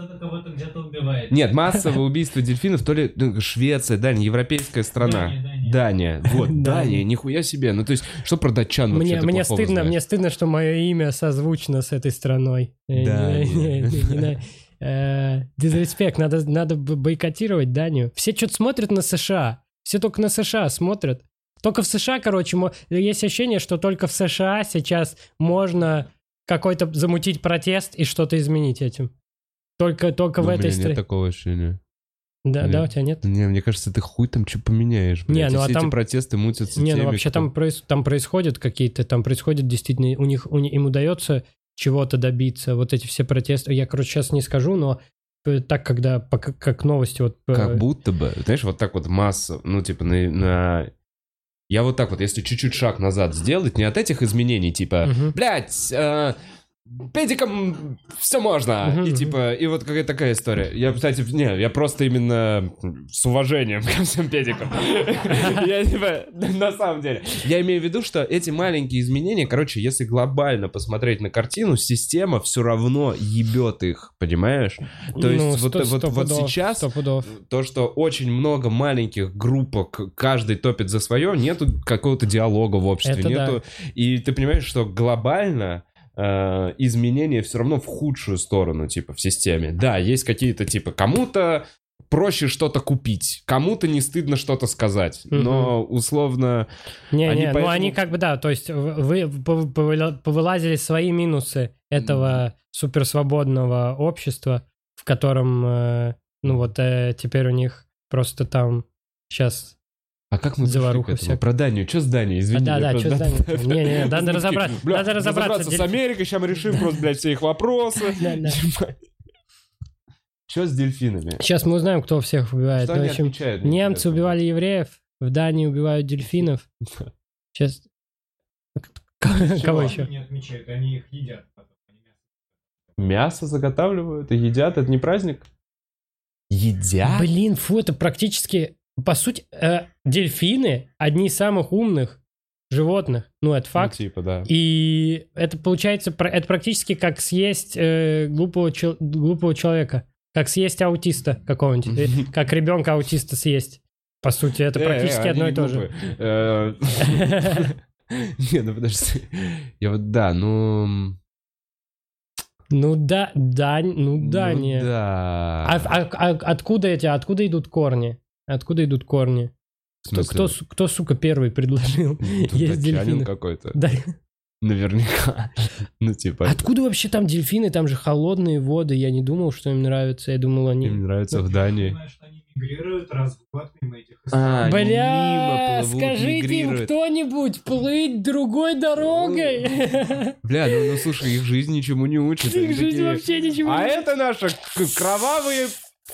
Speaker 3: Кто-то кого-то где-то убивает.
Speaker 1: Нет, массовое <laughs> убийство дельфинов, то ли ну, Швеция, Дания, европейская страна.
Speaker 3: Дания, Дания.
Speaker 1: Дания, вот, <laughs>
Speaker 2: Дания.
Speaker 1: Нихуя себе. Ну, то есть, что про датчан
Speaker 2: Мне,
Speaker 1: вообще
Speaker 2: мне
Speaker 1: плохого
Speaker 2: стыдно, мне стыдно, что мое имя созвучно с этой страной. Э,
Speaker 1: Да, <laughs>
Speaker 2: э, Дизреспект, надо, надо бойкотировать Данию. Все что-то смотрят на США. Все только на США смотрят. Только в США, короче, есть ощущение, что только в США сейчас можно какой-то замутить протест и что-то изменить этим. Только, только
Speaker 1: Ну,
Speaker 2: в
Speaker 1: блин,
Speaker 2: этой
Speaker 1: нет
Speaker 2: стране.
Speaker 1: такого ощущения.
Speaker 2: Да, да,
Speaker 1: нет.
Speaker 2: у тебя нет?
Speaker 1: Не, мне кажется, ты хуй там что поменяешь, блядь.
Speaker 2: Не, ну а
Speaker 1: все
Speaker 2: там-
Speaker 1: эти протесты мутятся
Speaker 2: Не, ну
Speaker 1: теми,
Speaker 2: вообще
Speaker 1: кто-
Speaker 2: там, проис- там происходят какие-то, там происходит действительно, у них, у них им удается чего-то добиться, вот эти все протесты. Я, короче, сейчас не скажу, но э, так, когда, как, как новости, вот... э,
Speaker 1: Как будто бы, знаешь, вот так вот масса, ну, типа, на... на- Я вот так вот, если чуть-чуть шаг назад сделать, не от этих изменений, типа,
Speaker 2: Мгм.
Speaker 1: блядь, э, педикам все можно. И типа, и вот какая такая история. Я, кстати, не, я просто именно с уважением <laughs> ко всем педикам. <laughs> Я типа, на самом деле. Я имею в виду, что эти маленькие изменения, короче, если глобально посмотреть на картину, система все равно ебет их, понимаешь? То есть
Speaker 2: Ну,
Speaker 1: вот,
Speaker 2: сто-
Speaker 1: вот, вот
Speaker 2: пудов,
Speaker 1: сейчас то, что очень много маленьких группок, каждый топит за свое, нету какого-то диалога в обществе, нету... И ты понимаешь, что глобально э, изменения все равно в худшую сторону, типа, в системе. Да, есть какие-то, типа, кому-то проще что-то купить, кому-то не стыдно что-то сказать, но условно...
Speaker 2: Не,
Speaker 1: Они
Speaker 2: не, ну
Speaker 1: поэтому-
Speaker 2: они как бы, да, то есть вы пов- повыла- повылазили свои минусы этого суперсвободного общества, в котором, э, ну вот э, теперь у них просто там сейчас...
Speaker 1: А как мы пришли к
Speaker 2: Заваруха
Speaker 1: этому? Про Данию, что с Данией, извини.
Speaker 2: да,
Speaker 1: я
Speaker 2: да,
Speaker 1: просто-
Speaker 2: что с Данией? Не, не, надо разобрать-
Speaker 1: такие, бля,
Speaker 2: надо разобраться,
Speaker 1: с Америкой, сейчас мы решим просто, блядь, все их вопросы.
Speaker 2: Да, да.
Speaker 1: Что с дельфинами?
Speaker 2: Сейчас мы узнаем, кто всех убивает.
Speaker 1: Что они
Speaker 2: общем,
Speaker 1: отмечают?
Speaker 2: немцы убивали евреев, в Дании убивают дельфинов. <laughs> Сейчас... Кого
Speaker 3: Они
Speaker 2: еще?
Speaker 3: не отмечают, они их едят потом. Они мясо
Speaker 1: Мясо заготавливают и едят, это не праздник? Едят?
Speaker 2: Блин, фу, это практически... По сути, э, дельфины одни из самых умных животных. Ну, это факт.
Speaker 1: Ну, типа, да.
Speaker 2: И это получается, это практически как съесть э, глупого, чел- глупого человека. Как съесть аутиста какого-нибудь. Э, <laughs> Как ребенка аутиста съесть. По сути, это
Speaker 1: Э,
Speaker 2: практически
Speaker 1: э,
Speaker 2: одно и то же. <laughs>
Speaker 1: Не, ну подожди. Я вот, да, ну...
Speaker 2: Ну да, да, ну да,
Speaker 1: ну
Speaker 2: не.
Speaker 1: Да.
Speaker 2: А, а- а откуда эти, откуда идут корни? Откуда идут корни? Кто, кто, кто, сука, первый предложил?
Speaker 1: Тут
Speaker 2: Есть дельфины.
Speaker 1: какой-то.
Speaker 2: Да.
Speaker 1: Наверняка. Ну, типа,
Speaker 2: Откуда вообще там дельфины? Там же холодные воды. Я не думал, что им нравится. Я думал, они...
Speaker 1: им нравится в
Speaker 3: Я
Speaker 1: Дании.
Speaker 3: думаю, что они мигрируют раз в год мимо этих
Speaker 1: А,
Speaker 2: Бля,
Speaker 1: плывут,
Speaker 2: скажите им
Speaker 1: мигрируют.
Speaker 2: кто-нибудь плыть другой дорогой.
Speaker 1: Бля, ну, ну слушай, их жизнь ничему не учит.
Speaker 2: Их жизнь
Speaker 1: такие,
Speaker 2: вообще ничего
Speaker 1: А
Speaker 2: не...
Speaker 1: это наша к-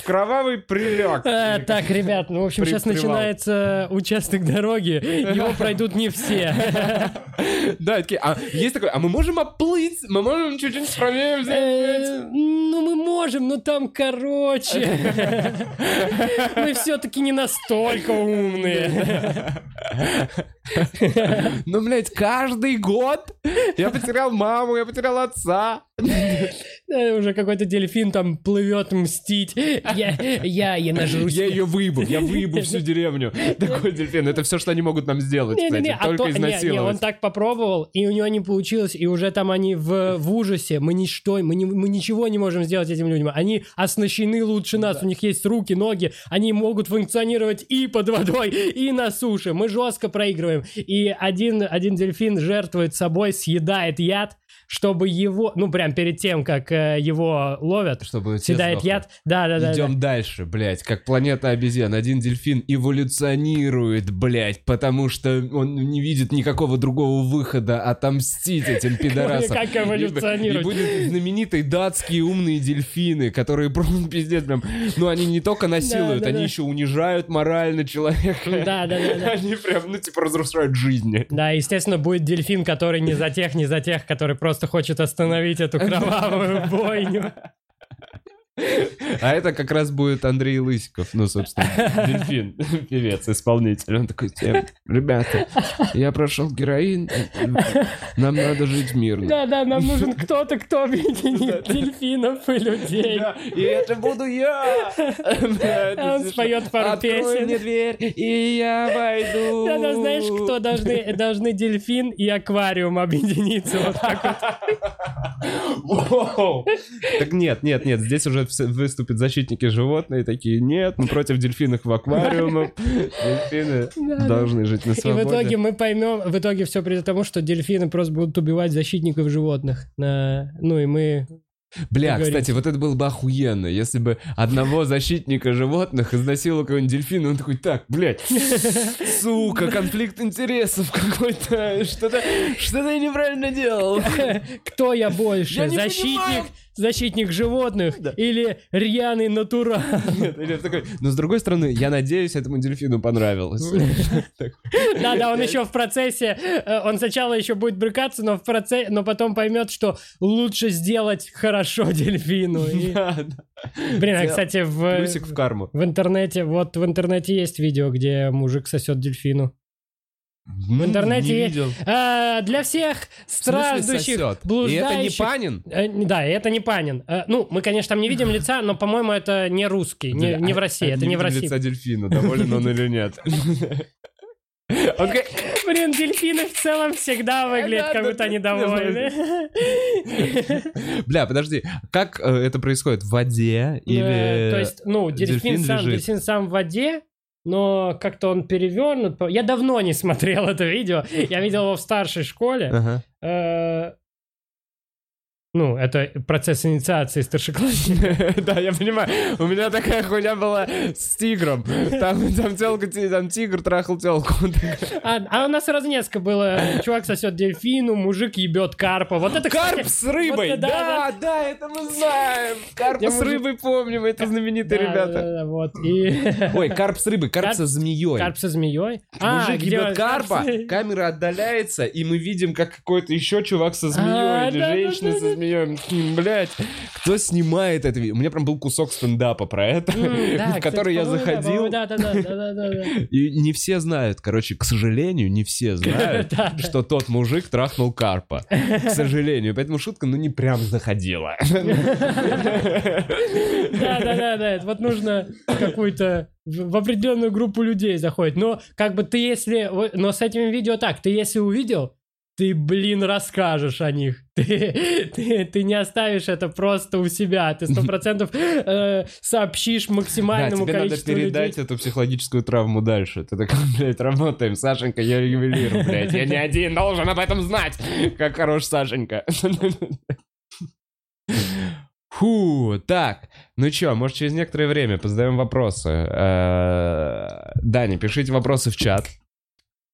Speaker 1: кровавый, прилег.
Speaker 2: А, так, ребят, ну, в общем,
Speaker 1: При-
Speaker 2: сейчас
Speaker 1: привал.
Speaker 2: начинается участок дороги. Его пройдут не все.
Speaker 1: Да, такие, а есть такой, а мы можем оплыть? Мы можем чуть-чуть правее взять?
Speaker 2: Э, Ну, мы можем, но там короче. <laughs> Мы все-таки не настолько умные.
Speaker 1: Ну, блядь, каждый год я потерял маму, я потерял отца.
Speaker 2: Уже какой-то дельфин там плывет мстить. Я, я, я нажрусь.
Speaker 1: Я ее выебу, я выебу всю деревню. Такой дельфин, это все, что они могут нам сделать, кстати,
Speaker 2: а
Speaker 1: только
Speaker 2: не, он
Speaker 1: изнасиловать.
Speaker 2: так попробовал, и у него не получилось, и уже там они в, ужасе. Мы ничто, мы ничего не можем сделать этим людям. Они оснащены лучше нас, у них есть руки, ноги, они могут функционировать и под водой, и на суше. Мы жестко проигрываем. И один, один дельфин жертвует собой, съедает яд, чтобы его, ну прям перед тем, как э, его ловят,
Speaker 1: Чтобы
Speaker 2: съедает яд. Да, да, да.
Speaker 1: Идем дальше, блядь, как планета обезьян. Один дельфин эволюционирует, блядь, потому что он не видит никакого другого выхода отомстить этим <laughs> пидорасам.
Speaker 2: Как
Speaker 1: И,
Speaker 2: эволюционировать?
Speaker 1: и будут знаменитые датские умные дельфины, которые <laughs> просто пиздец прям... Ну, они не только насилуют,
Speaker 2: да,
Speaker 1: они
Speaker 2: да.
Speaker 1: еще унижают морально человека.
Speaker 2: Да, да, да, да.
Speaker 1: Они прям, ну, типа, разрушают жизни.
Speaker 2: Да, естественно, будет дельфин, который не за тех, не за тех, который просто хочет остановить эту кровавую <laughs> бойню. <laughs>
Speaker 1: А это как раз будет Андрей Лысиков, ну, собственно, <laughs> дельфин, <laughs> певец, исполнитель. Он такой, «Всем, ребята, я прошел героин, нам надо жить мирно.
Speaker 2: Да-да, нам нужен кто-то, кто объединит дельфинов и людей.
Speaker 1: И это буду я!
Speaker 2: Он споет пару
Speaker 1: Открой
Speaker 2: песен.
Speaker 1: мне дверь, и я войду.
Speaker 2: Да-да, знаешь, кто должны, должны дельфин и аквариум объединиться. Вот так вот.
Speaker 1: Так нет, нет, нет, здесь уже выступят защитники животных, и такие, нет, мы против дельфинов в аквариумах. <laughs> Дельфины должны жить на
Speaker 2: И в
Speaker 1: свободе.
Speaker 2: итоге мы поймем, в итоге все придет к тому, что дельфины просто будут убивать защитников животных. Ну и мы...
Speaker 1: Бля, кстати, вот это было бы охуенно, если бы одного защитника животных изнасиловал какой-нибудь дельфин, и он такой, так, блядь, <laughs> сука, конфликт интересов какой-то, что-то, что-то я неправильно делал. <laughs>
Speaker 2: Кто я больше?
Speaker 1: Я
Speaker 2: защитник. Защитник животных или рьяный натурал?
Speaker 1: Нет, или такой, но с другой стороны, я надеюсь, этому дельфину понравилось. <laughs>
Speaker 2: Да-да, он еще в процессе, э, он сначала еще будет брыкаться, но в процессе, но потом поймет, что лучше сделать хорошо <laughs> дельфину.
Speaker 1: Да, да.
Speaker 2: Блин, а кстати, в,
Speaker 1: Плюсик в карму.
Speaker 2: в интернете, вот в интернете есть видео, где мужик сосет дельфину.
Speaker 1: В
Speaker 2: интернете
Speaker 1: видел.
Speaker 2: А, для всех страждущих,
Speaker 1: сосет? И
Speaker 2: блуждающих...
Speaker 1: это не Панин?
Speaker 2: Э, не- Да, и это не Панин. Э, Ну, мы, конечно, там не видим лица, но, по-моему, это не русский, не, не в
Speaker 1: а-
Speaker 2: России,
Speaker 1: а
Speaker 2: это не в России.
Speaker 1: лица дельфина, доволен он или нет. <laughs> Такой,
Speaker 2: Блин, дельфины в целом всегда выглядят, как будто они довольны.
Speaker 1: Бля, подожди, как э, это происходит? В воде
Speaker 2: Э,
Speaker 1: или...
Speaker 2: То есть, ну, дельфин сам в воде, но как-то он перевернут. Я давно не смотрел это видео. Я видел его в старшей школе.
Speaker 1: Ага.
Speaker 2: Ну, это процесс инициации старшеклассника. <laughs>
Speaker 1: Да, я понимаю. У меня такая хуйня была с тигром. Там, там телка, там тигр трахал телку. <laughs>
Speaker 2: А, а у нас сразу несколько было. Чувак сосет дельфину, мужик ебет карпа. Вот это,
Speaker 1: Карп с рыбой!
Speaker 2: да,
Speaker 1: Да, это мы знаем. Карп с рыбой помним, это знаменитые ребята.
Speaker 2: вот. <laughs>
Speaker 1: Ой, карп с рыбой, карп со змеей.
Speaker 2: карп со змеей. А,
Speaker 1: Мужик ебет карпа, камера отдаляется, и мы видим, как какой-то еще чувак со змеей
Speaker 2: А,
Speaker 1: или женщина со
Speaker 2: да.
Speaker 1: Змеей. Блять, кто снимает это видео? У меня прям был кусок стендапа про это, <laughs> в который я заходил.
Speaker 2: Да, да, да, да, да. <laughs>
Speaker 1: И не все знают, короче, к сожалению, не все <laughs> знают, что тот мужик трахнул карпа. К сожалению. Поэтому шутка, ну, не прям заходила.
Speaker 2: Да, да, да, да. Это вот нужно какую-то в определенную группу людей заходит. Но как бы ты если... Но с этими видео так, ты если увидел, ты, блин, расскажешь о них. <laughs> Ты, ты, ты не оставишь это просто у себя. Ты сто <laughs> процентов э, сообщишь
Speaker 1: Да,
Speaker 2: максимальному
Speaker 1: тебе надо
Speaker 2: количеству
Speaker 1: передать
Speaker 2: людей.
Speaker 1: эту психологическую травму дальше. Ты такой, <laughs> блядь, работаем, Сашенька, я ювелир, блядь. Я не один должен об этом знать. Как хорош Сашенька. Фу, так, ну чё, может через некоторое время позадаем вопросы. Э, Даня, пишите вопросы в чат.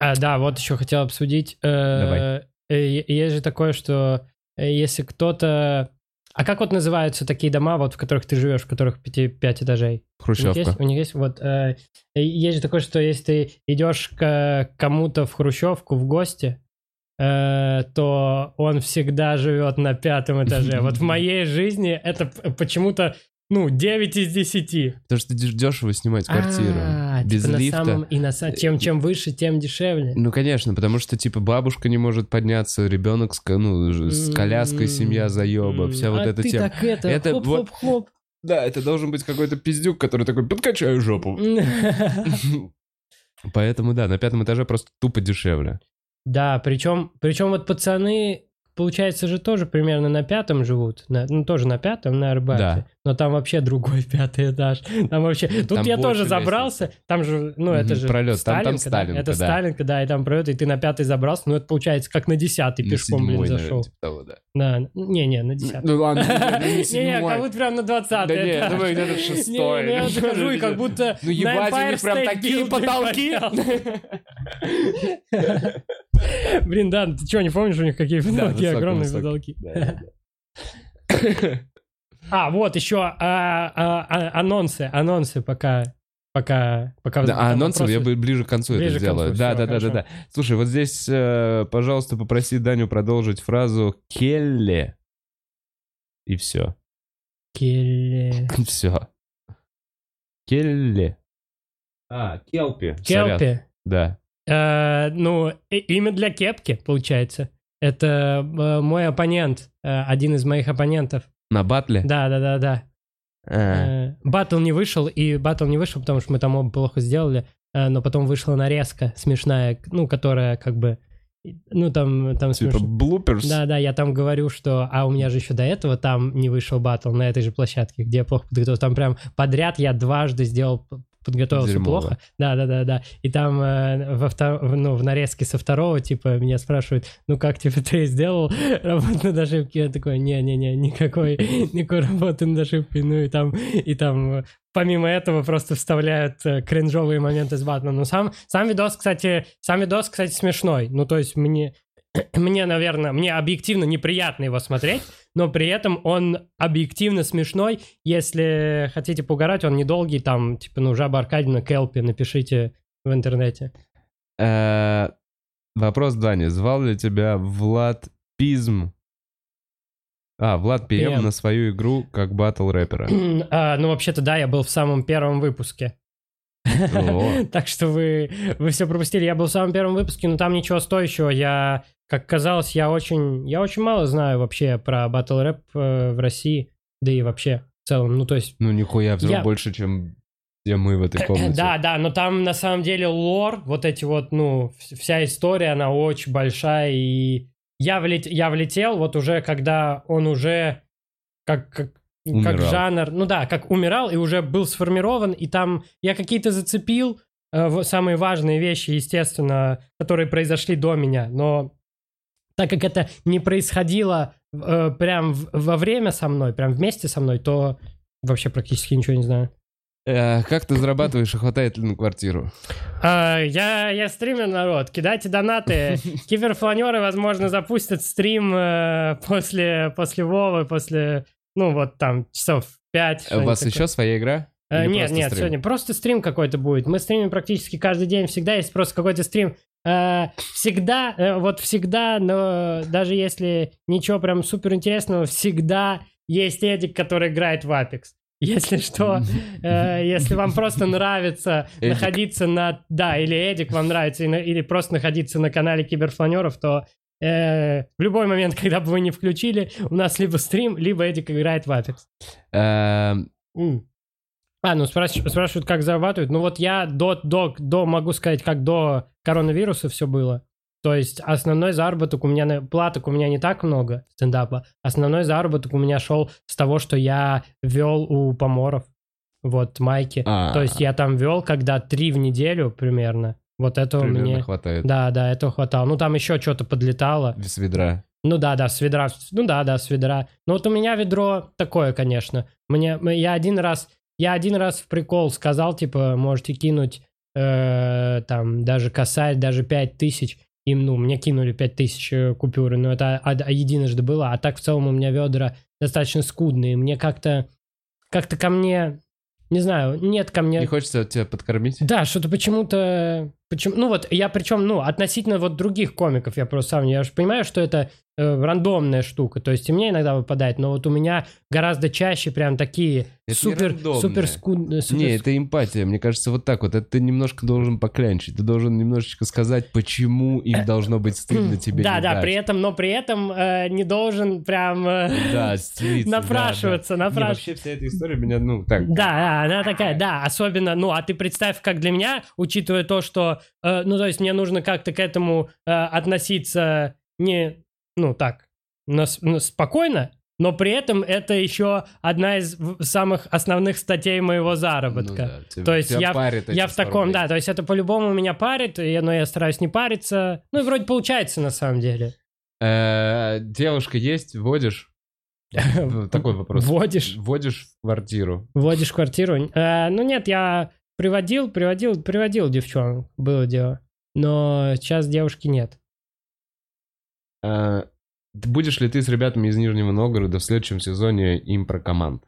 Speaker 2: А, да, вот еще хотел обсудить. э,
Speaker 1: Давай.
Speaker 2: э, Есть же такое, что э, если кто-то... А как вот называются такие дома, вот в которых ты живешь, в которых пяти, пять этажей? У них
Speaker 1: Хрущевка.
Speaker 2: есть, у них есть вот... э, есть же такое, что если ты идешь к кому-то в хрущевку в гости, э, то он всегда живет на пятом этаже. Вот в <laughs> моей жизни это почему-то, ну, 9 из 10.
Speaker 1: Потому что деш- дешево снимать квартиру. Без
Speaker 2: типа на
Speaker 1: лифта.
Speaker 2: самом- и на са- чем, чем выше, тем дешевле.
Speaker 1: Ну, конечно, потому что, типа, бабушка не может подняться, ребенок с, ну, с коляской, семья заеба, вся вот
Speaker 2: а
Speaker 1: эта
Speaker 2: ты
Speaker 1: тема.
Speaker 2: так это,
Speaker 1: Это вот-
Speaker 2: хоп-хоп-хоп.
Speaker 1: Да, это должен быть какой-то пиздюк, который такой, подкачаю жопу. <laughs> Поэтому, да, на пятом этаже просто тупо дешевле.
Speaker 2: Да, причем, причем вот пацаны, получается же тоже примерно на пятом живут, на- ну тоже на пятом, на Арбате,
Speaker 1: Да.
Speaker 2: но там вообще другой <laughs> пятый этаж, там вообще, тут
Speaker 1: Там
Speaker 2: я тоже забрался, там же, ну это
Speaker 1: Мгм,
Speaker 2: же
Speaker 1: пролет, там- там
Speaker 2: Сталинка, да?
Speaker 1: Сталинка,
Speaker 2: это
Speaker 1: да.
Speaker 2: Сталинка, да, и там пролет, и ты на пятый забрался, ну это получается как на десятый
Speaker 1: На
Speaker 2: пешком, блин,
Speaker 1: седьмой,
Speaker 2: зашел,
Speaker 1: наверное, типа того, да.
Speaker 2: да, не-не, на десятый.
Speaker 1: Ну ладно, ну, не
Speaker 2: Не-не, как будто прям на
Speaker 1: Да
Speaker 2: двадцатый
Speaker 1: не, я
Speaker 2: этаж.
Speaker 1: думаю, где-то
Speaker 2: Не,
Speaker 1: шестой.
Speaker 2: ну я захожу, и как будто
Speaker 1: Ну, ебать, у них прям такие потолки. <laughs> <laughs>
Speaker 2: Блин, да, ты что, не помнишь, у них какие потолки, огромные потолки. <laughs> А, вот еще а, а, а, анонсы, анонсы пока, пока, пока.
Speaker 1: Да, а анонсов я бы ближе к концу
Speaker 2: Ближе
Speaker 1: это сделаю.
Speaker 2: концу,
Speaker 1: Да, да, да, да, да. Слушай, вот здесь, э, пожалуйста, попроси Даню продолжить фразу Келли. И все.
Speaker 2: Келли. <laughs>
Speaker 1: Все. Келли. А, Келпи. сорян.
Speaker 2: Келпи.
Speaker 1: Да.
Speaker 2: Э, ну, имя для кепки, получается. Это э, мой оппонент, э, один из моих оппонентов.
Speaker 1: На батле?
Speaker 2: Да, да, да, да.
Speaker 1: А,
Speaker 2: Э, Батл не вышел, и батл не вышел, потому что мы там оба плохо сделали, но потом вышла нарезка смешная, ну, которая как бы, ну, там, там
Speaker 1: Типа
Speaker 2: смешно.
Speaker 1: блуперс?
Speaker 2: Да, да, я там говорю, что, а у меня же еще до этого там не вышел батл на этой же площадке, где я плохо подготовился. Там прям подряд я дважды сделал, подготовился
Speaker 1: Дерьмово.
Speaker 2: плохо. Да, да, да, да. И там э, во втор- в- ну, в нарезке со второго, типа, меня спрашивают, ну как, типа, ты сделал работу над ошибкой? Я такой, не-не-не, никакой, никакой работы над ошибкой. Ну и там, и там э, помимо этого просто вставляют э, кринжовые моменты с батлом. Но сам, сам видос, кстати, сам видос, кстати, смешной. Ну, то есть мне, <clears throat> мне, наверное, мне объективно неприятно его смотреть, но при этом он объективно смешной. Если хотите поугарать, он недолгий, там, типа, ну, Жаба Аркадьевна, Келпи, напишите в интернете.
Speaker 1: Э, Вопрос Дани. Звал ли тебя Влад Пизм? А, Влад ПМ
Speaker 2: PM.
Speaker 1: на свою игру как батл рэпера. <clears throat>
Speaker 2: А, ну, вообще-то, да, я был в самом первом выпуске. <laughs> Так что вы, вы все пропустили. Я был в самом первом выпуске, но там ничего стоящего. Я, как казалось, я очень, я очень мало знаю вообще про батл рэп э, в России, да и вообще в целом. Ну, то есть
Speaker 1: Ну, нихуя, взял
Speaker 2: Я-
Speaker 1: больше, чем все мы в этой комнате.
Speaker 2: Да, да, но там на самом деле лор, вот эти вот, ну, вс- вся история, она очень большая, и я, влет- я влетел вот уже, когда он уже как, как, как жанр, ну да, как умирал и уже был сформирован, и там я какие-то зацепил, э, самые важные вещи, естественно, которые произошли до меня, но так как это не происходило э, прям в- во время со мной, прям вместе со мной, то вообще практически ничего не знаю.
Speaker 1: Э, Как ты зарабатываешь и хватает ли на квартиру?
Speaker 2: А, я, я стример, народ. Кидайте донаты. <laughs> Киберфланеры, возможно, запустят стрим э, после, после Вовы, после, ну, вот там, часов 5.
Speaker 1: У вас еще своя игра? Или
Speaker 2: нет, нет,
Speaker 1: стрим?
Speaker 2: сегодня просто стрим какой-то будет. Мы стримим практически каждый день. Всегда есть просто какой-то стрим. Э, всегда, э, вот всегда, но даже если ничего прям супер интересного, всегда есть Эдик, который играет в Apex. <laughs> Если что, Э, <laughs> если вам просто нравится
Speaker 1: Эдик.
Speaker 2: находиться на... Да, или Эдик вам нравится, или просто находиться на канале Киберфланеров, то э, в любой момент, <laughs> когда бы вы не включили, у нас либо стрим, либо Эдик играет в Apex. А, ну спраш- спрашивают, как зарабатывают. Ну вот я до, до, до, могу сказать, как до коронавируса все было. То есть основной заработок у меня, платок у меня не так много стендапа. Основной заработок у меня шел с того, что я вел у поморов. Вот, майки.
Speaker 1: А.
Speaker 2: То есть я там вел, когда три в неделю примерно. Вот этого
Speaker 1: примерно
Speaker 2: мне...
Speaker 1: хватает.
Speaker 2: Да, да, этого хватало. Ну, там еще что-то подлетало.
Speaker 1: С ведра.
Speaker 2: Ну да, да, с ведра. Ну да, да, с ведра. Но вот у меня ведро такое, конечно. Мне, я один раз, я один раз в прикол сказал, типа, можете кинуть э, там даже косарь, даже пять тысяч. Им, ну, мне кинули пять тысяч э, купюры, но это од- а единожды было. А так в целом у меня ведра достаточно скудные. Мне как-то, как-то ко мне, не знаю, нет ко мне...
Speaker 1: Не хочется тебя подкормить?
Speaker 2: Да, что-то почему-то... Почему, ну вот, я причем, ну, относительно вот других комиков, я просто сам, я же понимаю, что это э, рандомная штука, то есть и мне иногда выпадает, но вот у меня гораздо чаще прям такие
Speaker 1: Это
Speaker 2: супер, супер скудные... супер
Speaker 1: Не, это эмпатия. Мне кажется, вот так вот. Это ты немножко должен поклянчить. Ты должен немножечко сказать, почему им <coughs> должно быть стыдно тебе
Speaker 2: Да, да,
Speaker 1: дать.
Speaker 2: при этом, но при этом э, не должен прям э,
Speaker 1: Да, <laughs>
Speaker 2: напрашиваться,
Speaker 1: да.
Speaker 2: Напрашиваться.
Speaker 1: вообще вся эта история меня, ну, так...
Speaker 2: Да, да, она такая, да, особенно, ну, а ты представь, как для меня, учитывая то, что, э, ну, то есть мне нужно как-то к этому э, относиться не, ну, так, нас- ну, спокойно, но при этом это еще одна из в- самых основных статей моего
Speaker 1: Ну
Speaker 2: заработка.
Speaker 1: да, тебя-
Speaker 2: То есть
Speaker 1: тебя
Speaker 2: я,
Speaker 1: парит
Speaker 2: я в
Speaker 1: 100
Speaker 2: таком,
Speaker 1: рублей.
Speaker 2: да, то есть это по-любому меня парит, но я стараюсь не париться. Ну и вроде получается на самом деле.
Speaker 1: Э, Девушка есть? Водишь? <laughs> Такой вопрос.
Speaker 2: Водишь?
Speaker 1: Водишь в квартиру?
Speaker 2: Вводишь квартиру. Э, ну нет, я приводил, приводил, приводил девчонок, было дело. Но сейчас девушки нет.
Speaker 1: Э, Будешь ли ты с ребятами из Нижнего Новгорода в следующем сезоне импрокоманд?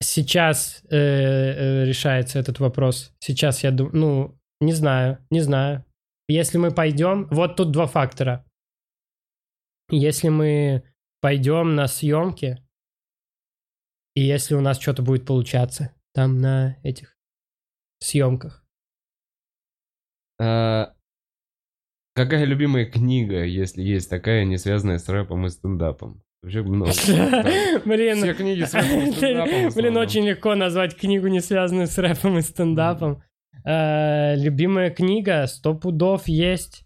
Speaker 2: Сейчас э, э, решается этот вопрос. Сейчас я думаю, ну, не знаю, не знаю. Если мы пойдем, вот тут два фактора. Если мы пойдем на съемки, И если у нас что-то будет получаться там на этих съемках.
Speaker 1: А, какая любимая книга, если есть такая, не связанная с рэпом и стендапом? Вообще много. <laughs>
Speaker 2: Блин,
Speaker 1: Все книги стендапом.
Speaker 2: Блин, очень легко назвать книгу, не связанную с рэпом и стендапом. Э, Любимая книга, сто пудов есть.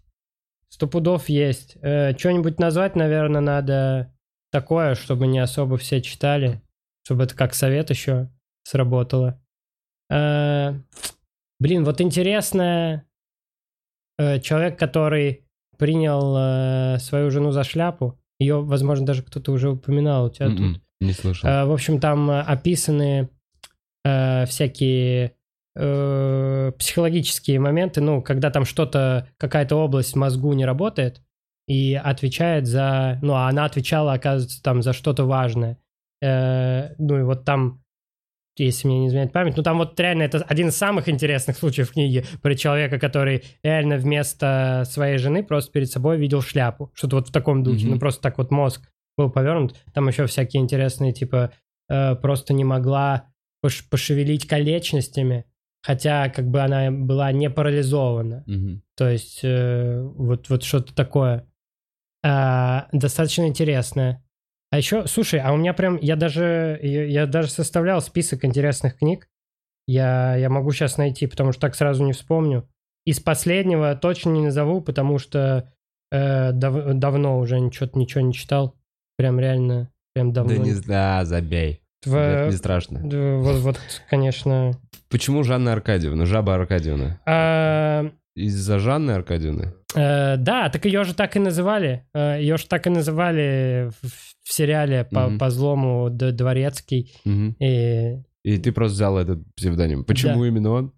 Speaker 2: Сто пудов есть. Э, Что-нибудь назвать, наверное, надо такое, чтобы не особо все читали. Чтобы это как совет еще сработало. Э, Блин, вот интересно, э, человек, который принял э, свою жену за шляпу, ее, возможно, даже кто-то уже упоминал у тебя тут.
Speaker 1: М-м, Не слышал.
Speaker 2: Э, В общем, там описаны э, всякие э, психологические моменты, ну, когда там что-то, какая-то область в мозгу не работает и отвечает за, ну, а она отвечала, оказывается, там за что-то важное. Э, ну, и вот там, если мне не изменяет память, ну, там вот реально это один из самых интересных случаев в книге про человека, который реально вместо своей жены просто перед собой видел шляпу. Что-то вот в таком духе,
Speaker 1: Мгм.
Speaker 2: ну, просто так вот мозг был повернут. Там еще всякие интересные, типа, э, просто не могла пош- пошевелить конечностями, хотя как бы она была не парализована.
Speaker 1: Мгм.
Speaker 2: То есть э, вот, вот что-то такое. А, достаточно интересное. А еще, слушай, а у меня прям, я даже, я, даже составлял список интересных книг. Я, я могу сейчас найти, потому что так сразу не вспомню. Из последнего точно не назову, потому что э, дав- давно уже ничего, ничего не читал. Прям реально, прям давно.
Speaker 1: Да не да, забей.
Speaker 2: В-
Speaker 1: Это не страшно.
Speaker 2: вот, вот, конечно.
Speaker 1: Почему Жанна Аркадьевна? Жаба Аркадьевна.
Speaker 2: А,
Speaker 1: Из-за Жанны Аркадьевны?
Speaker 2: Э, да, так ее же так и называли. Э, ее же так и называли в, в сериале по,
Speaker 1: Мгм.
Speaker 2: по злому Д- Дворецкий.
Speaker 1: Мгм.
Speaker 2: И,
Speaker 1: И ты просто взял этот псевдоним. Почему именно он?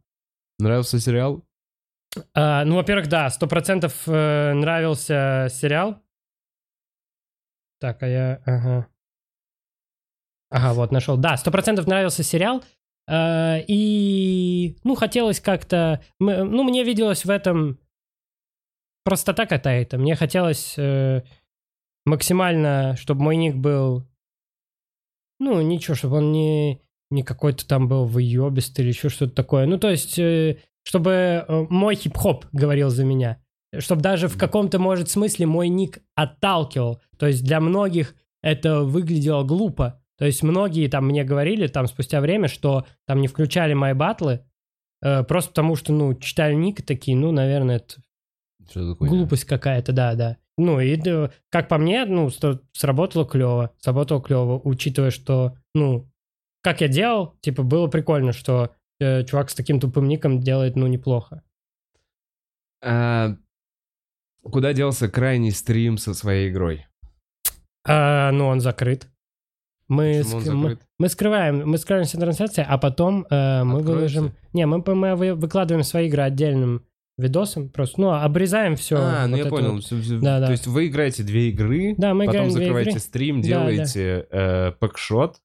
Speaker 1: Нравился сериал?
Speaker 2: а, ну, во-первых, да, сто процентов э, нравился сериал. Так, а я... Ага. Ага, вот, нашел. Да, сто процентов нравился сериал. Э, и, ну, хотелось как-то... Ну, мне виделось в этом простота какая-то. Мне хотелось э, максимально, чтобы мой ник был... Ну, ничего, чтобы он не, не какой-то там был выебистый или еще что-то такое. Ну, то есть, э, чтобы э, мой хип-хоп говорил за меня. Чтобы даже в каком-то, может, смысле мой ник отталкивал. То есть для многих это выглядело глупо. То есть многие там мне говорили там спустя время, что там не включали мои батлы, э, просто потому что, ну, читали ник и такие, ну, наверное, это? Глупость какая-то, да, да. Ну, и как по мне, ну, сработало клево. Сработало клево, учитывая, что, ну, как я делал, типа, было прикольно, что э, чувак с таким тупым ником делает, ну, неплохо.
Speaker 1: А, Куда делся крайний стрим со своей игрой?
Speaker 2: А, ну, он закрыт. Мы, ск- мы, мы скрываем, мы скрываем все трансляции, а потом э, мы
Speaker 1: Откроете?
Speaker 2: выложим... Не, мы, мы вы- выкладываем свои игры отдельным видосом, просто, ну, обрезаем все.
Speaker 1: а, ну я понял. Всё-
Speaker 2: Да, да.
Speaker 1: То есть вы играете две игры,
Speaker 2: Да, мы
Speaker 1: потом закрываете
Speaker 2: игры.
Speaker 1: стрим,
Speaker 2: Да,
Speaker 1: делаете э, пэкшот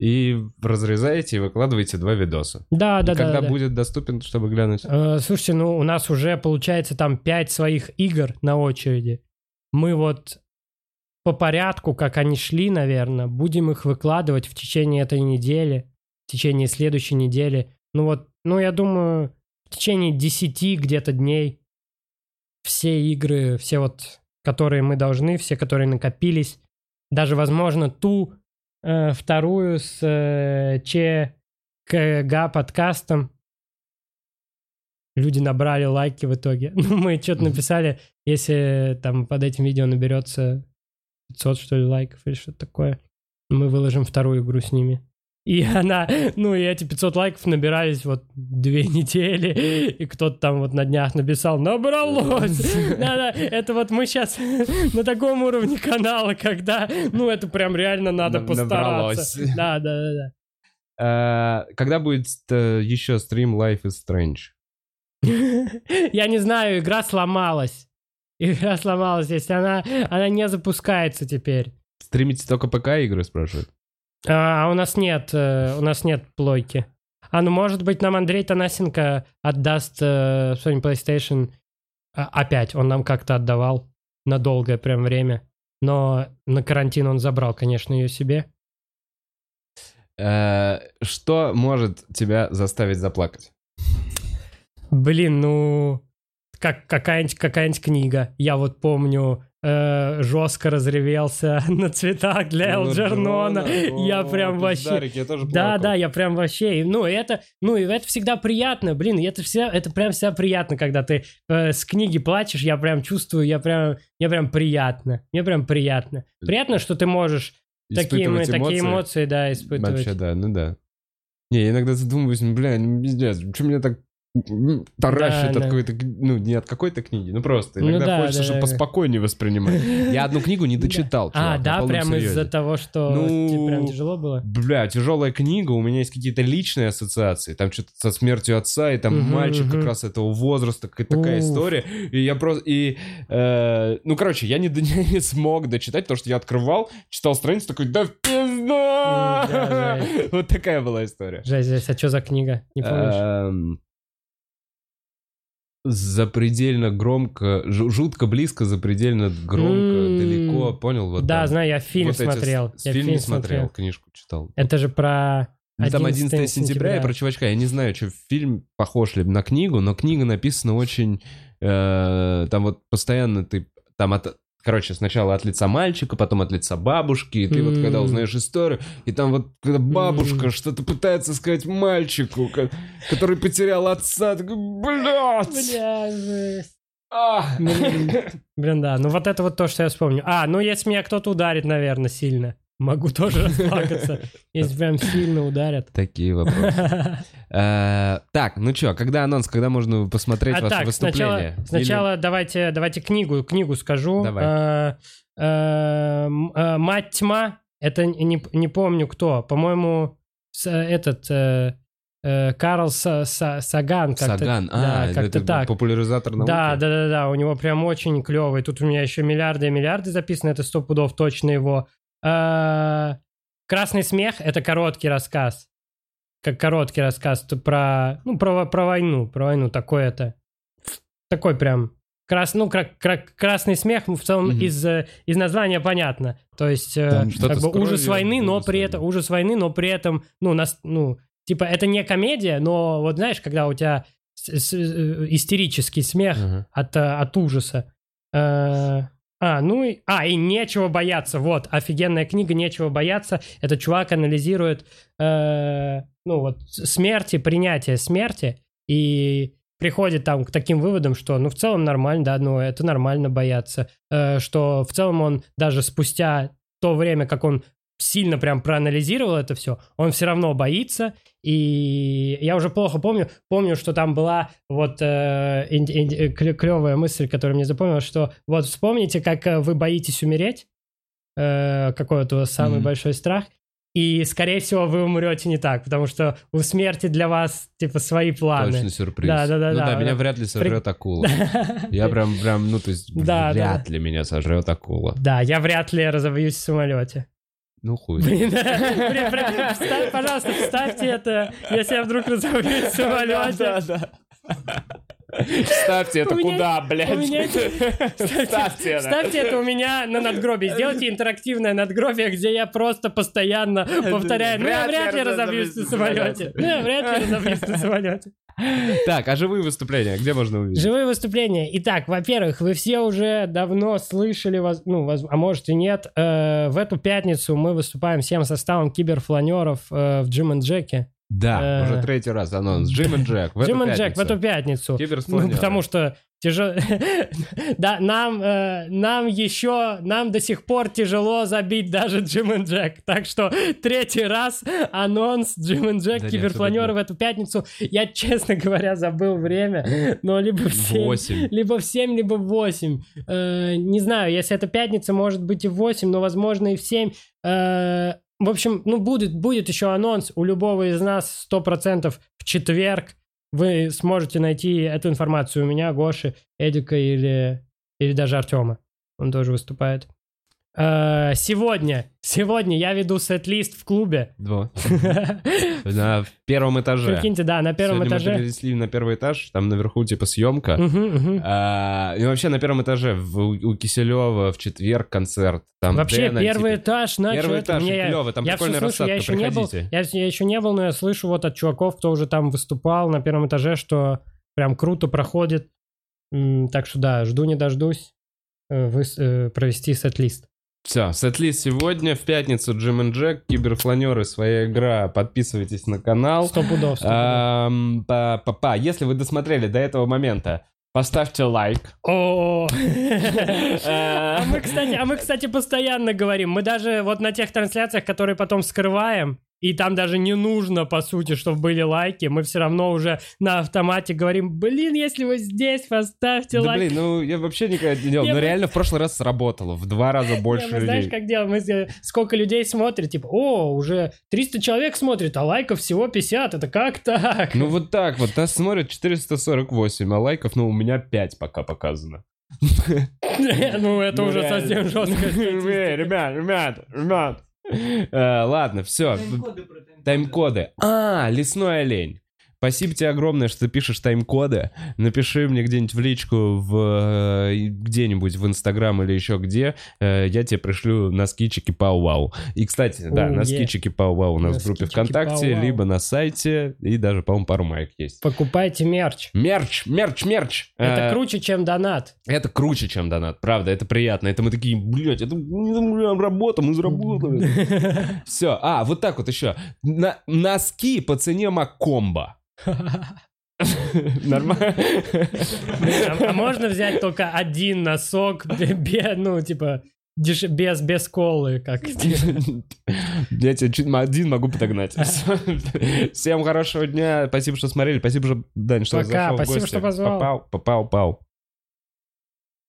Speaker 1: и разрезаете и выкладываете два видоса.
Speaker 2: Да, да,
Speaker 1: и
Speaker 2: да.
Speaker 1: когда
Speaker 2: да.
Speaker 1: будет доступен, чтобы глянуть?
Speaker 2: Э, Слушайте, ну у нас уже получается там 5 своих игр на очереди. Мы вот по порядку, как они шли, наверное, будем их выкладывать в течение этой недели, в течение следующей недели. Ну вот, ну я думаю, в течение 10 где-то дней все игры, все вот, которые мы должны, все, которые накопились, даже, возможно, ту э, вторую с э, ЧКГ подкастом, люди набрали лайки в итоге. <laughs> Ну, мы что-то написали, если там под этим видео наберется 500, что ли, лайков или что-то такое, мы выложим вторую игру с ними. И она, ну и эти 500 лайков набирались вот две <laughs> недели, и кто-то там вот на днях написал, набралось. <laughs> Да-да, это вот мы сейчас <laughs> на таком уровне канала, когда, ну это прям реально надо
Speaker 1: На-
Speaker 2: постараться.
Speaker 1: набралось.
Speaker 2: Да, да, да, да.
Speaker 1: А, Когда будет э, еще стрим Life is Strange?
Speaker 2: Я не знаю, игра сломалась. Игра <laughs> сломалась, если она, она не запускается теперь.
Speaker 1: Стримите только ПК игры, спрашивают?
Speaker 2: А, а у нас нет, э, у нас нет плойки. А ну может быть нам Андрей Танасенко отдаст э, Sony PlayStation а, опять. Он нам как-то отдавал на долгое прям время. Но на карантин он забрал, конечно, ее себе.
Speaker 1: Э, Что может тебя заставить заплакать?
Speaker 2: Блин, ну, как какая-нибудь какая книга. Я вот помню, э, жестко разревелся <laughs> на цветах для
Speaker 1: Ну,
Speaker 2: Элджернона. Я прям вообще...
Speaker 1: Я
Speaker 2: Да, да, я прям вообще, ну, это, ну, и это всегда приятно, блин, это всегда, это прям всегда приятно, когда ты э, с книги плачешь, я прям чувствую, я прям, мне прям приятно, мне прям приятно. Приятно, что ты можешь такие, мо- такие эмоции, да, испытывать.
Speaker 1: Вообще, да, ну да. Не, я иногда задумываюсь, ну, бля, ну, пиздец, что меня так таращит
Speaker 2: Да,
Speaker 1: от
Speaker 2: да.
Speaker 1: какой-то, ну, не от какой-то книги, ну просто.
Speaker 2: Ну
Speaker 1: Иногда
Speaker 2: да,
Speaker 1: хочется,
Speaker 2: да,
Speaker 1: чтобы
Speaker 2: да.
Speaker 1: поспокойнее воспринимать. Я одну книгу не <laughs> дочитал,
Speaker 2: А, да, прям из-за того, что
Speaker 1: Ну,
Speaker 2: тебе прям тяжело было?
Speaker 1: Бля, тяжелая книга, у меня есть какие-то личные ассоциации. Там что-то со смертью отца, и там мальчик как раз этого возраста, какая такая история. И я просто... И, э, ну, короче, я не, <laughs> не смог дочитать, потому что я открывал, читал страницу, такой, да пизда! <laughs> Вот такая была история.
Speaker 2: Жесть, жесть, а что за книга? Не помнишь?
Speaker 1: Запредельно громко, жу- жутко близко, запредельно громко,
Speaker 2: М.
Speaker 1: далеко, понял? Вот
Speaker 2: да,
Speaker 1: там.
Speaker 2: знаю, я фильм
Speaker 1: Вот эти
Speaker 2: смотрел.
Speaker 1: с
Speaker 2: я
Speaker 1: фильм не смотрел,
Speaker 2: смотрел.
Speaker 1: книжку читал.
Speaker 2: Это же про
Speaker 1: Ну, там
Speaker 2: 11
Speaker 1: 11 сентября, и про чувачка. Я не знаю, что фильм похож ли на книгу, но книга написана очень... э, там вот постоянно ты... Там от... Короче, сначала от лица мальчика, потом от лица бабушки, и ты вот когда узнаешь историю, и там вот когда бабушка
Speaker 2: М.
Speaker 1: что-то пытается сказать мальчику, ко- который потерял отца, такой, блядь!
Speaker 2: Бля, жесть.
Speaker 1: а!»
Speaker 2: Блин. <laughs> Блин, да. Ну вот это вот то, что я вспомню. А, ну если меня кто-то ударит, наверное, сильно. Могу тоже <laughs> расплакаться, если прям сильно ударят.
Speaker 1: Такие вопросы. <laughs> Э, Так, ну чё, когда анонс, когда можно посмотреть
Speaker 2: А
Speaker 1: ваше выступление?
Speaker 2: сначала давайте, давайте книгу, книгу скажу. Э, э, Мать тьма. Это не, помню кто. По-моему, этот Карл Са- Са- Саган. Как-то-
Speaker 1: Саган,
Speaker 2: да,
Speaker 1: а,
Speaker 2: как-то
Speaker 1: это
Speaker 2: так.
Speaker 1: популяризатор науки?
Speaker 2: Да, да, да, да, у него прям очень клевый. Тут у меня еще миллиарды и миллиарды записаны, это сто пудов точно его. Э, Красный смех это короткий рассказ. Как короткий рассказ про, ну, про, про войну, про войну, такой это. Такой прям. Крас, ну, кра- кра- красный смех в целом
Speaker 1: Мгм.
Speaker 2: из, э, из названия понятно. То есть, э,
Speaker 1: Там
Speaker 2: как бы
Speaker 1: кровью,
Speaker 2: ужас войны, но при этом ужас войны, но при этом, ну, нас, ну, типа, это не комедия, но вот знаешь, когда у тебя с- с- истерический смех
Speaker 1: Ага.
Speaker 2: от, от ужаса. Э, А, ну и... А, и нечего бояться. Вот, офигенная книга «Нечего бояться». Этот чувак анализирует, э, ну вот, смерти, принятие смерти, и приходит там к таким выводам, что, ну, в целом нормально, да, ну, это нормально бояться. Э, что в целом он даже спустя то время, как он сильно прям проанализировал это все, он все равно боится, и я уже плохо помню, помню, что там была вот э, инди- инди- клё- клевая мысль, которая мне запомнилась, что вот вспомните, как э, вы боитесь умереть, э, какой вас самый
Speaker 1: Мгм.
Speaker 2: большой страх, и, скорее всего, вы умрете не так, потому что у смерти для вас, типа, свои планы.
Speaker 1: Точно сюрприз.
Speaker 2: Да, да, да,
Speaker 1: Ну
Speaker 2: да.
Speaker 1: да, меня вряд ли сожрет акула. <laughs> Я прям, прям, ну то есть
Speaker 2: Да,
Speaker 1: вряд
Speaker 2: да.
Speaker 1: ли меня сожрет акула.
Speaker 2: Да, я вряд ли разобьюсь в самолете.
Speaker 1: Ну хуй.
Speaker 2: Блин, <laughs> пожалуйста, вставьте это, если я вдруг разобьюсь в самолете.
Speaker 1: Ставьте это куда, блядь? <laughs> Ставьте это.
Speaker 2: Ставьте это у меня на надгробие. Сделайте интерактивное надгробие, где я просто постоянно <laughs> повторяю. Ну, я вряд ли разобьюсь на самолете. Ну, я вряд ли разобьюсь на самолете.
Speaker 1: Так, а живые выступления, где можно увидеть?
Speaker 2: Живые выступления. Итак, во-первых, вы все уже давно слышали, ну, а может и нет, э, в эту пятницу мы выступаем всем составом киберфланеров э, в Джим и Джеке.
Speaker 1: Да,
Speaker 2: Э,
Speaker 1: уже третий раз анонс. Джим и Джек. в эту
Speaker 2: Джим и Джек в
Speaker 1: пятницу.
Speaker 2: эту пятницу. Ну, потому что тяжело... <laughs> да, нам, э, нам еще, нам до сих пор тяжело забить даже Джим и Джек. Так что третий раз анонс Джим и Джек
Speaker 1: Да это-
Speaker 2: в эту пятницу. Я, честно говоря, забыл время, но либо в 7,
Speaker 1: Восемь.
Speaker 2: либо в 7, либо в 8. Э, не знаю, если это пятница, может быть и в 8, но возможно и в 7. Э, в общем, ну будет, будет еще анонс у любого из нас 100% в четверг. Вы сможете найти эту информацию у меня, Гоши, Эдика или, или даже Артема. Он тоже выступает. Э, Сегодня, сегодня я веду сет-лист в клубе.
Speaker 1: Два. <laughs> На первом этаже.
Speaker 2: Прикиньте, да, на первом
Speaker 1: Сегодня мы
Speaker 2: этаже.
Speaker 1: перенесли на первый этаж, там наверху типа съемка. А, И вообще на первом этаже у Киселева в четверг концерт.
Speaker 2: Вообще, первый
Speaker 1: типа,
Speaker 2: этаж начал...
Speaker 1: Первый этаж, клево, там прикольная рассадка, приходите.
Speaker 2: я, еще не был, но я слышу вот от чуваков, кто уже там выступал на первом этаже, что прям круто проходит. Так что да, жду не дождусь э, э, провести сет-лист.
Speaker 1: Все, сет-лист сегодня, в пятницу Джим и Джек, киберфланеры, своя игра. Подписывайтесь на канал.
Speaker 2: Сто пудов, сто пудов.
Speaker 1: Ам, па- па- па. Если вы досмотрели до этого момента, поставьте лайк.
Speaker 2: О, а мы, кстати, а мы, кстати, постоянно говорим. Мы даже вот на тех трансляциях, которые потом скрываем, и там даже не нужно, по сути, чтобы были лайки, мы все равно уже на автомате говорим, блин, если вы здесь, поставьте
Speaker 1: Да
Speaker 2: лайк.
Speaker 1: блин, ну я вообще никогда не делал. Но реально в прошлый раз сработало. В два раза <laughs> больше
Speaker 2: Не, мы знаешь,
Speaker 1: людей.
Speaker 2: как делаем? Мы, сколько людей смотрит, типа, о, уже 300 человек смотрит, а лайков всего 50, это как так?
Speaker 1: Ну вот так вот. Нас смотрит 448, а лайков, ну, у меня 5 пока показано. <laughs>
Speaker 2: Ну, это
Speaker 1: Ну,
Speaker 2: уже совсем жестко. <laughs>
Speaker 1: Э, Ребят, ребят, ребят. Э, Ладно, все.
Speaker 3: Тайм-коды.
Speaker 1: А, лесной олень. Спасибо тебе огромное, что ты пишешь тайм-коды. Напиши мне где-нибудь в личку, в, э, где-нибудь в Инстаграм или еще где. Э, Я тебе пришлю носки чики пау вау И, кстати, да,
Speaker 2: О,
Speaker 1: носки
Speaker 2: е.
Speaker 1: чики пау вау у нас в
Speaker 2: Носки
Speaker 1: группе ВКонтакте,
Speaker 2: пау-вау.
Speaker 1: либо на сайте, и даже, по-моему, пару маек есть.
Speaker 2: Покупайте мерч.
Speaker 1: Мерч, мерч, мерч.
Speaker 2: Это
Speaker 1: Э,
Speaker 2: круче, чем донат.
Speaker 1: Это круче, чем донат, правда, это приятно. Это мы такие, блядь, это бля, работа, мы заработали. <laughs> Все, а, вот так вот еще. На- носки по цене Маккомба. <laughs> Нормально?
Speaker 2: А, а можно взять только один носок, <laughs> ну, типа, без, без колы, как <laughs>
Speaker 1: Я тебе один могу подогнать. Всем хорошего дня. Спасибо, что смотрели. Спасибо, что, Дань, что
Speaker 2: Пока, спасибо, что позвал.
Speaker 1: Попал, попал, пау.